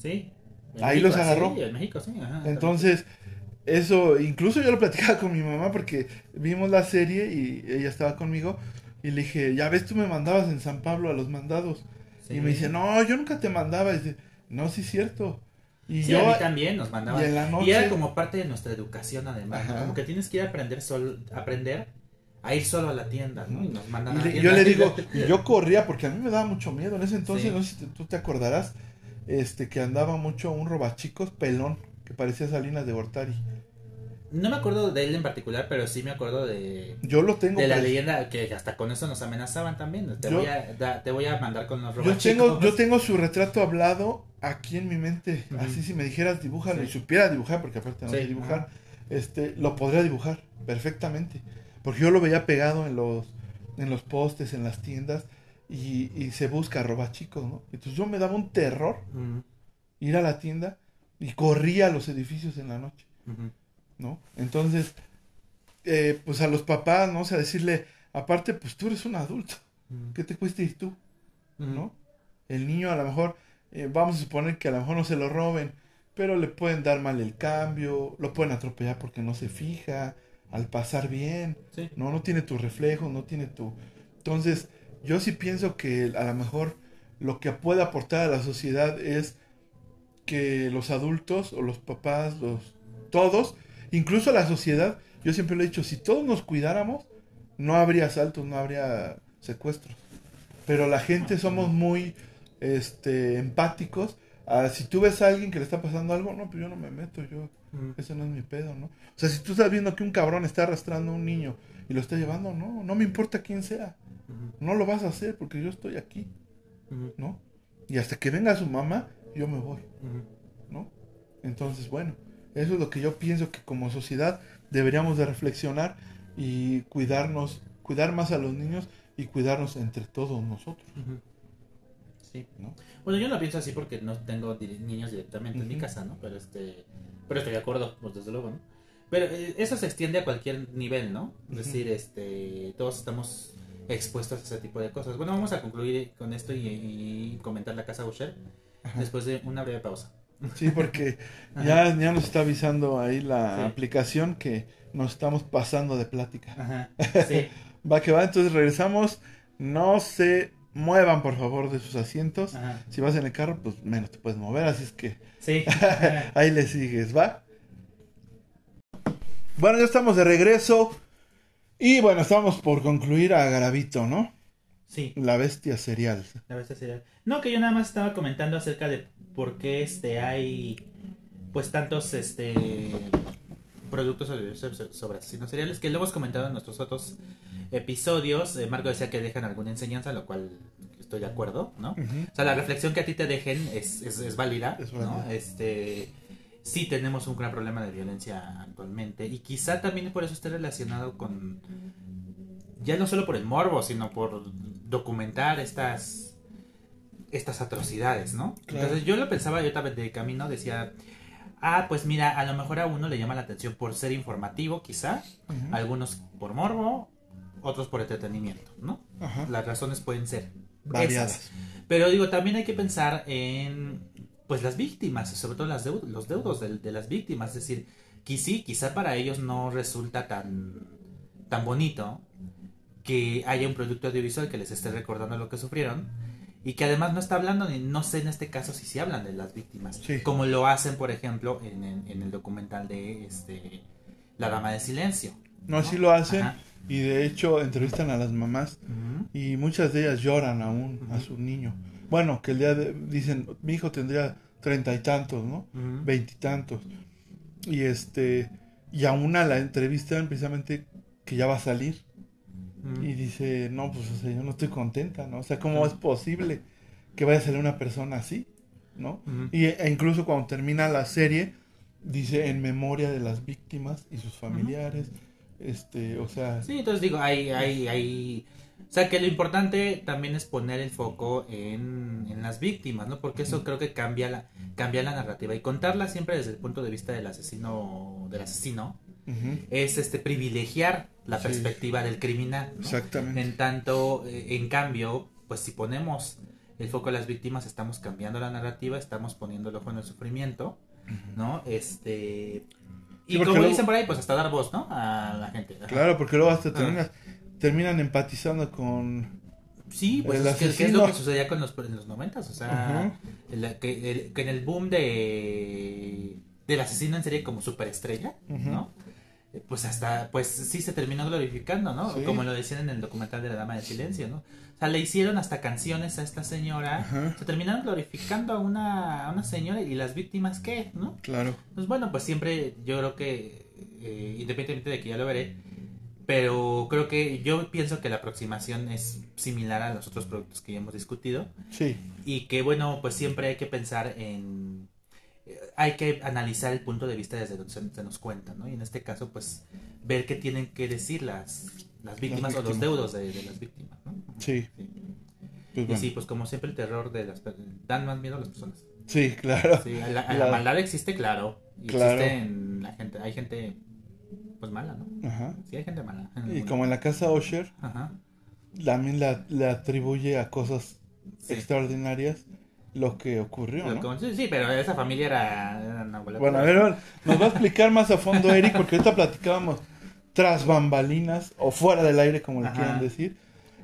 S2: Sí.
S1: Ahí los agarró.
S2: Sí, en México, sí. ajá,
S1: Entonces, eso, incluso yo lo platicaba con mi mamá porque vimos la serie y ella estaba conmigo y le dije, ya ves, tú me mandabas en San Pablo a los mandados.
S2: Sí.
S1: Y me dice, no, yo nunca te mandaba. Y dice, no, sí es cierto. Y
S2: Sí,
S1: yo,
S2: a mí también nos mandaban.
S1: y en la
S2: Y era como parte de nuestra educación además. Como que tienes que ir a aprender sol, aprender a ir solo a la tienda, ¿no? Y nos mandan a la tienda.
S1: yo le digo, y yo corría porque a mí me daba mucho miedo. En ese entonces,
S2: Sí.
S1: no sé si tú te acordarás, este, que andaba mucho un robachicos pelón que parecía Salinas de Gortari.
S2: No me acuerdo de él en particular, pero sí me acuerdo de,
S1: Yo lo tengo.
S2: de la leyenda que hasta con eso nos amenazaban también. Te,
S1: Yo-
S2: voy, a, da- te voy a mandar con los
S1: Yo
S2: robachicos.
S1: tengo, yo tengo su retrato hablado aquí en mi mente.
S2: Ujú.
S1: Así si me dijeras dibújalo
S2: Sí.
S1: y supiera dibujar, porque aparte no
S2: Sí,
S1: sé dibujar, este, lo podría dibujar perfectamente. Porque yo lo veía pegado en los, en los postes, en las tiendas, y, y se busca roba chicos, ¿no? Entonces yo me daba un terror ir a la tienda y corría a los edificios en la noche. ¿no? Entonces, eh, pues a los papás, ¿no? O sea, decirle, aparte, pues tú eres un adulto, ¿qué te cuesta ir tú? ¿no? El niño a lo mejor, eh, vamos a suponer que a lo mejor no se lo roben, pero le pueden dar mal el cambio, lo pueden atropellar porque no se fija, al pasar bien,
S2: Sí.
S1: no, no tiene tu reflejo, no tiene tu... Entonces, yo sí pienso que a lo mejor lo que puede aportar a la sociedad es que los adultos o los papás, los todos, incluso la sociedad, Yo siempre lo he dicho, si todos nos cuidáramos, no habría asaltos, no habría secuestros. Pero la gente somos muy este, empáticos. Ah, si tú ves a alguien que le está pasando algo, no, pues yo no me meto, yo,
S2: Ujú.
S1: ese no es mi pedo, ¿no? O sea, si tú estás viendo que un cabrón está arrastrando a un niño y lo está llevando, no, no me importa quién sea, no lo vas a hacer porque yo estoy aquí. ¿no? Y hasta que venga su mamá, yo me voy. ¿no? Entonces, bueno, eso es lo que yo pienso que como sociedad deberíamos de reflexionar y cuidarnos, cuidar más a los niños y cuidarnos entre todos nosotros.
S2: Sí.
S1: ¿no?
S2: Bueno, yo no pienso así porque no tengo niños directamente en mi casa, ¿no? Pero este, pero estoy de acuerdo, pues desde luego, ¿no? Pero eh, eso se extiende a cualquier nivel, ¿no? Es decir, este, todos estamos expuestos a ese tipo de cosas. Bueno, vamos a concluir con esto y, y comentar la casa Usher
S1: Ajá.
S2: después de una breve pausa.
S1: Sí, porque ya, ya nos está avisando ahí la
S2: Sí.
S1: aplicación que nos estamos pasando de plática.
S2: Ajá. Sí.
S1: Va que va, entonces regresamos. No se muevan, por favor, de sus asientos.
S2: Ajá.
S1: Si vas en el carro, pues menos te puedes mover, así es que
S2: Sí.
S1: ahí le sigues, ¿va? Bueno, ya estamos de regreso. Y bueno, estamos por concluir a Garavito, ¿no?
S2: Sí.
S1: La bestia serial.
S2: La bestia serial. No, que yo nada más estaba comentando acerca de por qué este hay pues tantos este productos sobre, sobre- asesinos seriales que lo hemos comentado en nuestros otros episodios. Eh, Marco decía que dejan alguna enseñanza, lo cual estoy de acuerdo, ¿no? O sea, la reflexión que a ti te dejen es, es, es válida,
S1: Es
S2: ¿no? Este, sí tenemos un gran problema de violencia actualmente y quizá también por eso esté relacionado con, ya no solo por el morbo, sino por documentar estas, estas atrocidades, ¿no?
S1: Claro.
S2: Entonces yo lo pensaba, yo también de camino decía, ah, pues mira, a lo mejor a uno le llama la atención por ser informativo, quizá, algunos por morbo, otros por entretenimiento, ¿no?
S1: Ajá.
S2: Las razones pueden ser
S1: Variadas.
S2: esas. Pero digo, también hay que pensar en pues las víctimas, sobre todo las deu- los deudos de, de las víctimas. Es decir, que sí, quizá para ellos no resulta tan, tan bonito que haya un producto audiovisual que les esté recordando lo que sufrieron y que además no está hablando, ni no sé en este caso si sí hablan de las víctimas,
S1: Sí.
S2: como lo hacen, por ejemplo, en, en- en el documental de este La Dama de Silencio.
S1: No, así lo hacen.
S2: Ajá.
S1: Y de hecho entrevistan a las mamás y muchas de ellas lloran aún a su niño. Bueno, que el día de, dicen, mi hijo tendría treinta y tantos, ¿no? Veintitantos. Y este, y a una la entrevistan precisamente que ya va a salir. Y dice, no, pues o sea, yo no estoy contenta, ¿no? O sea, ¿cómo es posible que vaya a salir una persona así? ¿No? Y, e incluso cuando termina la serie, dice en memoria de las víctimas y sus familiares. Este, o sea,
S2: Sí, entonces digo, hay, hay, hay... O sea, que lo importante también es poner el foco en, en las víctimas, ¿no? Porque eso creo que cambia la, cambia la narrativa. Y contarla siempre desde el punto de vista del asesino, del asesino, es este privilegiar la
S1: Sí.
S2: perspectiva del criminal. ¿no?
S1: exactamente.
S2: En tanto, eh, en cambio, pues si ponemos el foco en las víctimas, estamos cambiando la narrativa, estamos poniendo el ojo en el sufrimiento, ¿no? Este... Y
S1: Sí,
S2: como
S1: luego-
S2: dicen por ahí, pues hasta dar voz, ¿no? A la gente. Ajá.
S1: Claro, porque luego hasta terminas, terminan empatizando con...
S2: Sí, pues es que, que es lo que sucedía con los, en los noventas, o sea, el- que, el- que en el boom de del asesino en serie como superestrella,
S1: Ujú.
S2: ¿no? Eh, Pues hasta, pues sí se terminó glorificando, ¿no?
S1: Sí.
S2: Como lo decían en el documental de la Dama de Silencio, ¿no? O sea, le hicieron hasta canciones a esta señora,
S1: Ajá.
S2: se terminaron glorificando a una, a una señora y las víctimas, ¿qué? ¿No?
S1: Claro.
S2: Pues bueno, pues siempre yo creo que, eh, independientemente de que ya lo veré, pero creo que yo pienso que la aproximación es similar a los otros productos que ya hemos discutido
S1: Sí,
S2: y que bueno, pues siempre hay que pensar en... Hay que analizar el punto de vista desde donde se, se nos cuenta, ¿no? Y en este caso, pues, ver qué tienen que decir las, las víctimas o los deudos de, de las víctimas, ¿no?
S1: sí.
S2: Sí.
S1: Pues
S2: Y
S1: bueno.
S2: sí, pues como siempre el terror de las per- dan más miedo a las personas.
S1: Sí, claro.
S2: Sí, a la, a la
S1: La-
S2: maldad existe, claro. Y
S1: Claro.
S2: existe en la gente, hay gente pues mala, ¿no?
S1: Ajá.
S2: Sí, hay gente mala.
S1: Y como en la casa Osher,
S2: Ajá.
S1: también la- le atribuye a cosas
S2: Sí.
S1: extraordinarias lo que ocurrió,
S2: Lo
S1: ¿no?
S2: que- sí, pero esa familia era, era una.
S1: Bueno, a ver, nos va a explicar más a fondo Eric, porque ahorita platicábamos tras bambalinas o fuera del aire, como le quieran decir.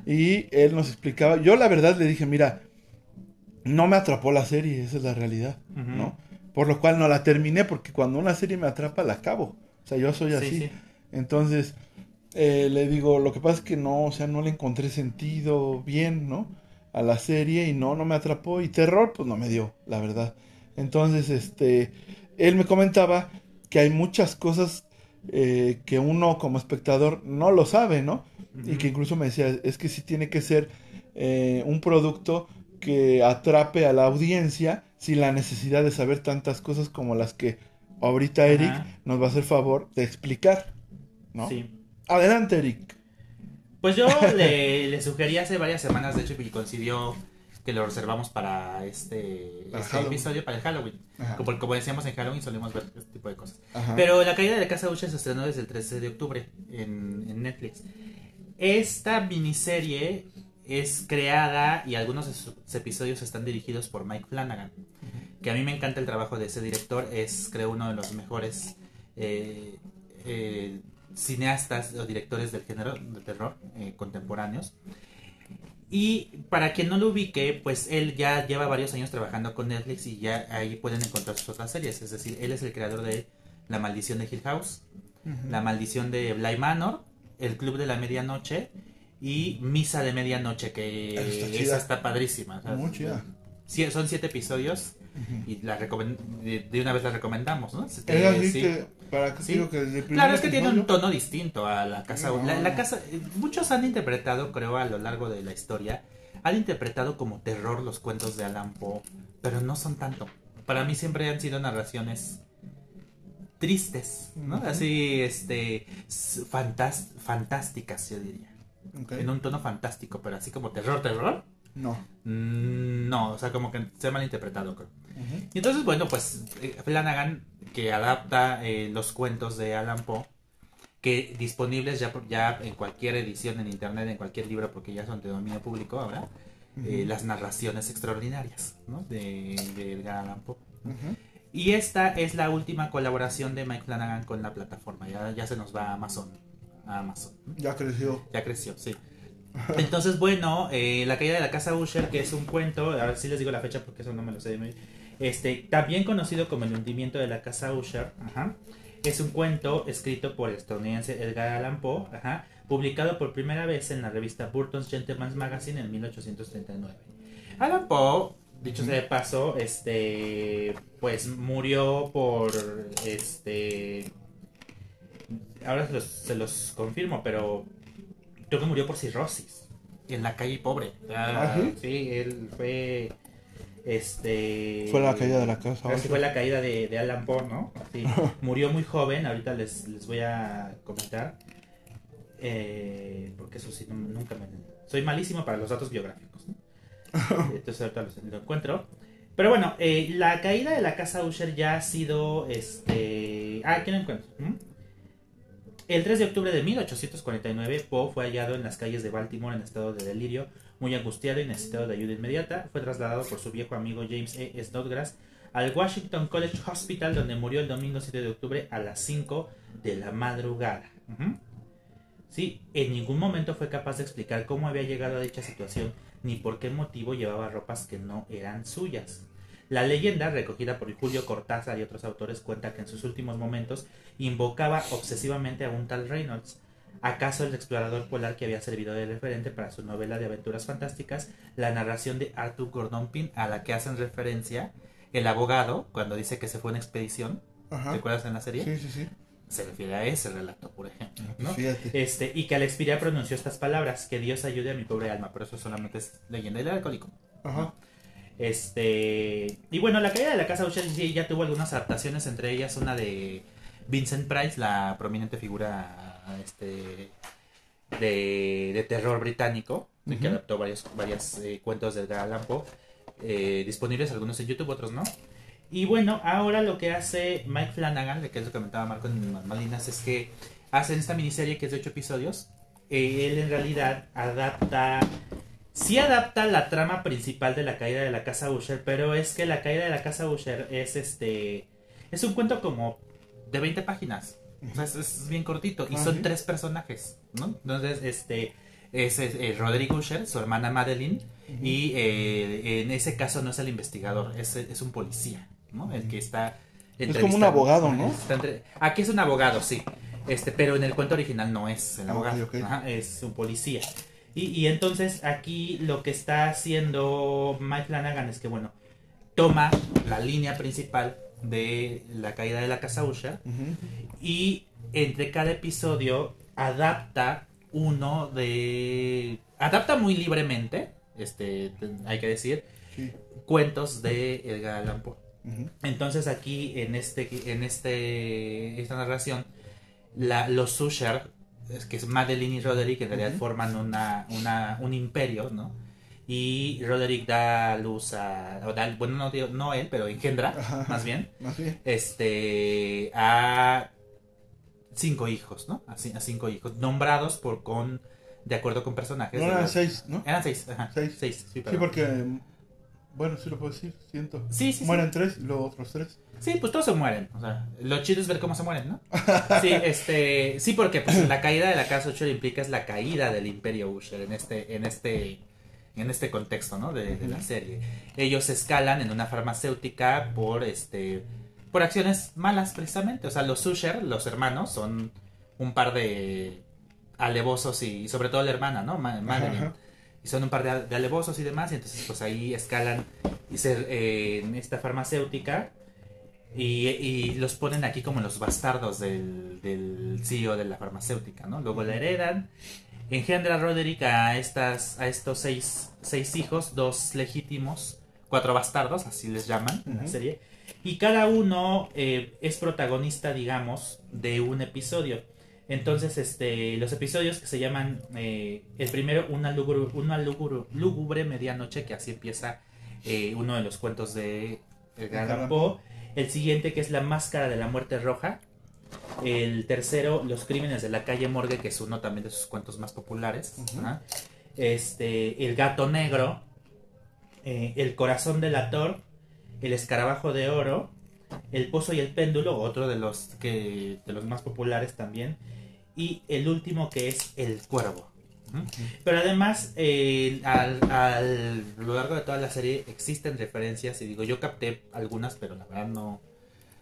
S1: Y él nos explicaba. Yo, la verdad, le dije: Mira, no me atrapó la serie, esa es la realidad. ¿no? Por lo cual no la terminé, porque cuando una serie me atrapa, la acabo. O sea, yo soy
S2: Sí,
S1: así.
S2: sí.
S1: Entonces, eh, le digo, lo que pasa es que no, o sea, no le encontré sentido bien, ¿no? A la serie y no, no me atrapó. Y terror, pues no me dio, la verdad. Entonces, este, él me comentaba que hay muchas cosas eh, que uno como espectador no lo sabe, ¿no? Y que incluso me decía, es que sí tiene que ser eh, un producto que atrape a la audiencia sin la necesidad de saber tantas cosas como las que ahorita Eric nos va a hacer favor de explicar, ¿no? Sí. Adelante, Eric.
S2: Pues yo le, le sugerí hace varias semanas, de hecho, y coincidió que lo reservamos para este, este episodio, para el Halloween. Como, como, decíamos en Halloween solemos ver este tipo de cosas. Pero La caída de Casa Usher se estrenó desde el 13 de octubre en, en, Netflix. Esta miniserie es creada y algunos de sus episodios están dirigidos por Mike Flanagan, que a mí me encanta el trabajo de ese director, es creo uno de los mejores eh, eh, cineastas o directores del género de terror eh, contemporáneos. Y para quien no lo ubique, pues él ya lleva varios años trabajando con Netflix y ya ahí pueden encontrar sus otras series. Es decir, él es el creador de La Maldición de Hill House, La Maldición de Bly Manor, El Club de la Medianoche y Misa de Medianoche, que esa está padrísima. Son siete episodios y la de, una vez la recomendamos, ¿no? Claro, es que tiene un tono distinto a la casa. La, casa, muchos han interpretado, creo, a lo largo de la historia, han interpretado como terror los cuentos de Alan Poe, pero no son tanto. Para mí siempre han sido narraciones tristes, ¿no? Así, este, fantásticas, yo diría. En un tono fantástico, pero así como terror, terror.
S1: No.
S2: Mm, no, o sea, como que se ha malinterpretado, creo. Y entonces, bueno, pues eh, Flanagan, que adapta eh, los cuentos de Alan Poe, que disponibles ya, ya en cualquier edición en internet, en cualquier libro, porque ya son de dominio público ahora, eh, las narraciones extraordinarias ¿no? de, de Alan Poe. Y esta es la última colaboración de Mike Flanagan con la plataforma. Ya, ya se nos va a Amazon. A Amazon.
S1: Ya creció.
S2: Ya creció, sí. Entonces, bueno, La caída de la casa Usher, que es un cuento, a ver si les digo la fecha porque eso no me lo sé de este, también conocido como El hundimiento de la casa Usher, es un cuento escrito por el estadounidense Edgar Allan Poe, publicado por primera vez en la revista Burton's Gentleman's Magazine en 1839. Allan Poe, dicho sea de paso, este, pues murió por, este, ahora se los, confirmo, pero creo que murió por cirrosis en la calle pobre. ¿Ah, sí, él fue este.
S1: Fue la caída de la casa.
S2: fue la caída de, de Alan Poe, ¿no? murió muy joven, ahorita les, les voy a comentar. Eh, porque eso sí, nunca me. Soy malísimo para los datos biográficos. Entonces ahorita los, lo encuentro. Pero bueno, eh, la caída de la casa Usher ya ha sido. Este. Ah, aquí lo encuentro. El 3 de octubre de 1849, Poe fue hallado en las calles de Baltimore en estado de delirio muy angustiado y necesitado de ayuda inmediata, fue trasladado por su viejo amigo James E. Snodgrass al Washington College Hospital, donde murió el domingo 7 de octubre a las 5 de la madrugada. Sí, en ningún momento fue capaz de explicar cómo había llegado a dicha situación ni por qué motivo llevaba ropas que no eran suyas. La leyenda, recogida por Julio Cortázar y otros autores, cuenta que en sus últimos momentos invocaba obsesivamente a un tal Reynolds, ¿Acaso el explorador polar que había servido de referente para su novela de aventuras fantásticas, la narración de Arthur Gordon Pym, a la que hacen referencia el abogado cuando dice que se fue en expedición? ¿Te acuerdas en la serie?
S1: Sí, sí, sí.
S2: Se refiere a ese relato, por ejemplo.
S1: Ah, pues
S2: este, y que al expirar pronunció estas palabras: Que Dios ayude a mi pobre alma. Pero eso solamente es leyenda del alcohólico. Ajá. Este. Y bueno, la caída de la casa Usher ya tuvo algunas adaptaciones, entre ellas una de Vincent Price, la prominente figura este de, terror británico, que adaptó varios, varios eh, cuentos de Edgar eh, disponibles algunos en YouTube, otros no. Y bueno, ahora lo que hace Mike Flanagan, de que es lo que comentaba Marco en Malinas, es que hace esta miniserie que es de 8 episodios. Eh, él en realidad adapta sí adapta la trama principal de la caída de la casa Usher, pero es que la caída de la casa Usher es este es un cuento como de 20 páginas es, bien cortito. Y ah, son tres personajes, ¿no? Entonces, este es, eh, Rodrigo Usher, su hermana Madeline, y eh, en ese caso no es el investigador, es, es un policía, ¿no? El que está...
S1: Es como un abogado, ¿no?
S2: Aquí es un abogado, sí. Este, pero en el cuento original no es el
S1: Ah,
S2: abogado, ajá, es un policía. Y, y entonces aquí lo que está haciendo Mike Flanagan es que, bueno, toma la línea principal de la caída de la casa Usher. Y entre cada episodio adapta uno de... Adapta muy libremente, este, hay que decir,
S1: Sí.
S2: cuentos de Edgar Allan Poe. Entonces aquí en este en este esta narración la, los Usher es que es Madeline y Roderick en realidad
S1: Ujú.
S2: forman una, una un imperio, ¿no? Y Roderick da luz a o da- bueno no no él, pero engendra
S1: Ajá.
S2: más bien
S1: Más bien.
S2: este a cinco hijos, ¿no? A, ci- a cinco hijos nombrados por con de acuerdo con personajes.
S1: No eran
S2: los-
S1: seis, ¿no?
S2: Eran seis, ajá,
S1: Seis.
S2: seis, sí,
S1: Sí, porque. Bueno, sí lo puedo decir, siento.
S2: Sí, sí, sí.
S1: Mueren tres y luego otros tres.
S2: Sí, pues todos se mueren. O sea, lo chido es ver cómo se mueren, ¿no? Sí, este, sí, porque pues, la caída de la casa Usher implica es la caída del imperio Usher en este, en este, en este contexto, ¿no? De, de la serie. Ellos escalan en una farmacéutica por, este, por acciones malas precisamente. O sea, los Usher, los hermanos, son un par de alevosos y, y sobre todo la hermana, ¿no? Ma- Madeline. Y son un par de, de alevosos y demás, y entonces pues ahí escalan y se, eh, en esta farmacéutica y, y los ponen aquí como los bastardos del, del CEO de la farmacéutica, ¿no? Luego la heredan, engendra Roderick a, estas, a estos seis, seis hijos, dos legítimos, cuatro bastardos, así les llaman en la serie, y cada uno eh, es protagonista, digamos, de un episodio. Entonces, este, los episodios que se llaman, eh, el primero, una, lúgubre, una lúgubre, lúgubre medianoche, que así empieza eh, uno de los cuentos de Edgar Poe. El siguiente, que es La Máscara de la Muerte Roja. El tercero, Los Crímenes de la Calle Morgue, que es uno también de sus cuentos más populares. Este, El Gato Negro. eh, el Corazón del Ator. El Escarabajo de Oro. El Pozo y el Péndulo, otro de los, que, de los más populares también. Y el último que es El Cuervo. Pero además, eh, al, al- a lo largo de toda la serie existen referencias. Y digo, yo capté algunas, pero la verdad no.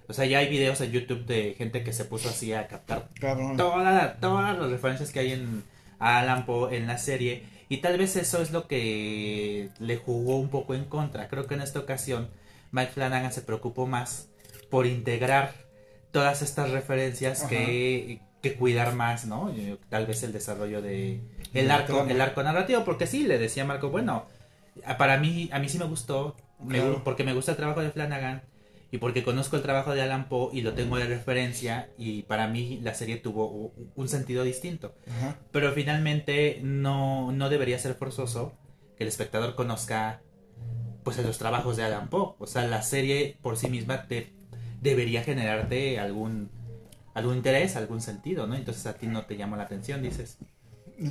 S2: O sea, ya hay videos en YouTube de gente que se puso así a captar
S1: Cabrón.
S2: toda- todas las referencias que hay en Alan Poe en la serie. Y tal vez eso es lo que le jugó un poco en contra. Creo que en esta ocasión Mike Flanagan se preocupó más por integrar todas estas referencias
S1: Ajá.
S2: que, que cuidar más, ¿no? Eh, Tal vez el desarrollo de el arco, el arco narrativo, porque sí, le decía Marco, bueno, para mí, a mí sí me gustó,
S1: Claro.
S2: porque me gusta el trabajo de Flanagan y porque conozco el trabajo de Alan Poe y lo tengo de referencia y para mí la serie tuvo un sentido distinto.
S1: Ajá.
S2: Pero finalmente no, no debería ser forzoso que el espectador conozca pues los trabajos de Alan Poe. O sea, la serie por sí misma te debería generarte algún algún interés, algún sentido, ¿no? Entonces a ti no te llama la atención, dices.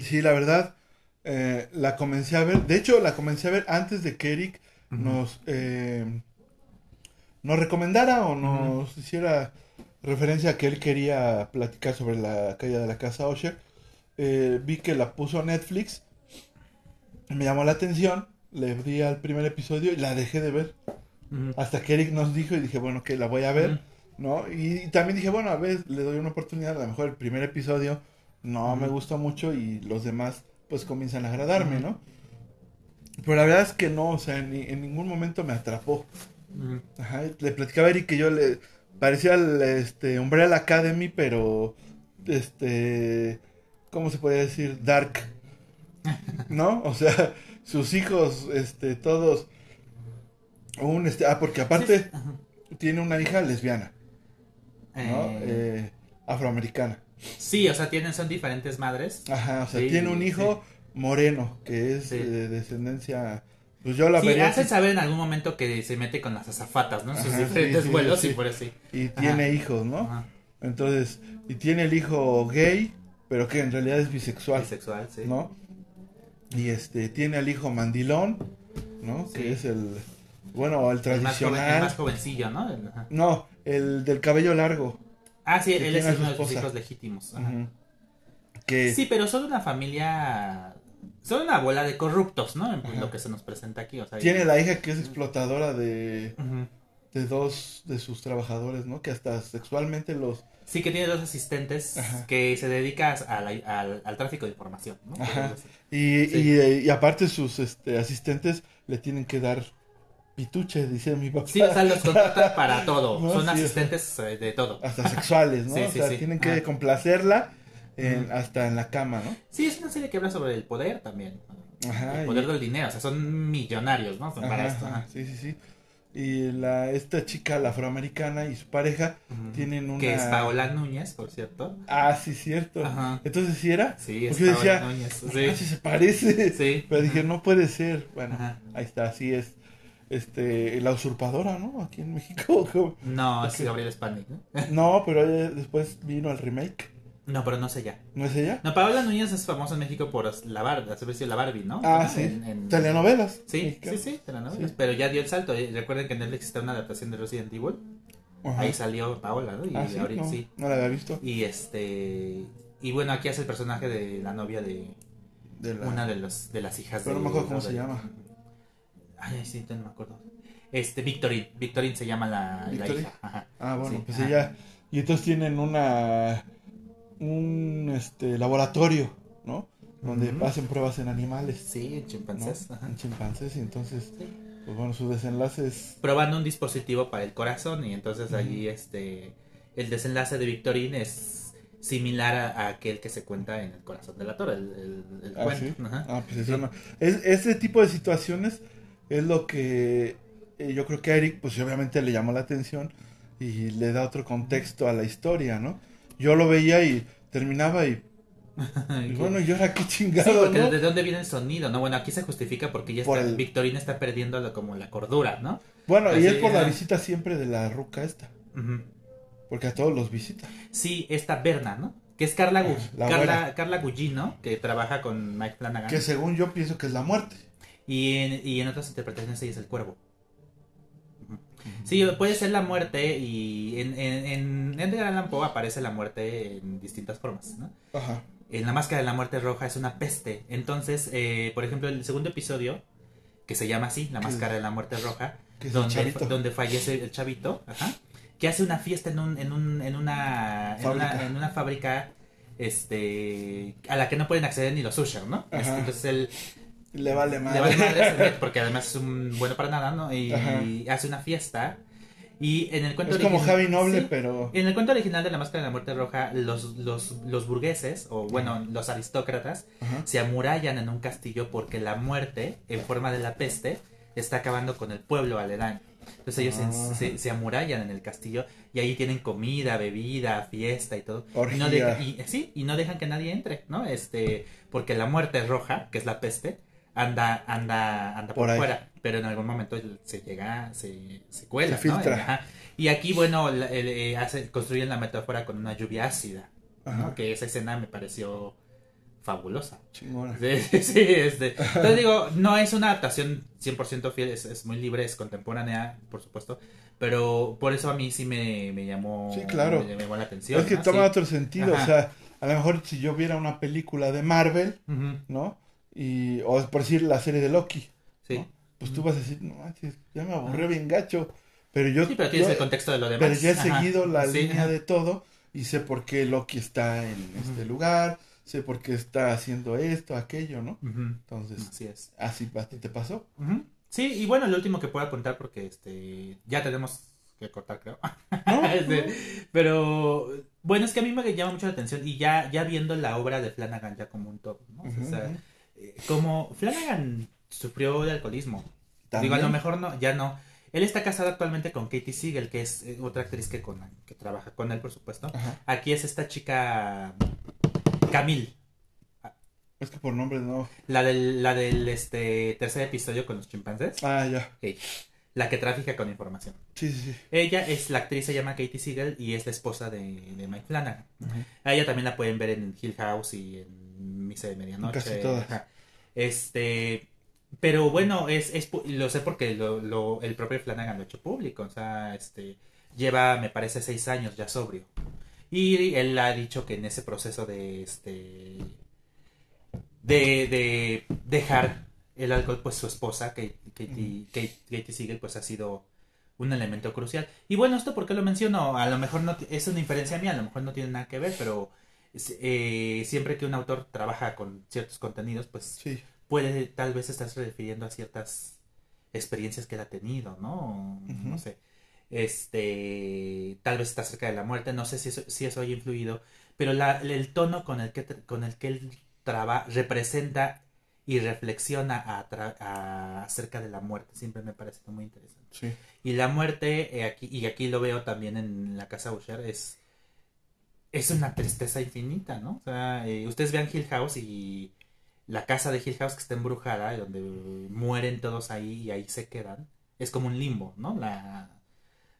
S1: Sí, la verdad, eh, la comencé a ver. De hecho, la comencé a ver antes de que Eric nos, eh, nos recomendara o nos hiciera referencia a que él quería platicar sobre la caída de la casa Osher. Eh, vi que la puso a Netflix. Me llamó la atención. Le di al primer episodio y la dejé de ver. Hasta que Eric nos dijo y dije, bueno, que la voy a ver. ¿no? Y, también dije, bueno, a ver, le doy una oportunidad, a lo mejor el primer episodio no me gustó mucho y los demás pues comienzan a agradarme. ¿no? Pero la verdad es que no, o sea, en, en ningún momento me atrapó. Ajá, le platicaba a Eric que yo le parecía el, este, Umbrella Academy, pero, este, ¿cómo se podría decir? Dark, ¿no? O sea, sus hijos, este, todos, un, este, ah, porque aparte
S2: Sí, ajá.
S1: tiene una hija lesbiana. ¿no?
S2: Eh,
S1: Eh, afroamericana.
S2: sí, o sea, tienen, son diferentes madres.
S1: Ajá, o sea,
S2: Sí,
S1: tiene un hijo moreno, que es
S2: Sí.
S1: de descendencia... Pues yo la
S2: Sí,
S1: vería
S2: hacen saber en algún momento que se mete con las azafatas, ¿no? En sus
S1: Ajá,
S2: diferentes
S1: sí, sí,
S2: vuelos
S1: sí.
S2: y por así.
S1: y
S2: Ajá.
S1: tiene hijos, ¿no?
S2: Ajá.
S1: Entonces, y tiene el hijo gay, pero que en realidad es bisexual,
S2: Bisexual, sí.
S1: ¿no? Y este, tiene al hijo mandilón, ¿no?
S2: Sí.
S1: Que es el, bueno, el
S2: El más, joven-
S1: tradicional.
S2: el más jovencillo, ¿no? El-.
S1: No, el del cabello largo.
S2: Ah, sí, él es uno de sus hijos legítimos. ajá.
S1: Que
S2: Sí, pero son una familia. Son una bola de corruptos, ¿no? En lo que se nos presenta aquí. O sea,
S1: tiene la hija que es explotadora de, de dos de sus trabajadores, ¿no? Que hasta sexualmente los
S2: Sí, que tiene dos asistentes
S1: Ajá.
S2: que se dedican al, al tráfico de información, ¿no?
S1: Y,
S2: Sí.
S1: y, y aparte sus este, asistentes le tienen que dar pituche, dice mi papá.
S2: Sí, o sea, los contratan para todo.
S1: No,
S2: Son
S1: sí,
S2: asistentes eh, de todo.
S1: Hasta sexuales, ¿no?
S2: Sí,
S1: o sea, tienen que
S2: Ajá.
S1: complacerla en- hasta en la cama, ¿no?
S2: Sí, es una serie que habla sobre el poder también.
S1: Ajá,
S2: el
S1: y-
S2: poder del dinero. O sea, son millonarios, ¿no? Son para esto.
S1: sí, sí, sí. Y la, esta chica, la afroamericana y su pareja tienen una...
S2: Que es Paola Núñez, por cierto.
S1: Ah, sí, cierto.
S2: Ajá.
S1: Entonces, ¿sí era?
S2: Sí, es
S1: Porque yo
S2: Paola
S1: decía,
S2: Núñez.
S1: "No
S2: Sí.
S1: se parece.
S2: Sí.
S1: Pero dije, no puede ser. Bueno,
S2: Ajá.
S1: ahí está, así es. Este, la usurpadora, ¿no? Aquí en México.
S2: No, es
S1: Ok.
S2: Gabriel Spanik, ¿no?
S1: No, pero después vino el remake.
S2: No, pero no sé ya.
S1: ¿No es ella?
S2: No, Paola Núñez es famosa en México por la versión la Barbie, ¿no?
S1: Ah, sí.
S2: En- en-
S1: Telenovelas.
S2: Sí, sí, sí, telenovelas.
S1: Sí.
S2: Pero ya dio el salto. eh. Recuerden que en Netflix está una adaptación de Resident Evil.
S1: Ajá.
S2: Ahí salió Paola, ¿no? Y
S1: Ah, sí,
S2: ahorita
S1: no,
S2: sí.
S1: no la había visto.
S2: Y este. Y bueno, aquí hace el personaje de la novia de
S1: De la...
S2: una de, los, de las hijas
S1: Pero
S2: de.
S1: no me acuerdo cómo se llama.
S2: Ay, sí, no me acuerdo. Este, Victorine. Victorine se llama la, la hija. Ajá.
S1: Ah, bueno,
S2: Sí,
S1: pues
S2: ajá.
S1: ella... Y entonces tienen una... Un este, laboratorio, ¿no? Donde
S2: Ujú.
S1: hacen pruebas en animales.
S2: Sí, en
S1: ¿no?
S2: chimpancés. ajá.
S1: En chimpancés. Y entonces,
S2: Sí.
S1: pues bueno, su desenlace es...
S2: Probando un dispositivo para el corazón y entonces
S1: Ujú.
S2: allí este el desenlace de Victorine es similar a, a aquel que se cuenta en el corazón del actor, el, el, el
S1: Ah,
S2: cuento.
S1: ¿sí?
S2: Ajá.
S1: Ah, pues eso no. Es, ese tipo de situaciones es lo que eh, yo creo que a Eric, pues obviamente le llamó la atención y le da otro contexto a la historia, ¿no? Yo lo veía y terminaba y, y bueno, ¿y ahora qué
S2: Sí,
S1: chingado,
S2: porque
S1: no?
S2: de dónde viene el sonido, ¿no? Bueno, aquí se justifica porque ya
S1: Por
S2: está,
S1: el-
S2: Victorine está perdiendo la- como la cordura, ¿no?
S1: Bueno, y es por la visita siempre de la ruca esta, porque a todos los visita.
S2: Sí, esta Berna, ¿no? Que es Carla, Gu-
S1: Ah, la
S2: Carla,
S1: güera.
S2: Carla Gugino, que trabaja con Mike Flanagan.
S1: Que según yo pienso que es la muerte.
S2: Y en, y en otras interpretaciones ella es el cuervo. Sí, puede ser la muerte y en, en, en Edgar Allan Poe aparece la muerte en distintas formas, ¿no?
S1: Ajá.
S2: En la máscara de la muerte roja es una peste. Entonces, eh, por ejemplo, el segundo episodio, que se llama así, la máscara de la muerte roja, donde, donde fallece el chavito, ajá, que hace una fiesta en, un, en, un, en, una, en, una, en una fábrica este, a la que no pueden acceder ni los ushers, ¿no?
S1: Ajá.
S2: Entonces él
S1: Le vale
S2: le
S1: madre.
S2: vale madre, porque además es un bueno para nada, ¿no? Y
S1: Ajá.
S2: hace una fiesta. Y en el cuento
S1: Es como
S2: original-
S1: Javi Noble,
S2: sí.
S1: pero...
S2: En el cuento original de la Máscara de la Muerte Roja, los, los, los burgueses, o bueno, los aristócratas, se amurallan en un castillo porque la muerte, en forma de la peste, está acabando con el pueblo aledaño. Entonces ellos se-
S1: Ah.
S2: se, se amurallan en el castillo y ahí tienen comida, bebida, fiesta y todo. Y no, deja- y, sí, y no dejan que nadie entre, ¿no? Este, porque la muerte roja, que es la peste, anda, anda, anda por,
S1: Por
S2: fuera, pero en algún momento se llega, se, se cuela,
S1: Se
S2: ¿no?
S1: filtra.
S2: Ajá. Y aquí, bueno, la- eh, hace- construyen la metáfora con una lluvia ácida. Que esa escena me pareció fabulosa.
S1: Chingona.
S2: Sí, sí, este. Entonces digo, no es una adaptación 100% fiel, es, es muy libre, es contemporánea, por supuesto. Pero por eso a mí sí me, me llamó,
S1: Sí, claro.
S2: me, me llamó la atención.
S1: Es que
S2: ¿no?
S1: toma
S2: Sí.
S1: otro sentido,
S2: Ajá.
S1: o sea, a lo mejor si yo viera una película de Marvel, ¿no? Y, o por decir la serie de Loki,
S2: Sí.
S1: ¿no? pues tú vas a decir, no manches, ya me aburrió bien gacho, pero yo,
S2: Sí, pero tienes
S1: yo-
S2: el contexto de lo demás.
S1: pero ya he
S2: Ajá.
S1: seguido la
S2: Sí,
S1: línea de todo y sé por qué Loki está en este lugar, sé por qué está haciendo esto, aquello, ¿no? Entonces,
S2: Así es.
S1: así te pasó.
S2: Sí, y bueno, lo último que puedo apuntar porque este ya tenemos que cortar, creo.
S1: ¿No?
S2: Este, pero bueno, es que a mí me llama mucho la atención y ya, ya viendo la obra de Flanagan ya como un todo, ¿no? O sea, como Flanagan sufrió de alcoholismo.
S1: ¿También?
S2: Digo, a lo mejor no, ya no. Él está casado actualmente con Katie Siegel, que es eh, otra actriz que, con, que trabaja con él, por supuesto.
S1: Ajá.
S2: Aquí es esta chica Camille,
S1: Es que por nombre no.
S2: la del, la del este, tercer episodio con los chimpancés.
S1: Ah, ya.
S2: La que trafica con información.
S1: Sí, sí, sí.
S2: Ella es la actriz, se llama Katie Siegel y es la esposa de, de Mike Flanagan. A ella también la pueden ver en Hill House y en Misa de Medianoche.
S1: Casi todas.
S2: Ajá. Este, pero bueno, es, es lo sé porque lo, lo- el propio Flanagan lo ha hecho público. O sea, este, lleva, me parece, seis años ya sobrio. Y él ha dicho que en ese proceso de este de, de dejar el alcohol, pues su esposa, Kate- Katie, Kate- Katie Siegel, pues ha sido un elemento crucial. Y bueno, esto por qué lo menciono, a lo mejor no es una inferencia mía, a lo mejor no tiene nada que ver, pero eh, siempre que un autor trabaja con ciertos contenidos, pues
S1: Sí.
S2: puede tal vez estarse refiriendo a ciertas experiencias que él ha tenido, ¿no? No sé. Este, tal vez está cerca de la muerte, no sé si eso, si eso haya influido, pero la- el tono con el que, con el que él traba, representa y reflexiona a acerca de la muerte siempre me parece muy interesante.
S1: Sí.
S2: Y la muerte, eh, aquí, y aquí lo veo también en la casa Usher, es, es una tristeza infinita, ¿no? O sea, eh, ustedes vean Hill House y la casa de Hill House que está embrujada, donde mueren todos ahí y ahí se quedan, es como un limbo, ¿no? La,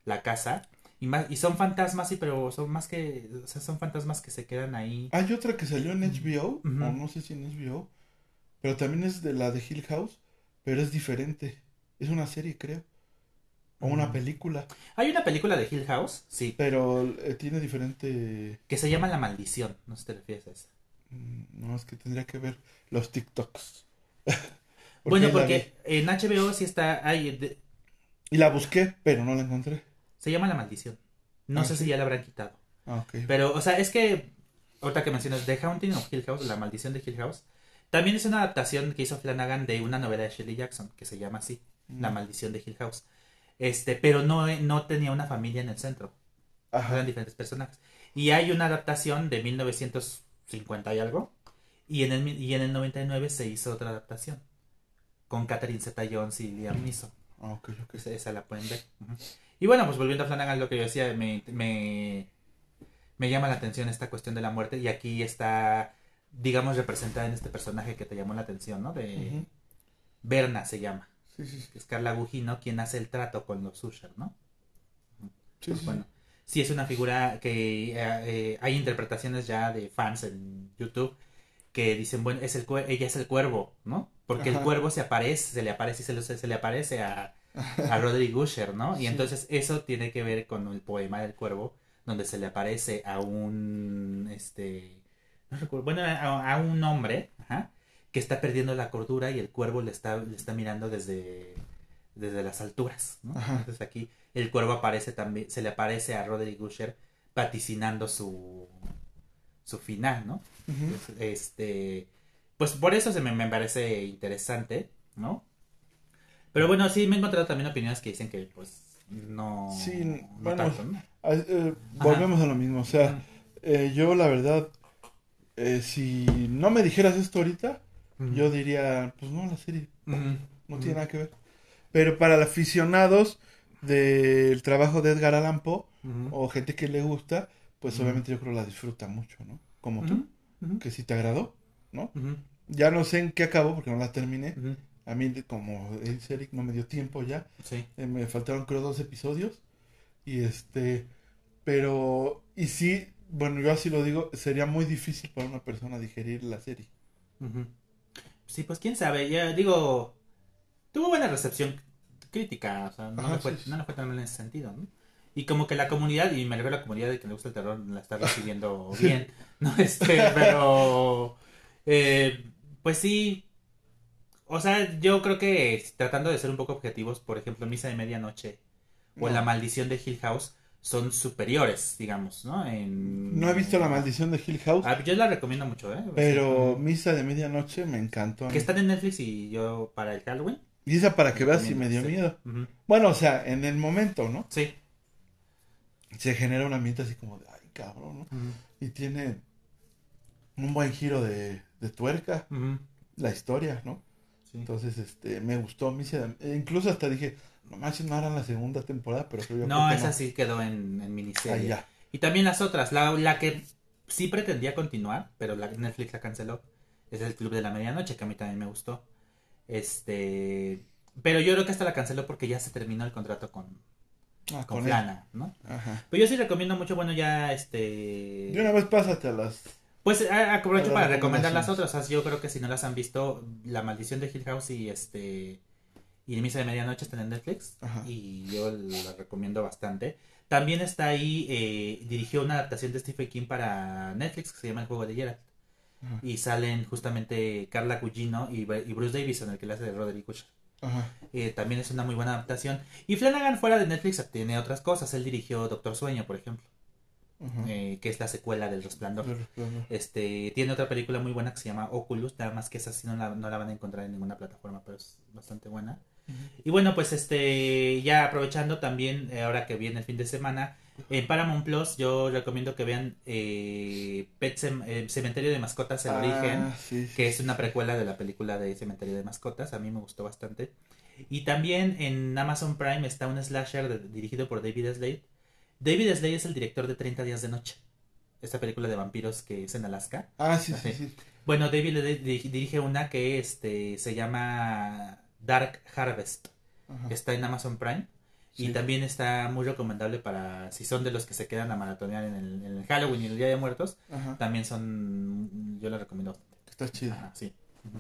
S2: la casa. Y, más, y son fantasmas, sí, pero son más que, o sea, son fantasmas que se quedan ahí.
S1: Hay otra que salió en HBO, o no sé si en HBO, pero también es de la de Hill House, pero es diferente. Es una serie, creo. O una película,
S2: Hay una película de Hill House, sí,
S1: pero eh, tiene diferente...
S2: que se llama La Maldición, no sé si te refieres a esa.
S1: mm, No, es que tendría que ver los TikToks.
S2: bueno, porque en HBO sí está, hay, de-
S1: vi. Y la busqué, pero no la encontré.
S2: se llama La Maldición. No
S1: Ah,
S2: sé
S1: sí.
S2: si ya la habrán quitado.
S1: Ah, ok.
S2: Pero, o sea, es que, ahorita que mencionas The Haunting of Hill House, La Maldición de Hill House, también es una adaptación que hizo Flanagan de una novela de Shirley Jackson, que se llama así, La
S1: Mm.
S2: Maldición de Hill House. Este, pero no, no tenía una familia en el centro,
S1: Ajá.
S2: eran diferentes personajes. Y hay una adaptación de 1950 y algo, y en el, y en el 99 se hizo otra adaptación, con Catherine Zeta-Jones y Liam Neeson.
S1: Ah, ok, ok.
S2: Esa, esa la pueden ver. Y bueno, pues volviendo a Flanagan, lo que yo decía, me, me, me llama la atención esta cuestión de la muerte. Y aquí está, digamos, representada en este personaje que te llamó la atención, ¿no? De. Berna se llama.
S1: Sí, sí, sí.
S2: que Es Carla Gugino quien hace el trato con los Usher, ¿no?
S1: Sí,
S2: Pues
S1: sí,
S2: bueno, sí es una figura que eh, eh, hay interpretaciones ya de fans en YouTube que dicen, bueno, es el ella es el cuervo, ¿no? Porque el cuervo se aparece, se le aparece y se, lo- se le aparece a, a Roderick Usher, ¿no? Y
S1: Sí.
S2: entonces eso tiene que ver con el poema del cuervo, donde se le aparece a un, este, no recuerdo, bueno, a, a un hombre, ajá, que está perdiendo la cordura y el cuervo le está, le está mirando desde, desde las alturas, ¿no? Entonces aquí el cuervo aparece también, se le aparece a Roderick Usher vaticinando su, su final, ¿no?
S1: Ujú.
S2: Este, pues por eso se me, me parece interesante, ¿no? Pero bueno, sí me he encontrado también opiniones que dicen que pues no,
S1: Sí,
S2: no
S1: bueno,
S2: tanto, ¿no?
S1: Eh, volvemos a lo mismo. O sea, eh, yo la verdad, eh, si no me dijeras esto ahorita, yo diría, pues no, la serie no tiene nada que ver. Pero para los aficionados del trabajo de Edgar Allan Poe o gente que le gusta, pues obviamente yo creo la disfruta mucho, ¿no? Como tú, que si te agradó, ¿no? Ya no sé en qué acabó porque no la terminé. A mí, como dice Eric, no me dio tiempo ya.
S2: Sí.
S1: Eh, me faltaron creo dos episodios. Y este, pero, y sí, bueno, yo así lo digo, sería muy difícil para una persona digerir la serie.
S2: Sí, pues quién sabe, ya digo, tuvo buena recepción crítica, o sea, no,
S1: Ajá,
S2: le, fue,
S1: sí,
S2: no le fue tan mal en ese sentido, ¿no? Y como que la comunidad, y me refiero a la comunidad de que le gusta el terror, la está recibiendo bien, ¿no? Este, pero, eh, pues sí, o sea, yo creo que tratando de ser un poco objetivos, por ejemplo, Misa de Medianoche o
S1: No.
S2: La Maldición de Hill House son superiores, digamos, ¿no? En...
S1: No he visto La Maldición de Hill House,
S2: Ah, yo la recomiendo mucho, ¿eh?
S1: pero. Misa de Medianoche me encantó.
S2: Que están en Netflix y yo para el Halloween.
S1: Y esa para que veas si me dio
S2: sí.
S1: miedo. Bueno, o sea, en el momento, ¿no?
S2: Sí.
S1: Se genera un ambiente así como de, ay, cabrón, ¿no? Y tiene un buen giro de, de tuerca, la historia, ¿no?
S2: Sí.
S1: Entonces, este, me gustó Misa de... e Incluso hasta dije, no manches, no harán la segunda temporada, pero creo yo
S2: No, esa sí quedó en, en
S1: Ah,
S2: miniserie.
S1: ya.
S2: Y también las otras. La, la que sí pretendía continuar, pero la, Netflix la canceló. Es el Club de la Medianoche, que a mí también me gustó. Este. Pero yo creo que hasta la canceló porque ya se terminó el contrato con,
S1: Ah,
S2: con
S1: con
S2: ¿no?
S1: Ajá.
S2: Pero yo sí recomiendo mucho, bueno, ya este.
S1: De una vez pásate a las...
S2: Pues aprovecho
S1: Para
S2: recomendar las otras. o sea, yo creo que si no las han visto, La Maldición de Hill House y este y Misa de Medianoche están en Netflix.
S1: Ajá.
S2: Y yo la recomiendo bastante. También está ahí, eh, dirigió una adaptación de Stephen King para Netflix que se llama El Juego de Geralt.
S1: Ajá.
S2: Y salen justamente Carla Gugino y, y Bruce Davison, el que le hace de Roderick Usher. Eh, también es una muy buena adaptación. Y Flanagan fuera de Netflix tiene otras cosas. Él dirigió Doctor Sueño, por ejemplo, eh, que es la secuela del Resplandor. Este, tiene otra película muy buena que se llama Oculus, nada más que esa sí no la, no la van a encontrar en ninguna plataforma, pero es bastante buena. Y bueno, pues este, ya aprovechando también, eh, ahora que viene el fin de semana, en Paramount Plus yo recomiendo que vean eh, Pet Sem- eh, Cementerio de Mascotas, El
S1: Ah,
S2: Origen,
S1: sí, sí,
S2: que es una precuela de la película de Cementerio de Mascotas, a mí me gustó bastante. Y también en Amazon Prime está un slasher de- dirigido por David Slade. David Slade es el director de 30 días de noche, esta película de vampiros que es en Alaska.
S1: Ah, sí, sí, sí.
S2: Bueno, David Slade diri- dirige una que este, se llama Dark Harvest.
S1: Ajá.
S2: Está en Amazon Prime. Y también está muy recomendable para si son de los que se quedan a maratonear en el, en el Halloween y el Día de Muertos.
S1: Ajá.
S2: También son, yo la recomiendo.
S1: Está chido.
S2: Ajá, sí.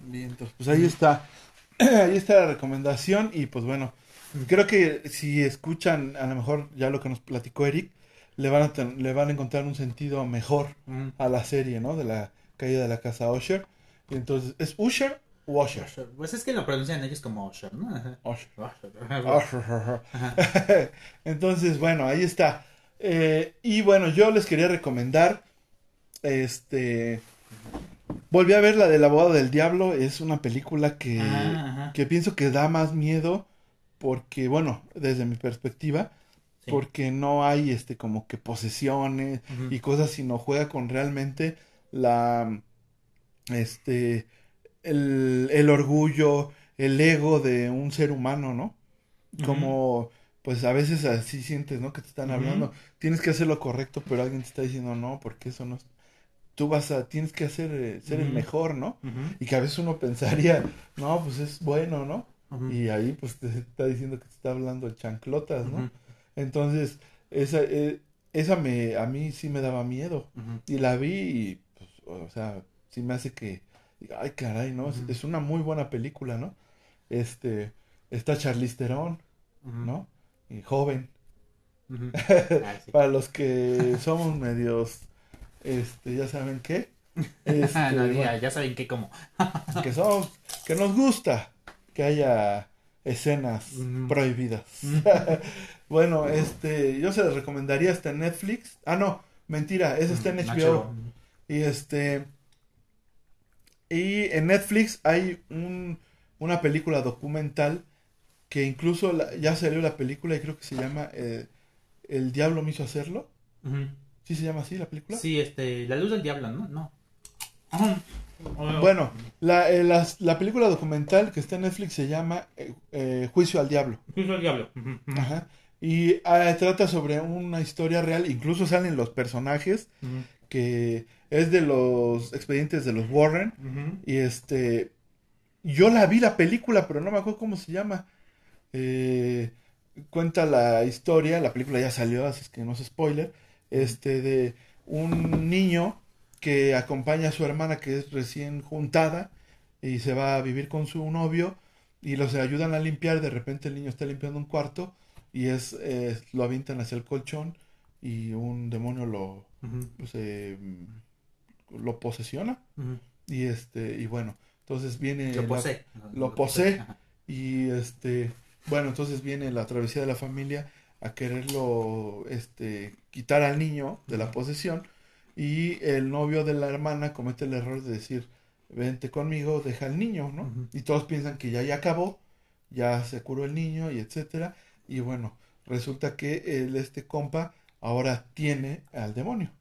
S1: Bien, entonces, pues ahí está. Ahí está la recomendación. Y pues bueno, creo que si escuchan a lo mejor ya lo que nos platicó Eric, le van a, ten- le van a encontrar un sentido mejor
S2: Mm.
S1: a la serie, ¿no? De la caída de la casa Usher. Y entonces, ¿es Usher o Usher?
S2: Pues es que lo pronuncian ellos como Usher, ¿no?
S1: Usher.
S2: Usher.
S1: Entonces, bueno, ahí está. Eh, y bueno, yo les quería recomendar. Este. Volví a ver la del abogado del diablo. Es una película que,
S2: Ah,
S1: que pienso que da más miedo. Porque, bueno, desde mi perspectiva.
S2: Sí.
S1: Porque no hay este como que posesiones y cosas, sino juega con realmente la este el, el orgullo, el ego de un ser humano, ¿no? Como pues a veces así sientes, ¿no? Que te están hablando, tienes que hacer lo correcto, pero alguien te está diciendo no, porque eso no es tú vas a tienes que hacer eh, ser el mejor, ¿no? Y que a veces uno pensaría, no, pues es bueno, ¿no? Y ahí pues te está diciendo que te está hablando chanclotas, ¿no? Entonces, esa, eh, esa me, a mí sí me daba miedo. Y la vi y, pues, o sea, sí me hace que, ay, caray, ¿no? Es, una muy buena película, ¿no? Este, está Charlize Theron. ¿no? Y joven.
S2: Ah, sí.
S1: Para los que somos medios, este, ya saben qué. Este,
S2: no, ya,
S1: bueno,
S2: ya saben que como.
S1: que somos, que nos gusta que haya escenas prohibidas. bueno, este, yo se les recomendaría hasta Netflix. Ah, no, mentira, ese está en HBO. Y este. Y en Netflix hay un, una película documental que incluso la- ya salió la película y creo que se llama eh, El Diablo me hizo hacerlo. ¿Sí se llama así la película?
S2: Sí, este, La Luz del Diablo, ¿no? No.
S1: Bueno, la, eh, la película documental que está en Netflix se llama eh, eh, Juicio al Diablo.
S2: Luz del Diablo.
S1: Ajá. Y ah, trata sobre una historia real, incluso salen los personajes, que es de los expedientes de los Warren. Y este, yo la vi la película, pero no me acuerdo cómo se llama. Eh, cuenta la historia, la película ya salió, así es que no es spoiler, este, de un niño que acompaña a su hermana que es recién juntada y se va a vivir con su novio y los ayudan a limpiar, de repente el niño está limpiando un cuarto y es, eh, lo avientan hacia el colchón y un demonio lo, pues, eh, lo posesiona. Y este, y bueno, entonces viene
S2: Lo
S1: la-
S2: posee.
S1: lo posee.
S2: Ajá.
S1: y este, bueno, entonces viene la travesía de la familia a quererlo este quitar al niño de la posesión y el novio de la hermana comete el error de decir, "Vente conmigo, deja al niño", ¿no? Y todos piensan que ya ya acabó, ya se curó el niño y etcétera, y bueno, resulta que el este compa ahora tiene al demonio.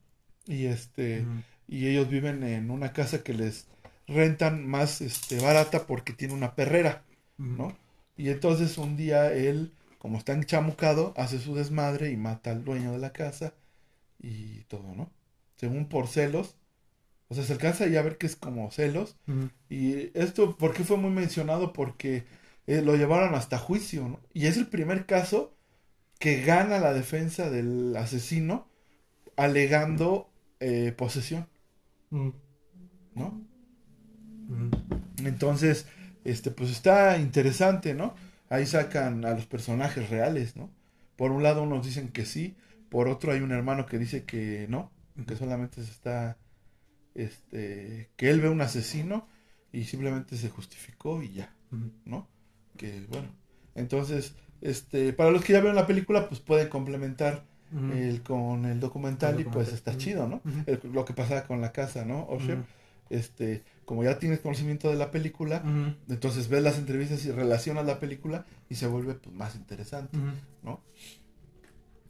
S1: Y este y ellos viven en una casa que les rentan más este barata porque tiene una perrera, ¿no? Y entonces un día él, como está enchamucado, hace su desmadre y mata al dueño de la casa y todo, ¿no? Según por celos. O sea, se alcanza ya a ver que es como celos. Y esto, ¿por qué fue muy mencionado? Porque eh, lo llevaron hasta juicio, ¿no? Y es el primer caso que gana la defensa del asesino alegando eh, posesión,
S2: Ujú.
S1: ¿no?
S2: Ujú.
S1: Entonces, este, pues está interesante, ¿no? Ahí sacan a los personajes reales, ¿no? Por un lado unos dicen que sí, por otro hay un hermano que dice que no, que solamente se está, este, que él ve un asesino y simplemente se justificó y ya. ¿no? que bueno, entonces, este, para los que ya vieron la película, pues pueden complementar el, con el documental
S4: El
S1: y pues está chido, ¿no? El- lo que pasaba con la casa, ¿no? Osher, este, como ya tienes conocimiento de la película, entonces ves las entrevistas y relacionas la película y se vuelve pues, más interesante. ¿no?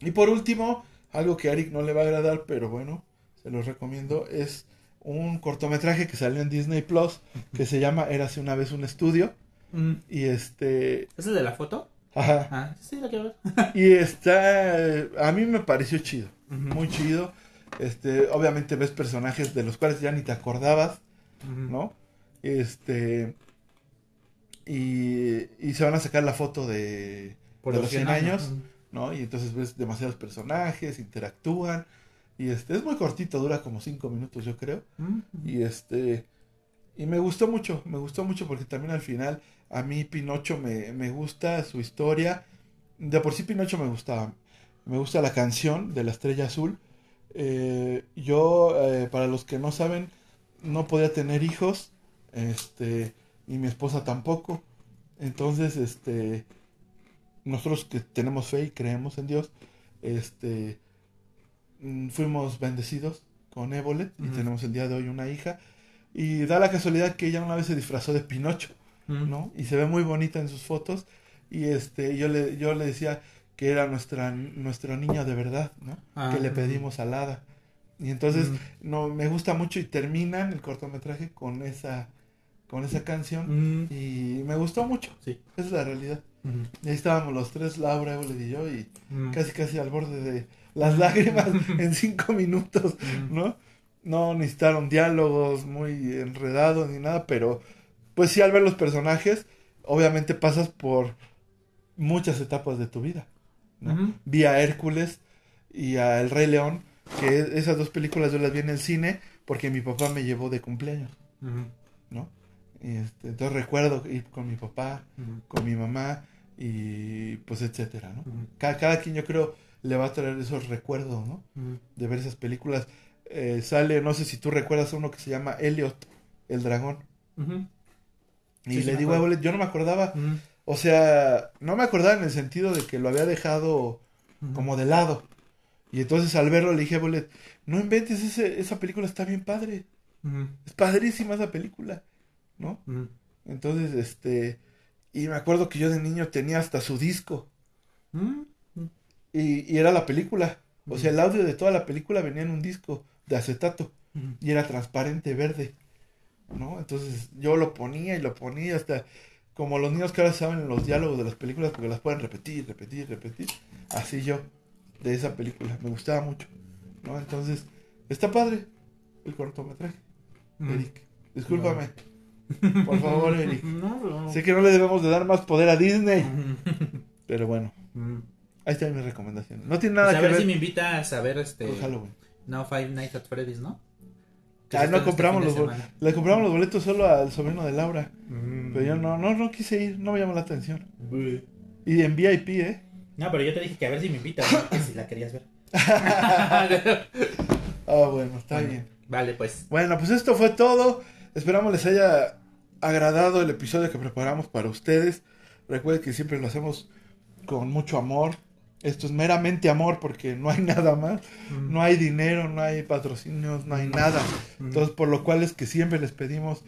S1: Y por último, algo que a Eric no le va a agradar, pero bueno, se los recomiendo, es un cortometraje que salió en Disney Plus que se llama Érase una vez un estudio y este,
S4: ¿Ese de la foto?
S1: Ajá,
S4: Ah, sí, lo quiero ver.
S1: y está, a mí me pareció chido, muy chido. Este, obviamente ves personajes de los cuales ya ni te acordabas. ¿no? Este, y, y se van a sacar la foto de, de los 100 años. ¿no? Y entonces ves demasiados personajes, interactúan, y este, es muy cortito, dura como 5 minutos, yo creo. Y este y me gustó mucho, me gustó mucho porque también al final a mí Pinocho me, me gusta su historia. De por sí Pinocho me gustaba. Me gusta la canción de la estrella azul. Eh, yo, eh, para los que no saben, no podía tener hijos. Este, y mi esposa tampoco. Entonces, este, nosotros que tenemos fe y creemos en Dios, este, mm, fuimos bendecidos con Ébolet y tenemos el día de hoy una hija. Y da la casualidad que ella una vez se disfrazó de Pinocho, ¿no? Y se ve muy bonita en sus fotos. Y este, yo le, yo le decía que era nuestra, nuestro niño de verdad, ¿no?
S4: Ah,
S1: que le pedimos al hada. Y entonces, no, me gusta mucho y terminan el cortometraje con esa, con esa canción. Y me gustó mucho.
S4: Sí.
S1: Esa es la realidad. Y ahí estábamos los tres, Laura, Ébolet y yo, y casi casi al borde de las lágrimas en cinco minutos. ¿no? No necesitaron diálogos muy enredados ni nada, pero pues sí al ver los personajes, obviamente pasas por muchas etapas de tu vida, ¿no? Vi a Hércules y a El Rey León, que esas dos películas yo las vi en el cine porque mi papá me llevó de cumpleaños. ¿no? Y este, entonces recuerdo ir con mi papá, con mi mamá y pues etcétera, ¿no? Cada, cada quien yo creo le va a traer esos recuerdos, ¿no? De ver esas películas. Eh, sale, no sé si tú recuerdas uno que se llama Elliot, el dragón. Y
S4: Sí,
S1: le digo a
S4: acuerdo.
S1: Evolet, yo no me acordaba, o sea, no me acordaba en el sentido de que lo había dejado como de lado. Y entonces al verlo le dije a Evolet, no inventes, ese, esa película está bien padre. Es padrísima esa película, ¿no? Entonces, este, y me acuerdo que yo de niño tenía hasta su disco.
S4: Ujú.
S1: Y, y era la película. O sea, el audio de toda la película venía en un disco de acetato. Y era transparente, verde. ¿No? Entonces yo lo ponía y lo ponía hasta... Como los niños que ahora saben los diálogos de las películas porque las pueden repetir, repetir, repetir. Así yo, de esa película. Me gustaba mucho. ¿No? Entonces, está padre el cortometraje.
S4: Ujú.
S1: Eric, discúlpame. Por favor, Eric.
S4: No, no.
S1: Sé que no le debemos de dar más poder a Disney. Pero bueno,
S4: Ujú.
S1: ahí está mi recomendación. No tiene
S4: Pues
S1: nada
S4: a
S1: que
S4: ver
S1: ver
S4: si me invitas a ver este.
S1: Halloween.
S4: No, Five Nights at Freddy's, ¿no?
S1: Ah, no
S4: estrena
S1: compramos
S4: este
S1: los boletos. Le compramos los boletos solo al sobrino de Laura.
S4: Mm.
S1: Pero yo no, no, no quise ir, no me llamó la atención. Y en VIP, ¿eh?
S4: No, pero yo te dije que a ver si me invitas, ¿no? que si la querías ver.
S1: Ah, bueno, está
S4: Bueno,
S1: bien.
S4: Vale, pues.
S1: Bueno, pues esto fue todo. Esperamos les haya agradado el episodio que preparamos para ustedes. Recuerden que siempre lo hacemos con mucho amor. Esto es meramente amor porque no hay nada más.
S4: Mm.
S1: No hay dinero, no hay patrocinios, no hay nada. Entonces, por lo cual es que siempre les pedimos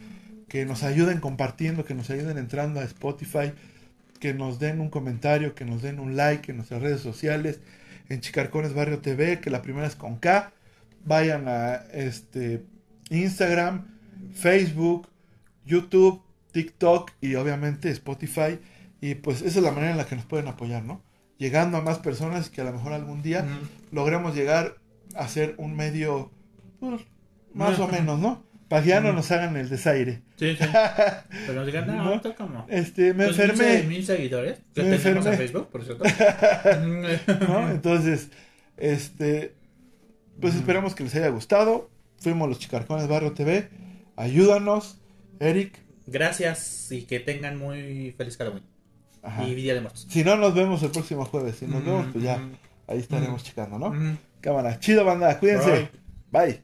S1: que nos ayuden compartiendo, que nos ayuden entrando a Spotify, que nos den un comentario, que nos den un like en nuestras redes sociales, en Chicarcones Barrio TV, que la primera es con K. Vayan a este Instagram, Facebook, YouTube, TikTok y obviamente Spotify. Y pues esa es la manera en la que nos pueden apoyar, ¿no? Llegando a más personas y que a lo mejor algún día logremos llegar a ser un medio, pues, más o menos, ¿no? Para que ya no nos hagan el desaire.
S4: Sí, sí. Pero nos digan, no,
S1: ¿No?
S4: como.
S1: Este, me
S4: Pues,
S1: enfermé,
S4: Mil seguidores. Que
S1: Me
S4: tenemos
S1: enfermé.
S4: en Facebook, por cierto.
S1: ¿no? Entonces, este, pues esperamos que les haya gustado. Fuimos los Chicarcones Barrio TV. Ayúdanos, Eric.
S4: Gracias y que tengan muy feliz Halloween.
S1: Ajá.
S4: Y Día de Muertos.
S1: Si no, nos vemos el próximo jueves. Si nos vemos, pues ya ahí estaremos checando, ¿no? Cámara, chido, banda. Cuídense.
S4: Bye.
S1: Bye.